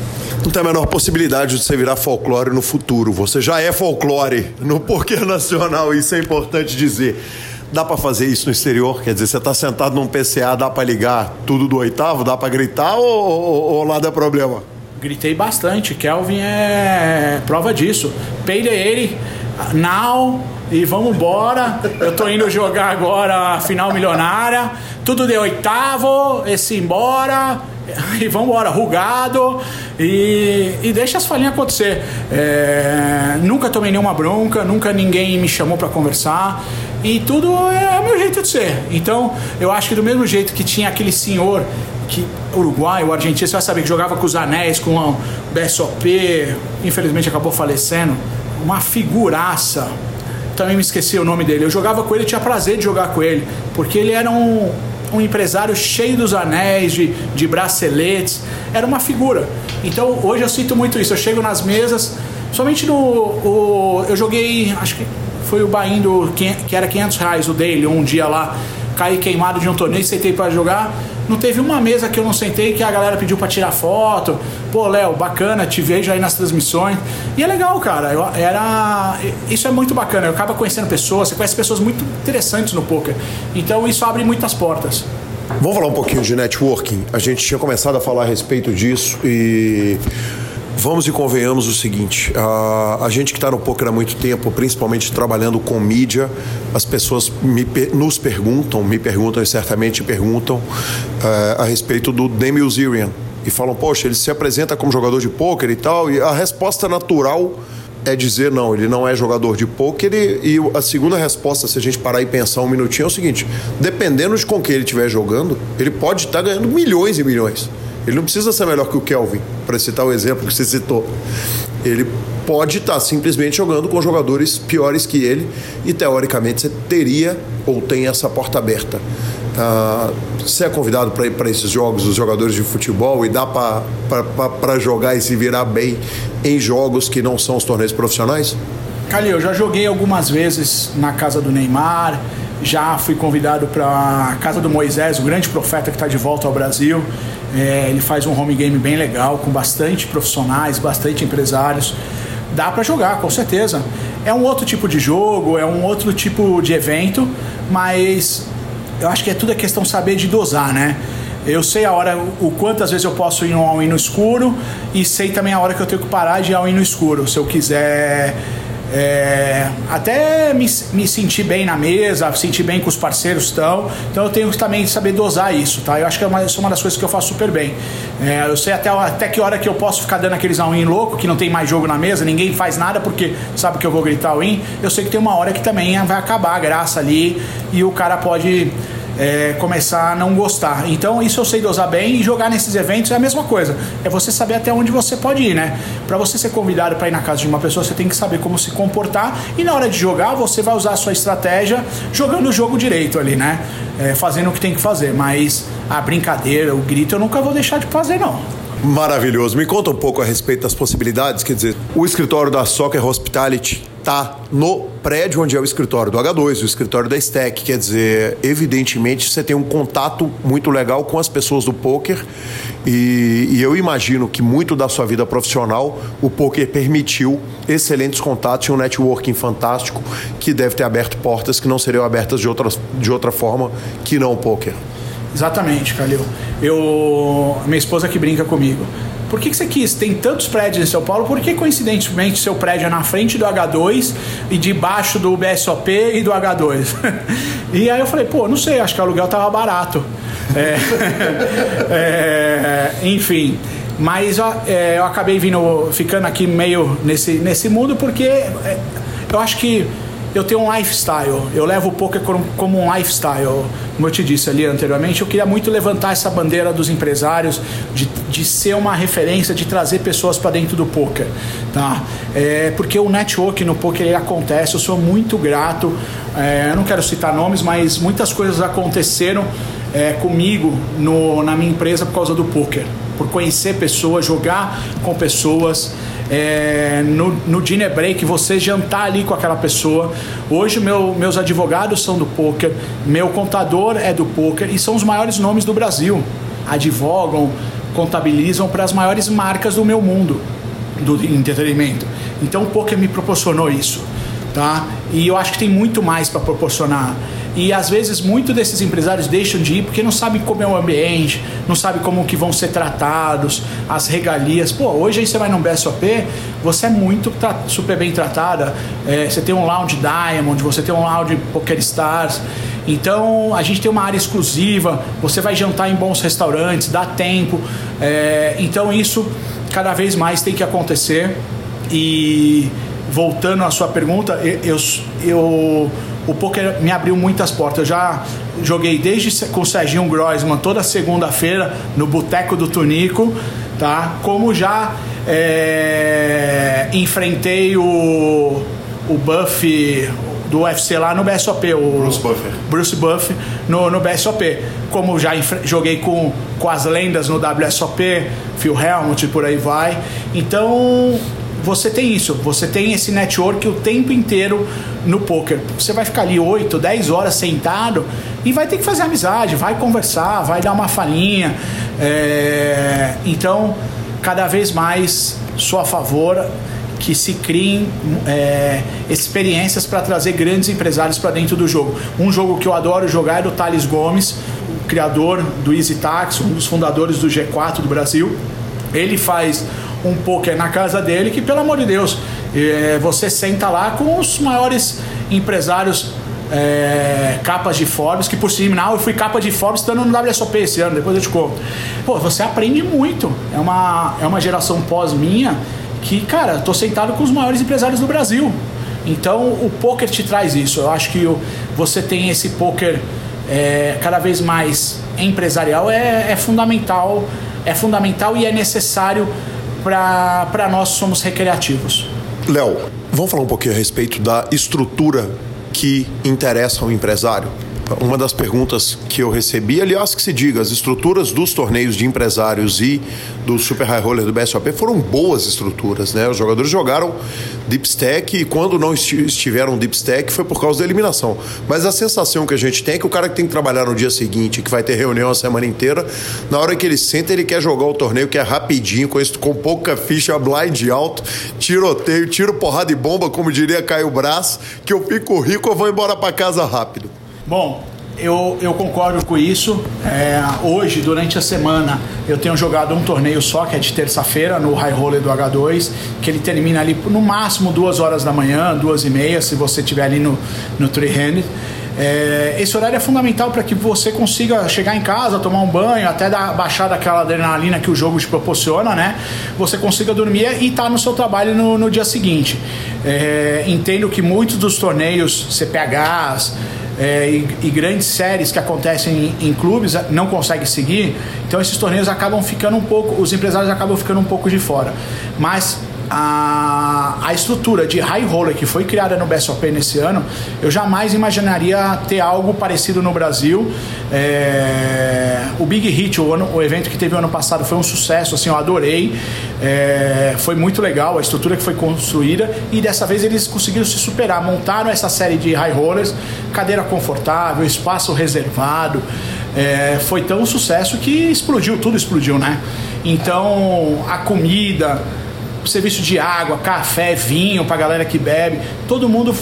não tem a menor possibilidade de você virar folclore no futuro. Você já é folclore no porquê nacional, isso é importante dizer. Dá para fazer isso no exterior? Quer dizer, você está sentado num PCA, dá para ligar tudo do oitavo, dá para gritar ou, ou, ou lá dá problema? Gritei bastante. Kelvin é prova disso. Peide ele, now e vamos embora. Eu tô indo jogar agora a final milionária. Tudo de oitavo, esse embora e vamos embora, rugado e, e deixa as falhinhas acontecer. É, nunca tomei nenhuma bronca, nunca ninguém me chamou para conversar e tudo é o meu jeito de ser. Então eu acho que do mesmo jeito que tinha aquele senhor que Uruguai, o argentino, você vai saber que jogava com os anéis, com o BSOP, infelizmente acabou falecendo, uma figuraça. Também me esqueci o nome dele. Eu jogava com ele, tinha prazer de jogar com ele, porque ele era um, um empresário cheio dos anéis, de, de braceletes, era uma figura. Então hoje eu sinto muito isso. Eu chego nas mesas, somente no. O, eu joguei, acho que foi o Bahia do, que era 500 reais o dele, um dia lá, caí queimado de um torneio, sentei para jogar. Não teve uma mesa que eu não sentei que a galera pediu para tirar foto. Pô, Léo, bacana, te vejo aí nas transmissões. E é legal, cara. Eu, era isso é muito bacana. Eu acaba conhecendo pessoas, você conhece pessoas muito interessantes no poker. Então isso abre muitas portas. Vamos falar um pouquinho de networking. A gente tinha começado a falar a respeito disso e Vamos e convenhamos o seguinte: a, a gente que está no poker há muito tempo, principalmente trabalhando com mídia, as pessoas me, nos perguntam, me perguntam e certamente perguntam uh, a respeito do Demi Uzirian e falam, poxa, ele se apresenta como jogador de pôquer e tal, e a resposta natural é dizer não, ele não é jogador de pôquer e, e, a segunda resposta, se a gente parar e pensar um minutinho, é o seguinte: dependendo de com quem ele estiver jogando, ele pode estar tá ganhando milhões e milhões. Ele não precisa ser melhor que o Kelvin, para citar o exemplo que você citou. Ele pode estar simplesmente jogando com jogadores piores que ele e, teoricamente, você teria ou tem essa porta aberta. Uh, você é convidado para ir para esses jogos, os jogadores de futebol, e dá para jogar e se virar bem em jogos que não são os torneios profissionais? Calil, eu já joguei algumas vezes na casa do Neymar, já fui convidado para a casa do Moisés, o grande profeta que está de volta ao Brasil. É, ele faz um home game bem legal, com bastante profissionais, bastante empresários. Dá para jogar, com certeza. É um outro tipo de jogo, é um outro tipo de evento, mas eu acho que é tudo a questão saber de dosar, né? Eu sei a hora, o quantas vezes eu posso ir ao in no escuro e sei também a hora que eu tenho que parar de ir ao in no escuro. Se eu quiser é, até me, me sentir bem na mesa, sentir bem com os parceiros estão. Então eu tenho que também saber dosar isso, tá? Eu acho que é uma, isso é uma das coisas que eu faço super bem. É, eu sei até, até que hora que eu posso ficar dando aqueles all-in louco, que não tem mais jogo na mesa, ninguém faz nada porque sabe que eu vou gritar all-in. Eu sei que tem uma hora que também vai acabar a graça ali e o cara pode é, começar a não gostar. Então isso eu sei dosar bem e jogar nesses eventos é a mesma coisa. É você saber até onde você pode ir, né? Para você ser convidado para ir na casa de uma pessoa, você tem que saber como se comportar e na hora de jogar você vai usar a sua estratégia jogando o jogo direito ali, né? É, fazendo o que tem que fazer. Mas a brincadeira, o grito eu nunca vou deixar de fazer não. Maravilhoso. Me conta um pouco a respeito das possibilidades. Quer dizer, o escritório da Soccer Hospitality está no prédio onde é o escritório do H2, o escritório da Stack. Quer dizer, evidentemente você tem um contato muito legal com as pessoas do poker e, e eu imagino que muito da sua vida profissional o poker permitiu excelentes contatos e um networking fantástico que deve ter aberto portas que não seriam abertas de outra, de outra forma que não o poker. Exatamente, Calil. Eu, minha esposa que brinca comigo. Por que, que você quis? Tem tantos prédios em São Paulo, por que coincidentemente seu prédio é na frente do H2 e debaixo do BSOP e do H2? e aí eu falei, pô, não sei, acho que o aluguel tava barato. É, é, enfim. Mas é, eu acabei vindo, ficando aqui meio nesse, nesse mundo porque é, eu acho que eu tenho um lifestyle, eu levo o poker como um lifestyle. Como eu te disse ali anteriormente, eu queria muito levantar essa bandeira dos empresários, de, de ser uma referência, de trazer pessoas para dentro do poker. Tá? É, porque o network no poker acontece, eu sou muito grato. É, eu não quero citar nomes, mas muitas coisas aconteceram é, comigo no, na minha empresa por causa do poker. Por conhecer pessoas, jogar com pessoas é, no, no dinner break, você jantar ali com aquela pessoa. Hoje meu, meus advogados são do poker, meu contador é do poker e são os maiores nomes do Brasil. Advogam, contabilizam para as maiores marcas do meu mundo do entretenimento. Então o poker me proporcionou isso, tá? E eu acho que tem muito mais para proporcionar. E às vezes muitos desses empresários deixam de ir porque não sabem como é o ambiente, não sabem como que vão ser tratados, as regalias. Pô, hoje aí você vai num BSOP, você é muito super bem tratada. É, você tem um lounge Diamond, você tem um lounge Poker Stars. Então a gente tem uma área exclusiva, você vai jantar em bons restaurantes, dá tempo. É, então isso cada vez mais tem que acontecer. E voltando à sua pergunta, eu, eu o poker me abriu muitas portas. Eu já joguei desde com o Serginho Groisman toda segunda-feira no Boteco do Tunico, tá? Como já é, enfrentei o, o Buff do UFC lá no BSOP, o Bruce Buffer, Bruce Buff no, no BSOP. Como já joguei com, com as lendas no WSOP, Phil Helmut e por aí vai. Então você tem isso, você tem esse network o tempo inteiro no poker. Você vai ficar ali 8, 10 horas sentado e vai ter que fazer amizade, vai conversar, vai dar uma falinha. É... Então, cada vez mais sou a favor que se criem é, experiências para trazer grandes empresários para dentro do jogo. Um jogo que eu adoro jogar é do Thales Gomes, criador do Easy Tax, um dos fundadores do G4 do Brasil. Ele faz um poker na casa dele que, pelo amor de Deus, é, você senta lá com os maiores empresários é, capas de Forbes, que por sinal eu fui capa de Forbes estando no WSOP esse ano, depois eu te conto. Pô, você aprende muito. É uma, é uma geração pós minha que, cara, tô sentado com os maiores empresários do Brasil. Então o poker te traz isso. Eu acho que você tem esse poker é, cada vez mais empresarial é, é fundamental, é fundamental e é necessário para nós somos recreativos. Léo, vamos falar um pouquinho a respeito da estrutura que interessa ao empresário uma das perguntas que eu recebi, aliás, que se diga, as estruturas dos torneios de empresários e do Super High Roller do BSOP foram boas estruturas, né? Os jogadores jogaram deep stack e quando não estiveram deep stack foi por causa da eliminação. Mas a sensação que a gente tem é que o cara que tem que trabalhar no dia seguinte, que vai ter reunião a semana inteira, na hora que ele senta, ele quer jogar o torneio que é rapidinho, com, isso, com pouca ficha, blind alto, tiroteio, tiro porrada e bomba, como diria Caio Brás, que eu fico rico, eu vou embora para casa rápido. Bom, eu, eu concordo com isso. É, hoje, durante a semana, eu tenho jogado um torneio só, que é de terça-feira, no High Roller do H2, que ele termina ali no máximo duas horas da manhã, duas e meia, se você estiver ali no, no Three Handed. É, esse horário é fundamental para que você consiga chegar em casa, tomar um banho, até dar, baixar daquela adrenalina que o jogo te proporciona, né? Você consiga dormir e estar tá no seu trabalho no, no dia seguinte. É, entendo que muitos dos torneios CPHs, é, e, e, grandes séries que acontecem em, em, clubes não conseguem seguir, então esses torneios acabam ficando um pouco, os empresários acabam ficando um pouco de fora. Mas a, a estrutura de high roller que foi criada no BSOP nesse ano, eu jamais imaginaria ter algo parecido no Brasil. É, o Big Hit, o, ano, o evento que teve o ano passado, foi um sucesso, assim, eu adorei. É, foi muito legal a estrutura que foi construída e dessa vez eles conseguiram se superar. Montaram essa série de high rollers, cadeira confortável, espaço reservado. É, foi tão sucesso que explodiu, tudo explodiu, né? Então a comida serviço de água, café, vinho para galera que bebe, todo mundo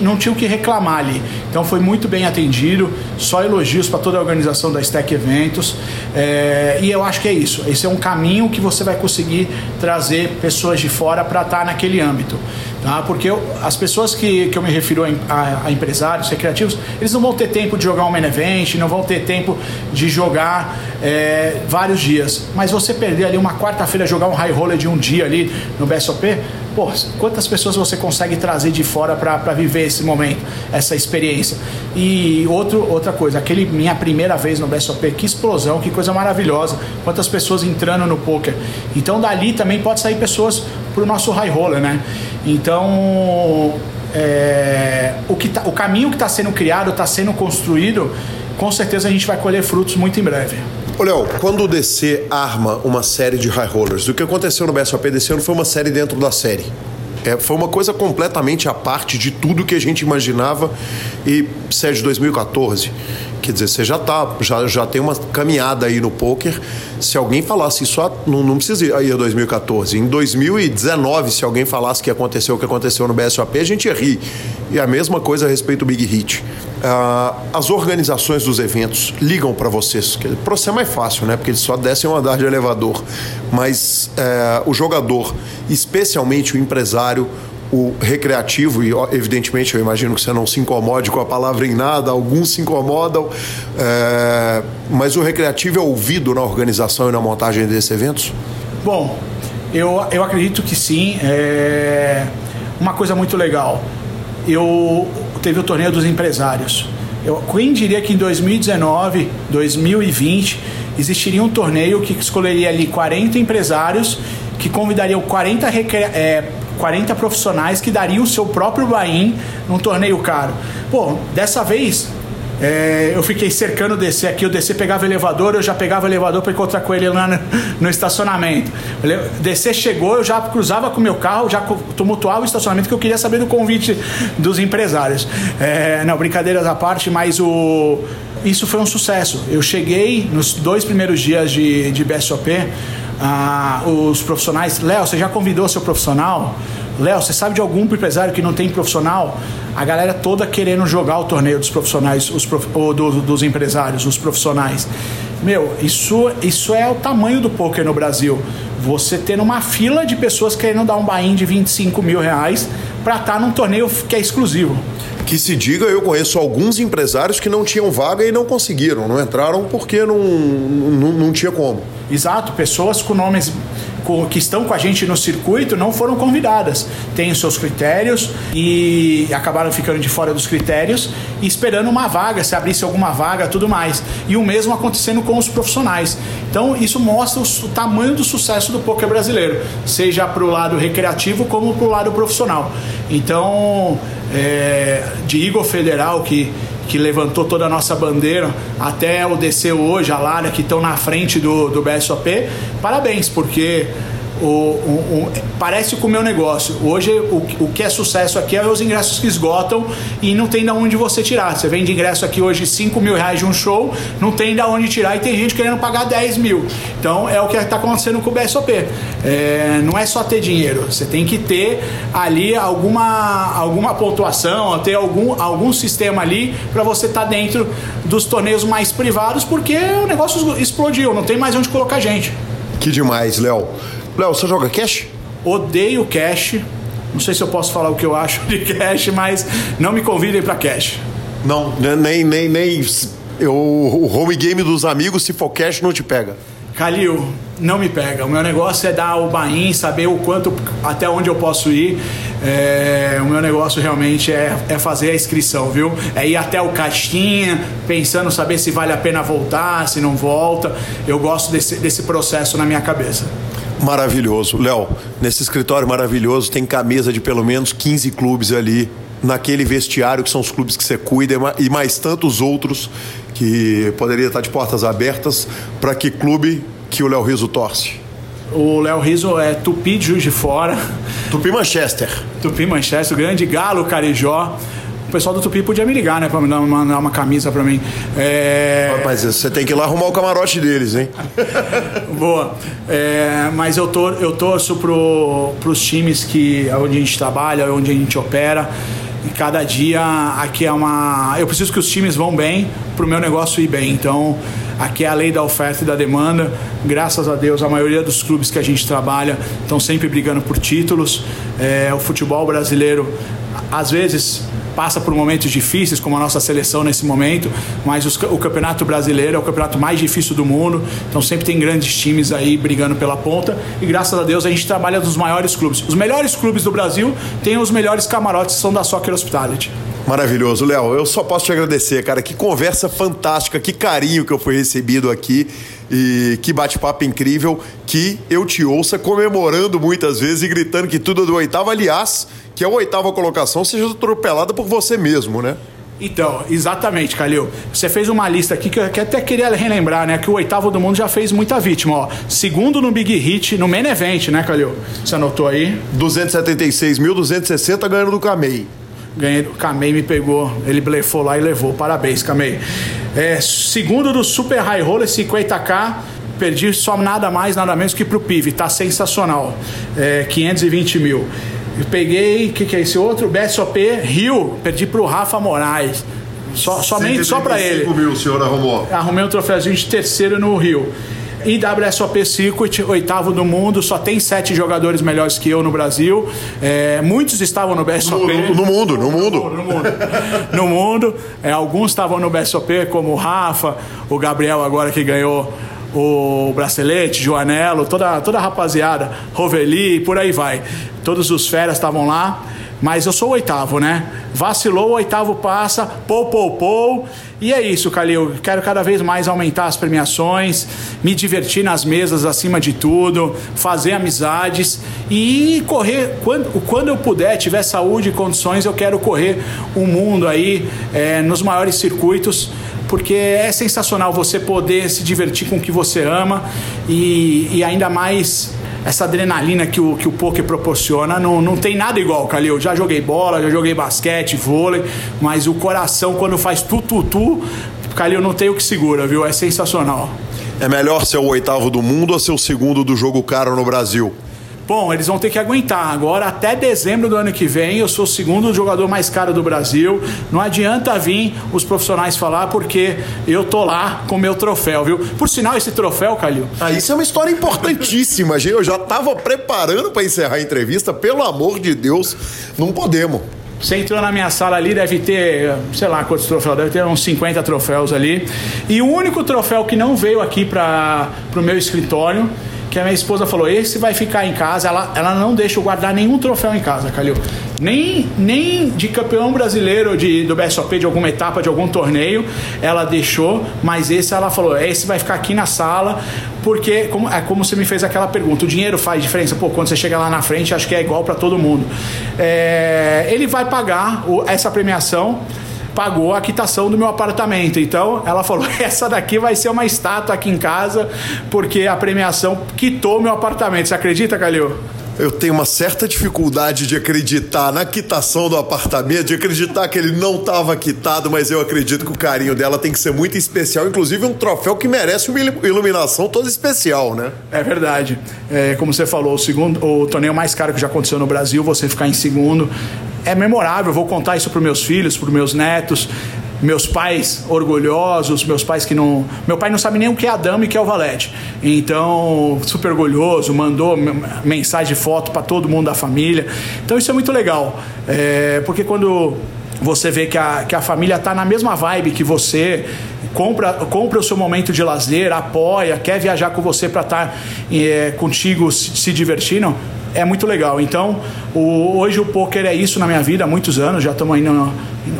não tinha o que reclamar ali. Então foi muito bem atendido, só elogios para toda a organização da Stack Eventos. É, e eu acho que é isso. Esse é um caminho que você vai conseguir trazer pessoas de fora para estar tá naquele âmbito. Tá? Porque eu, as pessoas que, que eu me refiro a, a, a, empresários recreativos, eles não vão ter tempo de jogar um main event, não vão ter tempo de jogar é, vários dias. Mas você perder ali uma quarta-feira jogar um high roller de um dia ali no BSOP, pô, quantas pessoas você consegue trazer de fora para viver esse momento, essa experiência? E outro, outra coisa, aquele minha primeira vez no BSOP, que explosão, que coisa maravilhosa, quantas pessoas entrando no poker. Então dali também pode sair pessoas para o nosso high roller, né? Então, é, o, que tá, o caminho que está sendo criado, está sendo construído, com certeza a gente vai colher frutos muito em breve. Ô, Léo, quando o DC arma uma série de high rollers, o que aconteceu no BSOP desse ano foi uma série dentro da série. É, foi uma coisa completamente à parte de tudo que a gente imaginava. E de 2014, quer dizer, você já tá, já, já tem uma caminhada aí no poker. Se alguém falasse isso, não, não precisa ir a 2014. Em 2019, se alguém falasse que aconteceu o que aconteceu no BSOP, a gente ia rir. E a mesma coisa a respeito do Big Hit. Uh, as organizações dos eventos ligam para vocês. Para você é mais fácil, né? Porque eles só descem um andar de elevador. Mas uh, o jogador, especialmente o empresário, o recreativo, e evidentemente eu imagino que você não se incomode com a palavra em nada, alguns se incomodam, é, mas o recreativo é ouvido na organização e na montagem desses eventos? Bom, eu, eu acredito que sim. É uma coisa muito legal. Eu teve o torneio dos empresários. Eu, quem diria que em 2019, 2020 existiria um torneio que escolheria ali 40 empresários que convidariam 40, é, 40 profissionais que dariam o seu próprio buy-in num torneio caro. Pô, dessa vez É, eu fiquei cercando o DC aqui, o DC pegava elevador, eu já pegava elevador para encontrar com ele lá no, no estacionamento. O DC chegou, eu já cruzava com o meu carro, já tumultuava o estacionamento que eu queria saber do convite dos empresários. É, não, brincadeiras à parte, mas o isso foi um sucesso. Eu cheguei nos dois primeiros dias de, de BSOP, ah, os profissionais, Léo, você já convidou seu profissional? Léo, você sabe de algum empresário que não tem profissional? A galera toda querendo jogar o torneio dos profissionais, os prof, do, dos empresários, os profissionais. Meu, isso, isso é o tamanho do poker no Brasil. Você ter uma fila de pessoas querendo dar um buy de 25 mil reais para estar tá num torneio que é exclusivo. Que se diga, eu conheço alguns empresários que não tinham vaga e não conseguiram, não entraram porque não, não, não tinha como. Exato, pessoas com nomes que estão com a gente no circuito não foram convidadas. Têm os seus critérios e acabaram ficando de fora dos critérios e esperando uma vaga, se abrisse alguma vaga, tudo mais. E o mesmo acontecendo com os profissionais. Então isso mostra o, tamanho do sucesso do poker brasileiro, seja para o lado recreativo como para o lado profissional. Então, é, de Igor Federal, que que levantou toda a nossa bandeira, até o DC hoje, a Lara, que estão na frente do, do BSOP, parabéns, porque o, o, o, parece com o meu negócio. Hoje o, o que é sucesso aqui é os ingressos que esgotam e não tem de onde você tirar. Você vende ingresso aqui hoje 5 mil reais de um show, não tem de onde tirar e tem gente querendo pagar 10 mil. Então é o que está acontecendo com o BSOP. É, não é só ter dinheiro, você tem que ter ali alguma, alguma pontuação, ter algum, algum sistema ali para você estar tá dentro dos torneios mais privados, porque o negócio explodiu, não tem mais onde colocar gente. Que demais, Léo. Léo, você joga cash? Odeio cash. Não sei se eu posso falar o que eu acho de cash, mas não me convidem para cash. Não, né, nem, nem, nem eu, o home game dos amigos, se for cash, não te pega. Calil, não me pega. O meu negócio é dar o bain, saber o quanto, até onde eu posso ir. É, o meu negócio realmente é, é, fazer a inscrição, viu? É ir até o caixinha, pensando saber se vale a pena voltar, se não volta. Eu gosto desse, desse processo na minha cabeça. Maravilhoso. Léo, nesse escritório maravilhoso tem camisa de pelo menos 15 clubes ali naquele vestiário que são os clubes que você cuida e mais tantos outros que poderia estar de portas abertas para que clube que o Léo Riso torce. O Léo Riso é Tupi de Juiz de Fora. Tupi Manchester. Tupi Manchester, o grande Galo Carijó pessoal do Tupi podia me ligar, né? Pra me dar uma, uma camisa pra mim. É... Mas você tem que ir lá arrumar o camarote deles, hein? Boa. É, mas eu, tor eu torço pro, pros times que, onde a gente trabalha, onde a gente opera. E cada dia aqui é uma. Eu preciso que os times vão bem para o meu negócio ir bem. Então, aqui é a lei da oferta e da demanda. Graças a Deus, a maioria dos clubes que a gente trabalha estão sempre brigando por títulos. É, o futebol brasileiro, às vezes, passa por momentos difíceis, como a nossa seleção nesse momento, mas os, o Campeonato Brasileiro é o campeonato mais difícil do mundo, então sempre tem grandes times aí brigando pela ponta e graças a Deus a gente trabalha nos maiores clubes. Os melhores clubes do Brasil têm os melhores camarotes, são da Soccer Hospitality. Maravilhoso, Léo. Eu só posso te agradecer, cara. Que conversa fantástica, que carinho que eu fui recebido aqui e que bate-papo incrível. Que eu te ouça comemorando muitas vezes e gritando que tudo é do oitavo. Aliás, que a oitava colocação seja atropelada por você mesmo, né? Então, exatamente, Calil. Você fez uma lista aqui que eu até queria relembrar, né? Que o oitavo do mundo já fez muita vítima, ó. Segundo no Big Hit, no Main Event, né, Calil? Você anotou aí? 276.260 ganhando do Camei. Ganhei, o Kamei me pegou, ele blefou lá e levou. Parabéns, Kamei. É, segundo do Super High Roller 50k, perdi só nada mais, nada menos que pro PIV, tá sensacional. É, 520 mil. Eu peguei, o que, que é esse outro? BSOP Rio, perdi pro Rafa Moraes. Só, somente só para ele. mil o senhor arrumou. Arrumei um troféuzinho de terceiro no Rio. IWSOP Circuit, oitavo do mundo, só tem sete jogadores melhores que eu no Brasil. É, muitos estavam no BSOP. No, no, mundo, no mundo. No mundo. no mundo. É, alguns estavam no BSOP, como o Rafa, o Gabriel agora que ganhou o Bracelete, Joanelo, toda, toda a rapaziada, Roveli, por aí vai. Todos os feras estavam lá. Mas eu sou o oitavo, né? Vacilou, o oitavo passa, pou, pou, pou. E é isso, Calil. Quero cada vez mais aumentar as premiações, me divertir nas mesas acima de tudo, fazer amizades e correr quando, quando eu puder, tiver saúde e condições, eu quero correr o mundo aí é, nos maiores circuitos porque é sensacional você poder se divertir com o que você ama e, e ainda mais essa adrenalina que o, que o poker proporciona. Não, não tem nada igual, Calil. Já joguei bola, já joguei basquete, vôlei, mas o coração, quando faz tu, tu, tu, Calil, não tem o que segura, viu? É sensacional. É melhor ser o oitavo do mundo ou ser o segundo do jogo caro no Brasil? Bom, eles vão ter que aguentar. Agora, até dezembro do ano que vem, eu sou o segundo jogador mais caro do Brasil. Não adianta vir os profissionais falar, porque eu tô lá com meu troféu, viu? Por sinal, esse troféu, Calil. Ah, isso é uma história importantíssima, gente. Eu já tava preparando para encerrar a entrevista. Pelo amor de Deus, não podemos. Você entrou na minha sala ali, deve ter, sei lá quantos troféus, deve ter uns 50 troféus ali. E o único troféu que não veio aqui para o meu escritório que a minha esposa falou: esse vai ficar em casa. Ela, ela não deixa eu guardar nenhum troféu em casa, Calil. Nem, nem de campeão brasileiro de, do BSOP, de alguma etapa, de algum torneio, ela deixou, mas esse ela falou: esse vai ficar aqui na sala, porque como, é como você me fez aquela pergunta: o dinheiro faz diferença? Pô, quando você chega lá na frente, acho que é igual para todo mundo. É, ele vai pagar o, essa premiação pagou a quitação do meu apartamento. Então ela falou: essa daqui vai ser uma estátua aqui em casa, porque a premiação quitou meu apartamento. Você acredita, Calil? Eu tenho uma certa dificuldade de acreditar na quitação do apartamento, de acreditar que ele não estava quitado, mas eu acredito que o carinho dela tem que ser muito especial, inclusive um troféu que merece uma iluminação toda especial, né? É verdade. É, como você falou, o segundo, o torneio mais caro que já aconteceu no Brasil, você ficar em segundo, é memorável. vou contar isso para meus filhos, para meus netos meus pais orgulhosos, meus pais que não. Meu pai não sabe nem o que é a dama e o que é o valete. Então, super orgulhoso, mandou mensagem, foto para todo mundo da família. Então, isso é muito legal. É, porque quando você vê que a, que a família está na mesma vibe que você, compra, compra o seu momento de lazer, apoia, quer viajar com você para estar tá, é, contigo se, se divertindo, é muito legal. Então, o, hoje o poker é isso na minha vida há muitos anos, já estamos indo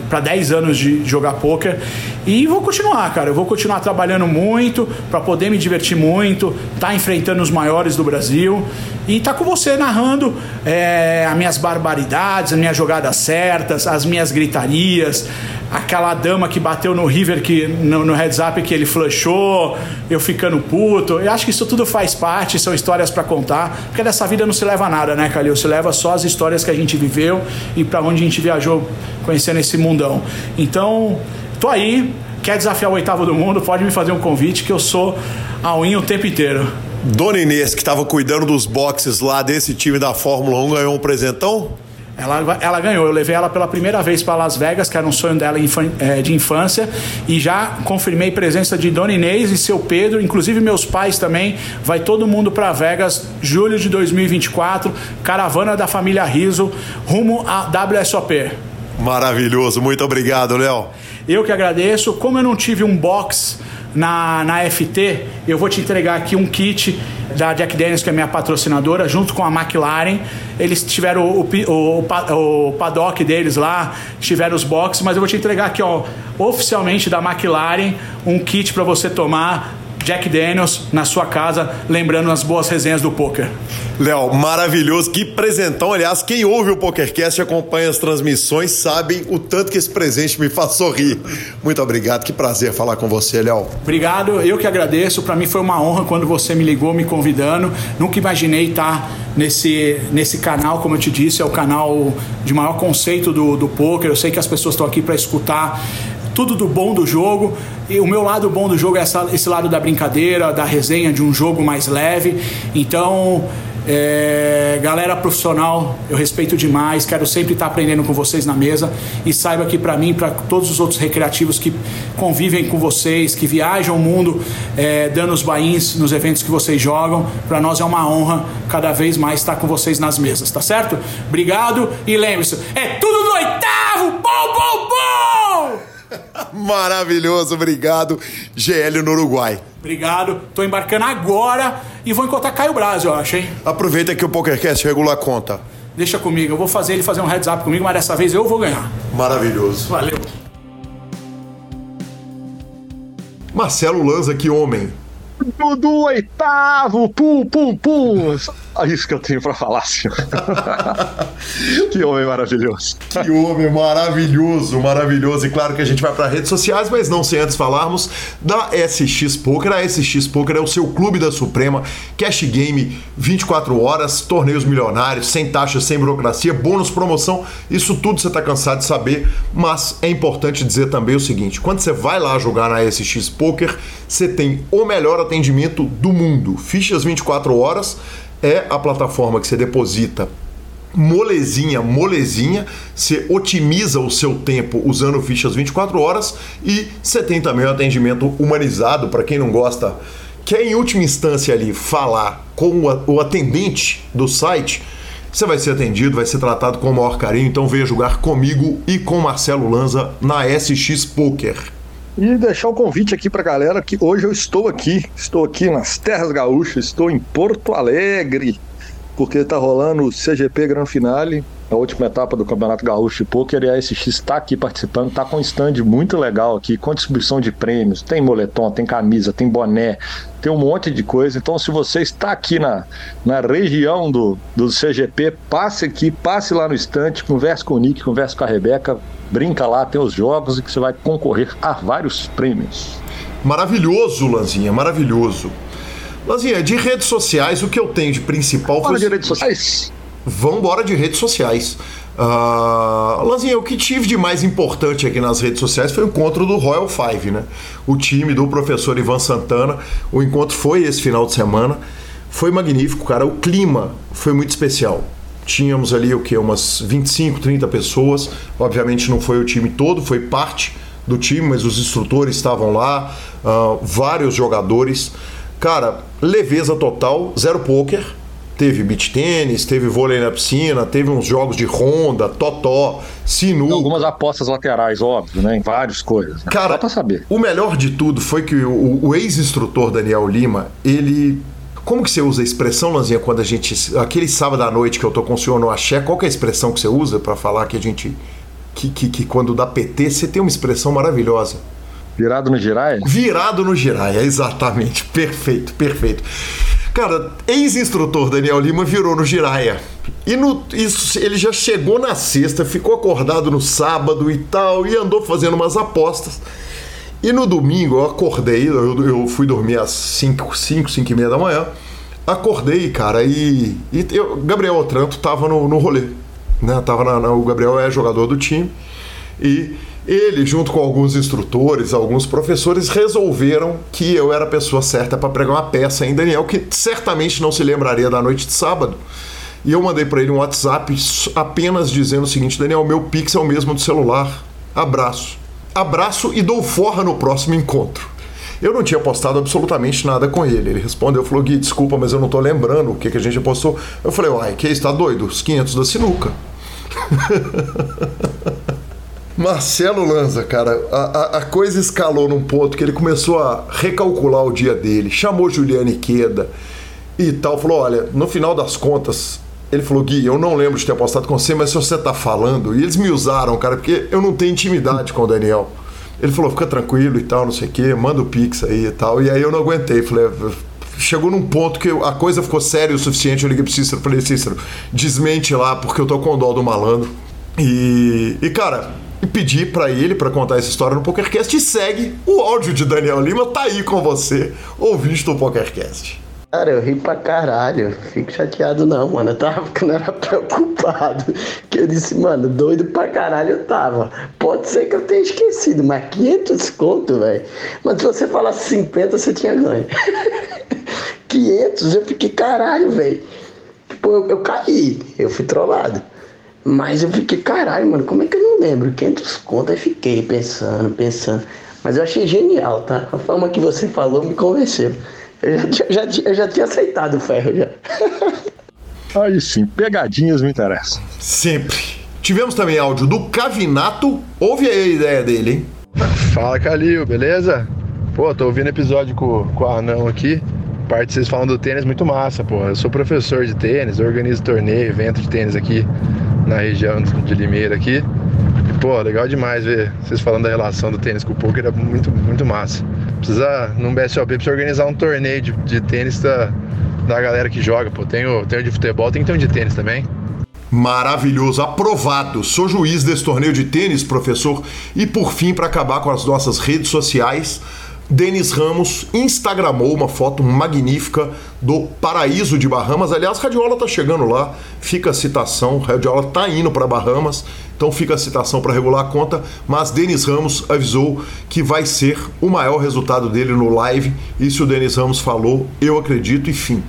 para 10 anos de jogar poker e vou continuar, cara. Eu vou continuar trabalhando muito para poder me divertir muito, tá enfrentando os maiores do Brasil e tá com você narrando é, as minhas barbaridades, as minhas jogadas certas, as minhas gritarias, aquela dama que bateu no River que no, no heads up que ele flushou, eu ficando puto. Eu acho que isso tudo faz parte, são histórias para contar, porque dessa vida não se leva nada, né, Calil? Se leva só as histórias que a gente viveu e para onde a gente viajou conhecendo esse mundão. Então, tô aí, quer desafiar o oitavo do mundo, pode me fazer um convite que eu sou a unha o tempo inteiro. Dona Inês, que estava cuidando dos boxes lá desse time da Fórmula 1, ganhou um presentão? Ela, ela ganhou. Eu levei ela pela primeira vez para Las Vegas, que era um sonho dela é, de infância, e já confirmei presença de Dona Inês e seu Pedro, inclusive meus pais também. Vai todo mundo para Vegas, julho de 2024, caravana da família Riso, rumo a WSOP. Maravilhoso, muito obrigado, Léo. Eu que agradeço. Como eu não tive um box na, na FT, eu vou te entregar aqui um kit da Jack Daniels, que é minha patrocinadora, junto com a McLaren. Eles tiveram o, o, o, o paddock deles lá, tiveram os boxes, mas eu vou te entregar aqui, ó, oficialmente da McLaren, um kit para você tomar Jack Daniels na sua casa, lembrando as boas resenhas do poker. Léo, maravilhoso, que presentão. Aliás, quem ouve o PokerCast e acompanha as transmissões sabe o tanto que esse presente me faz sorrir. Muito obrigado, que prazer falar com você, Léo. Obrigado, eu que agradeço. Para mim foi uma honra quando você me ligou me convidando. Nunca imaginei estar nesse, nesse canal, como eu te disse, é o canal de maior conceito do, do poker. Eu sei que as pessoas estão aqui para escutar tudo do bom do jogo. E o meu lado bom do jogo é essa, esse lado da brincadeira, da resenha, de um jogo mais leve. Então, é, galera profissional, eu respeito demais, quero sempre estar aprendendo com vocês na mesa e saiba que para mim, para todos os outros recreativos que convivem com vocês, que viajam o mundo é, dando os bains nos eventos que vocês jogam, para nós é uma honra cada vez mais estar com vocês nas mesas, tá certo? Obrigado e lembre-se, é tudo no oitavo! Bom, bom, bom! Maravilhoso, obrigado. GL no Uruguai. Obrigado. Tô embarcando agora e vou encontrar Caio Braz, eu acho, hein? Aproveita que o PokerCast regula a conta. Deixa comigo, eu vou fazer ele fazer um heads up comigo, mas dessa vez eu vou ganhar. Maravilhoso. Valeu. Marcelo Lanza, que homem. Dudu oitavo, pum, pum, pum. É isso que eu tenho para falar, senhor. que homem maravilhoso. Que homem maravilhoso, maravilhoso. E claro que a gente vai para redes sociais, mas não sem antes falarmos da SX Poker. A SX Poker é o seu clube da Suprema, cash game 24 horas, torneios milionários, sem taxa, sem burocracia, bônus, promoção. Isso tudo você está cansado de saber, mas é importante dizer também o seguinte: quando você vai lá jogar na SX Poker, você tem o melhor atendimento do mundo. Fichas 24 horas é a plataforma que você deposita molezinha, molezinha, você otimiza o seu tempo usando fichas 24 horas e você tem também o atendimento humanizado para quem não gosta, quer em última instância ali falar com o atendente do site, você vai ser atendido, vai ser tratado com o maior carinho, então venha jogar comigo e com Marcelo Lanza na SX Poker. E deixar o convite aqui para a galera que hoje eu estou aqui, estou aqui nas Terras Gaúchas, estou em Porto Alegre, porque está rolando o CGP Gran Finale, a última etapa do Campeonato Gaúcho de Poker, e a SX está aqui participando, está com um stand muito legal aqui, com distribuição de prêmios, tem moletom, tem camisa, tem boné, tem um monte de coisa. Então, se você está aqui na, na região do, do CGP, passe aqui, passe lá no stand, converse com o Nick, converse com a Rebeca, brinca lá, tem os jogos e que você vai concorrer a vários prêmios. Maravilhoso, Lanzinha, maravilhoso. Lanzinha, de redes sociais, o que eu tenho de principal Bora de redes sociais? Vambora de redes sociais. Uh, Lanzinha, o que tive de mais importante aqui nas redes sociais foi o encontro do Royal Five, né? O time do professor Ivan Santana. O encontro foi esse final de semana. Foi magnífico, cara. O clima foi muito especial. Tínhamos ali o que? Umas 25, 30 pessoas. Obviamente não foi o time todo, foi parte do time, mas os instrutores estavam lá, uh, vários jogadores. Cara, leveza total, zero poker. Teve beach tênis, teve vôlei na piscina, teve uns jogos de ronda, totó, sinuca. Algumas apostas laterais, óbvio, né? Em várias coisas. Né? Cara, pra saber. o melhor de tudo foi que o, o ex-instrutor Daniel Lima, ele como que você usa a expressão, Lanzinha, quando a gente. Aquele sábado à noite que eu tô com o senhor no axé, qual que é a expressão que você usa para falar que a gente. Que, que, que, quando dá PT, você tem uma expressão maravilhosa. Virado no giraia? Virado no giraia, exatamente. Perfeito, perfeito. Cara, ex-instrutor Daniel Lima virou no giraia. E no, isso, ele já chegou na sexta, ficou acordado no sábado e tal, e andou fazendo umas apostas. E no domingo eu acordei, eu, eu fui dormir às 5, 5, 5 e meia da manhã. Acordei, cara, e, e eu, Gabriel Otranto tava no, no rolê. Né? Tava na, na, o Gabriel é jogador do time. E ele, junto com alguns instrutores, alguns professores, resolveram que eu era a pessoa certa para pregar uma peça em Daniel, que certamente não se lembraria da noite de sábado. E eu mandei para ele um WhatsApp apenas dizendo o seguinte: Daniel, meu Pix é o mesmo do celular. Abraço. Abraço e dou forra no próximo encontro. Eu não tinha postado absolutamente nada com ele. Ele respondeu, falou, Gui, desculpa, mas eu não tô lembrando o que, que a gente postou. Eu falei, uai, que está doido? Os 500 da sinuca. Marcelo Lanza, cara, a, a, a, coisa escalou num ponto que ele começou a recalcular o dia dele, chamou Juliane Queda e tal, falou: olha, no final das contas, ele falou, Gui, eu não lembro de ter apostado com você, mas se você tá falando, e eles me usaram, cara, porque eu não tenho intimidade com o Daniel. Ele falou, fica tranquilo e tal, não sei o quê, manda o Pix aí e tal. E aí eu não aguentei, falei, chegou num ponto que a coisa ficou séria o suficiente, eu liguei pro Cícero, falei, Cícero, desmente lá, porque eu tô com dó do malandro. E, e cara, pedir para ele para contar essa história no PokerCast e segue o áudio de Daniel Lima, tá aí com você, ouvinte do PokerCast. Cara, eu ri pra caralho. Fico chateado não, mano. Eu tava ficando era preocupado. Que eu disse, mano, doido pra caralho eu tava. Pode ser que eu tenha esquecido, mas 500 conto, velho. Mas se você falasse 50, você tinha ganho. 500, eu fiquei caralho, velho. Tipo, eu, eu caí. Eu fui trollado. Mas eu fiquei, caralho, mano, como é que eu não lembro? 500 conto, aí fiquei pensando, pensando. Mas eu achei genial, tá? A forma que você falou me convenceu. Eu já, já, já, eu já tinha aceitado o ferro já. Aí sim, pegadinhas me interessam. Sempre. Tivemos também áudio do Cavinato. Ouve aí a ideia dele, hein? Fala, Calil, beleza? Pô, tô ouvindo episódio com, com o Anão aqui. parte vocês falam do tênis muito massa, pô. Eu sou professor de tênis, organizo torneio, evento de tênis aqui na região de Limeira aqui. E, pô, legal demais ver vocês falando da relação do tênis com o poker, é muito, muito massa. Precisa, num BSOP, precisa organizar um torneio de, de tênis da, da galera que joga, pô. Tem o, tem o de futebol, tem que ter um de tênis também. Maravilhoso, aprovado. Sou juiz desse torneio de tênis, professor. E por fim, para acabar com as nossas redes sociais, Denis Ramos instagramou uma foto magnífica do paraíso de Bahamas. Aliás, Radiola tá chegando lá, fica a citação. Radiola tá indo para Bahamas, então fica a citação para regular a conta. Mas Denis Ramos avisou que vai ser o maior resultado dele no live. Se o Denis Ramos falou, eu acredito e fim.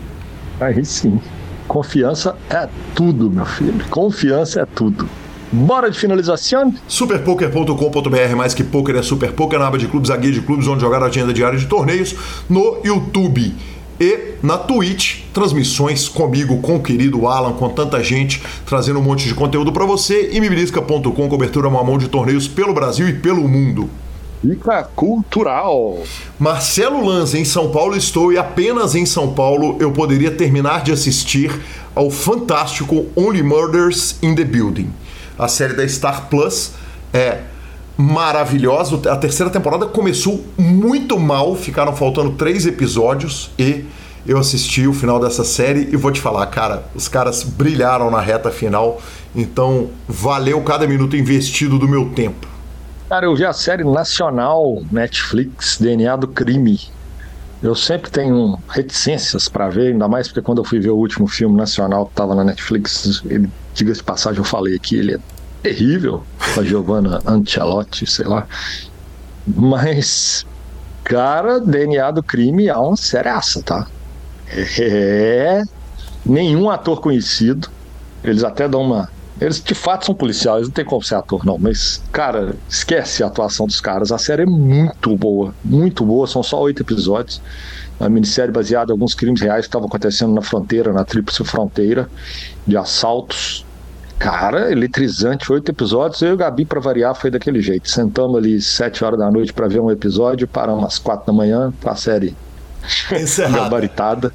Aí sim. Confiança é tudo, meu filho. Confiança é tudo. Bora de finalização? Superpoker.com.br, mais que poker é super poker, na aba de clubes, a guia de clubes, onde jogar a agenda diária de torneios, no YouTube e na Twitch, transmissões comigo, com o querido Alan, com tanta gente, trazendo um monte de conteúdo para você, e mibilisca.com, cobertura mamão de torneios pelo Brasil e pelo mundo. Dica cultural. Marcelo Lanza em São Paulo estou e apenas em São Paulo eu poderia terminar de assistir ao fantástico Only Murders in the Building. A série da Star Plus é maravilhosa. A terceira temporada começou muito mal, ficaram faltando três episódios e eu assisti o final dessa série e vou te falar, cara, os caras brilharam na reta final, então valeu cada minuto investido do meu tempo. Cara, eu vi a série nacional Netflix, DNA do Crime. Eu sempre tenho reticências para ver, ainda mais porque quando eu fui ver o último filme nacional que estava na Netflix, ele, diga-se passagem, eu falei que ele é terrível, a Giovanna Ancelotti, sei lá. Mas, cara, DNA do Crime é uma seriaça, tá? É. Nenhum ator conhecido. Eles até dão uma eles de fato são policiais, não tem como ser ator, não. Mas, cara, esquece a atuação dos caras. A série é muito boa, muito boa. São só oito episódios. Uma minissérie baseada em alguns crimes reais que estavam acontecendo na fronteira, na tríplice fronteira, de assaltos. Cara, eletrizante, oito episódios. Eu e o Gabi, para variar, foi daquele jeito. Sentamos ali sete horas da noite para ver um episódio, paramos às quatro da manhã para a série Encerrada. gabaritada.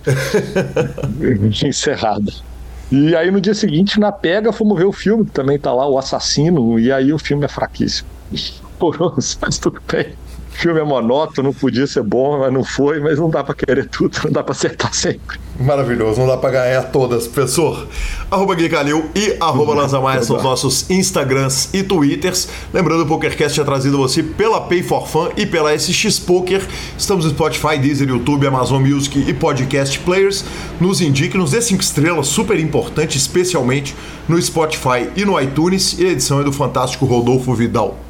Encerrada. E aí no dia seguinte, na pega, fomos ver o filme, que também tá lá, o assassino, e aí o filme é fraquíssimo. Horroroso, mas tudo bem. Filme é monótono, podia ser bom, mas não foi, mas não dá pra querer tudo, não dá pra acertar sempre. Maravilhoso, não dá pra ganhar todas, professor. Arroba Gui Calil e arroba Lanzamaia são os nossos Instagrams e Twitters. Lembrando, o PokerCast é trazido a você pela Pay for Fun e pela SX Poker. Estamos no Spotify, Deezer, YouTube, Amazon Music e Podcast Players. Nos indique, nos dê 5 estrelas, super importante, especialmente no Spotify e no iTunes. E a edição é do fantástico Rodolfo Vidal.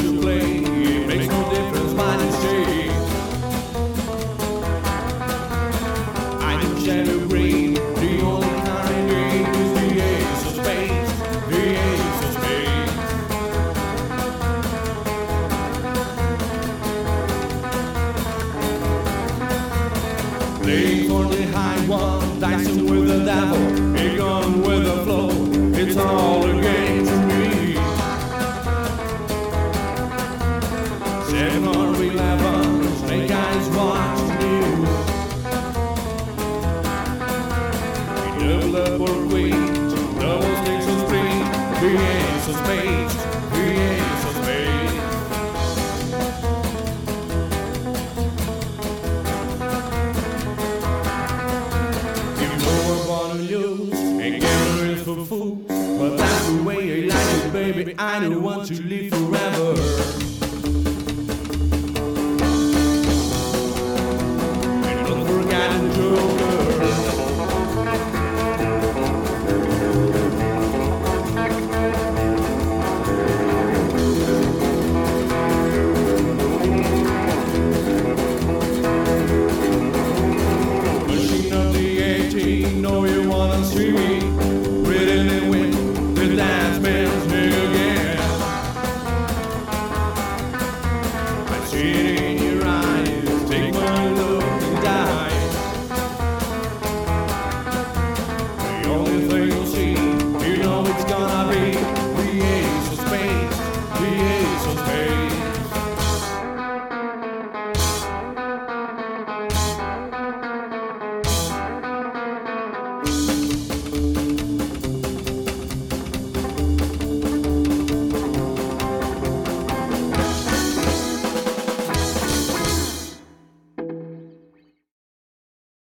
It's kind of one.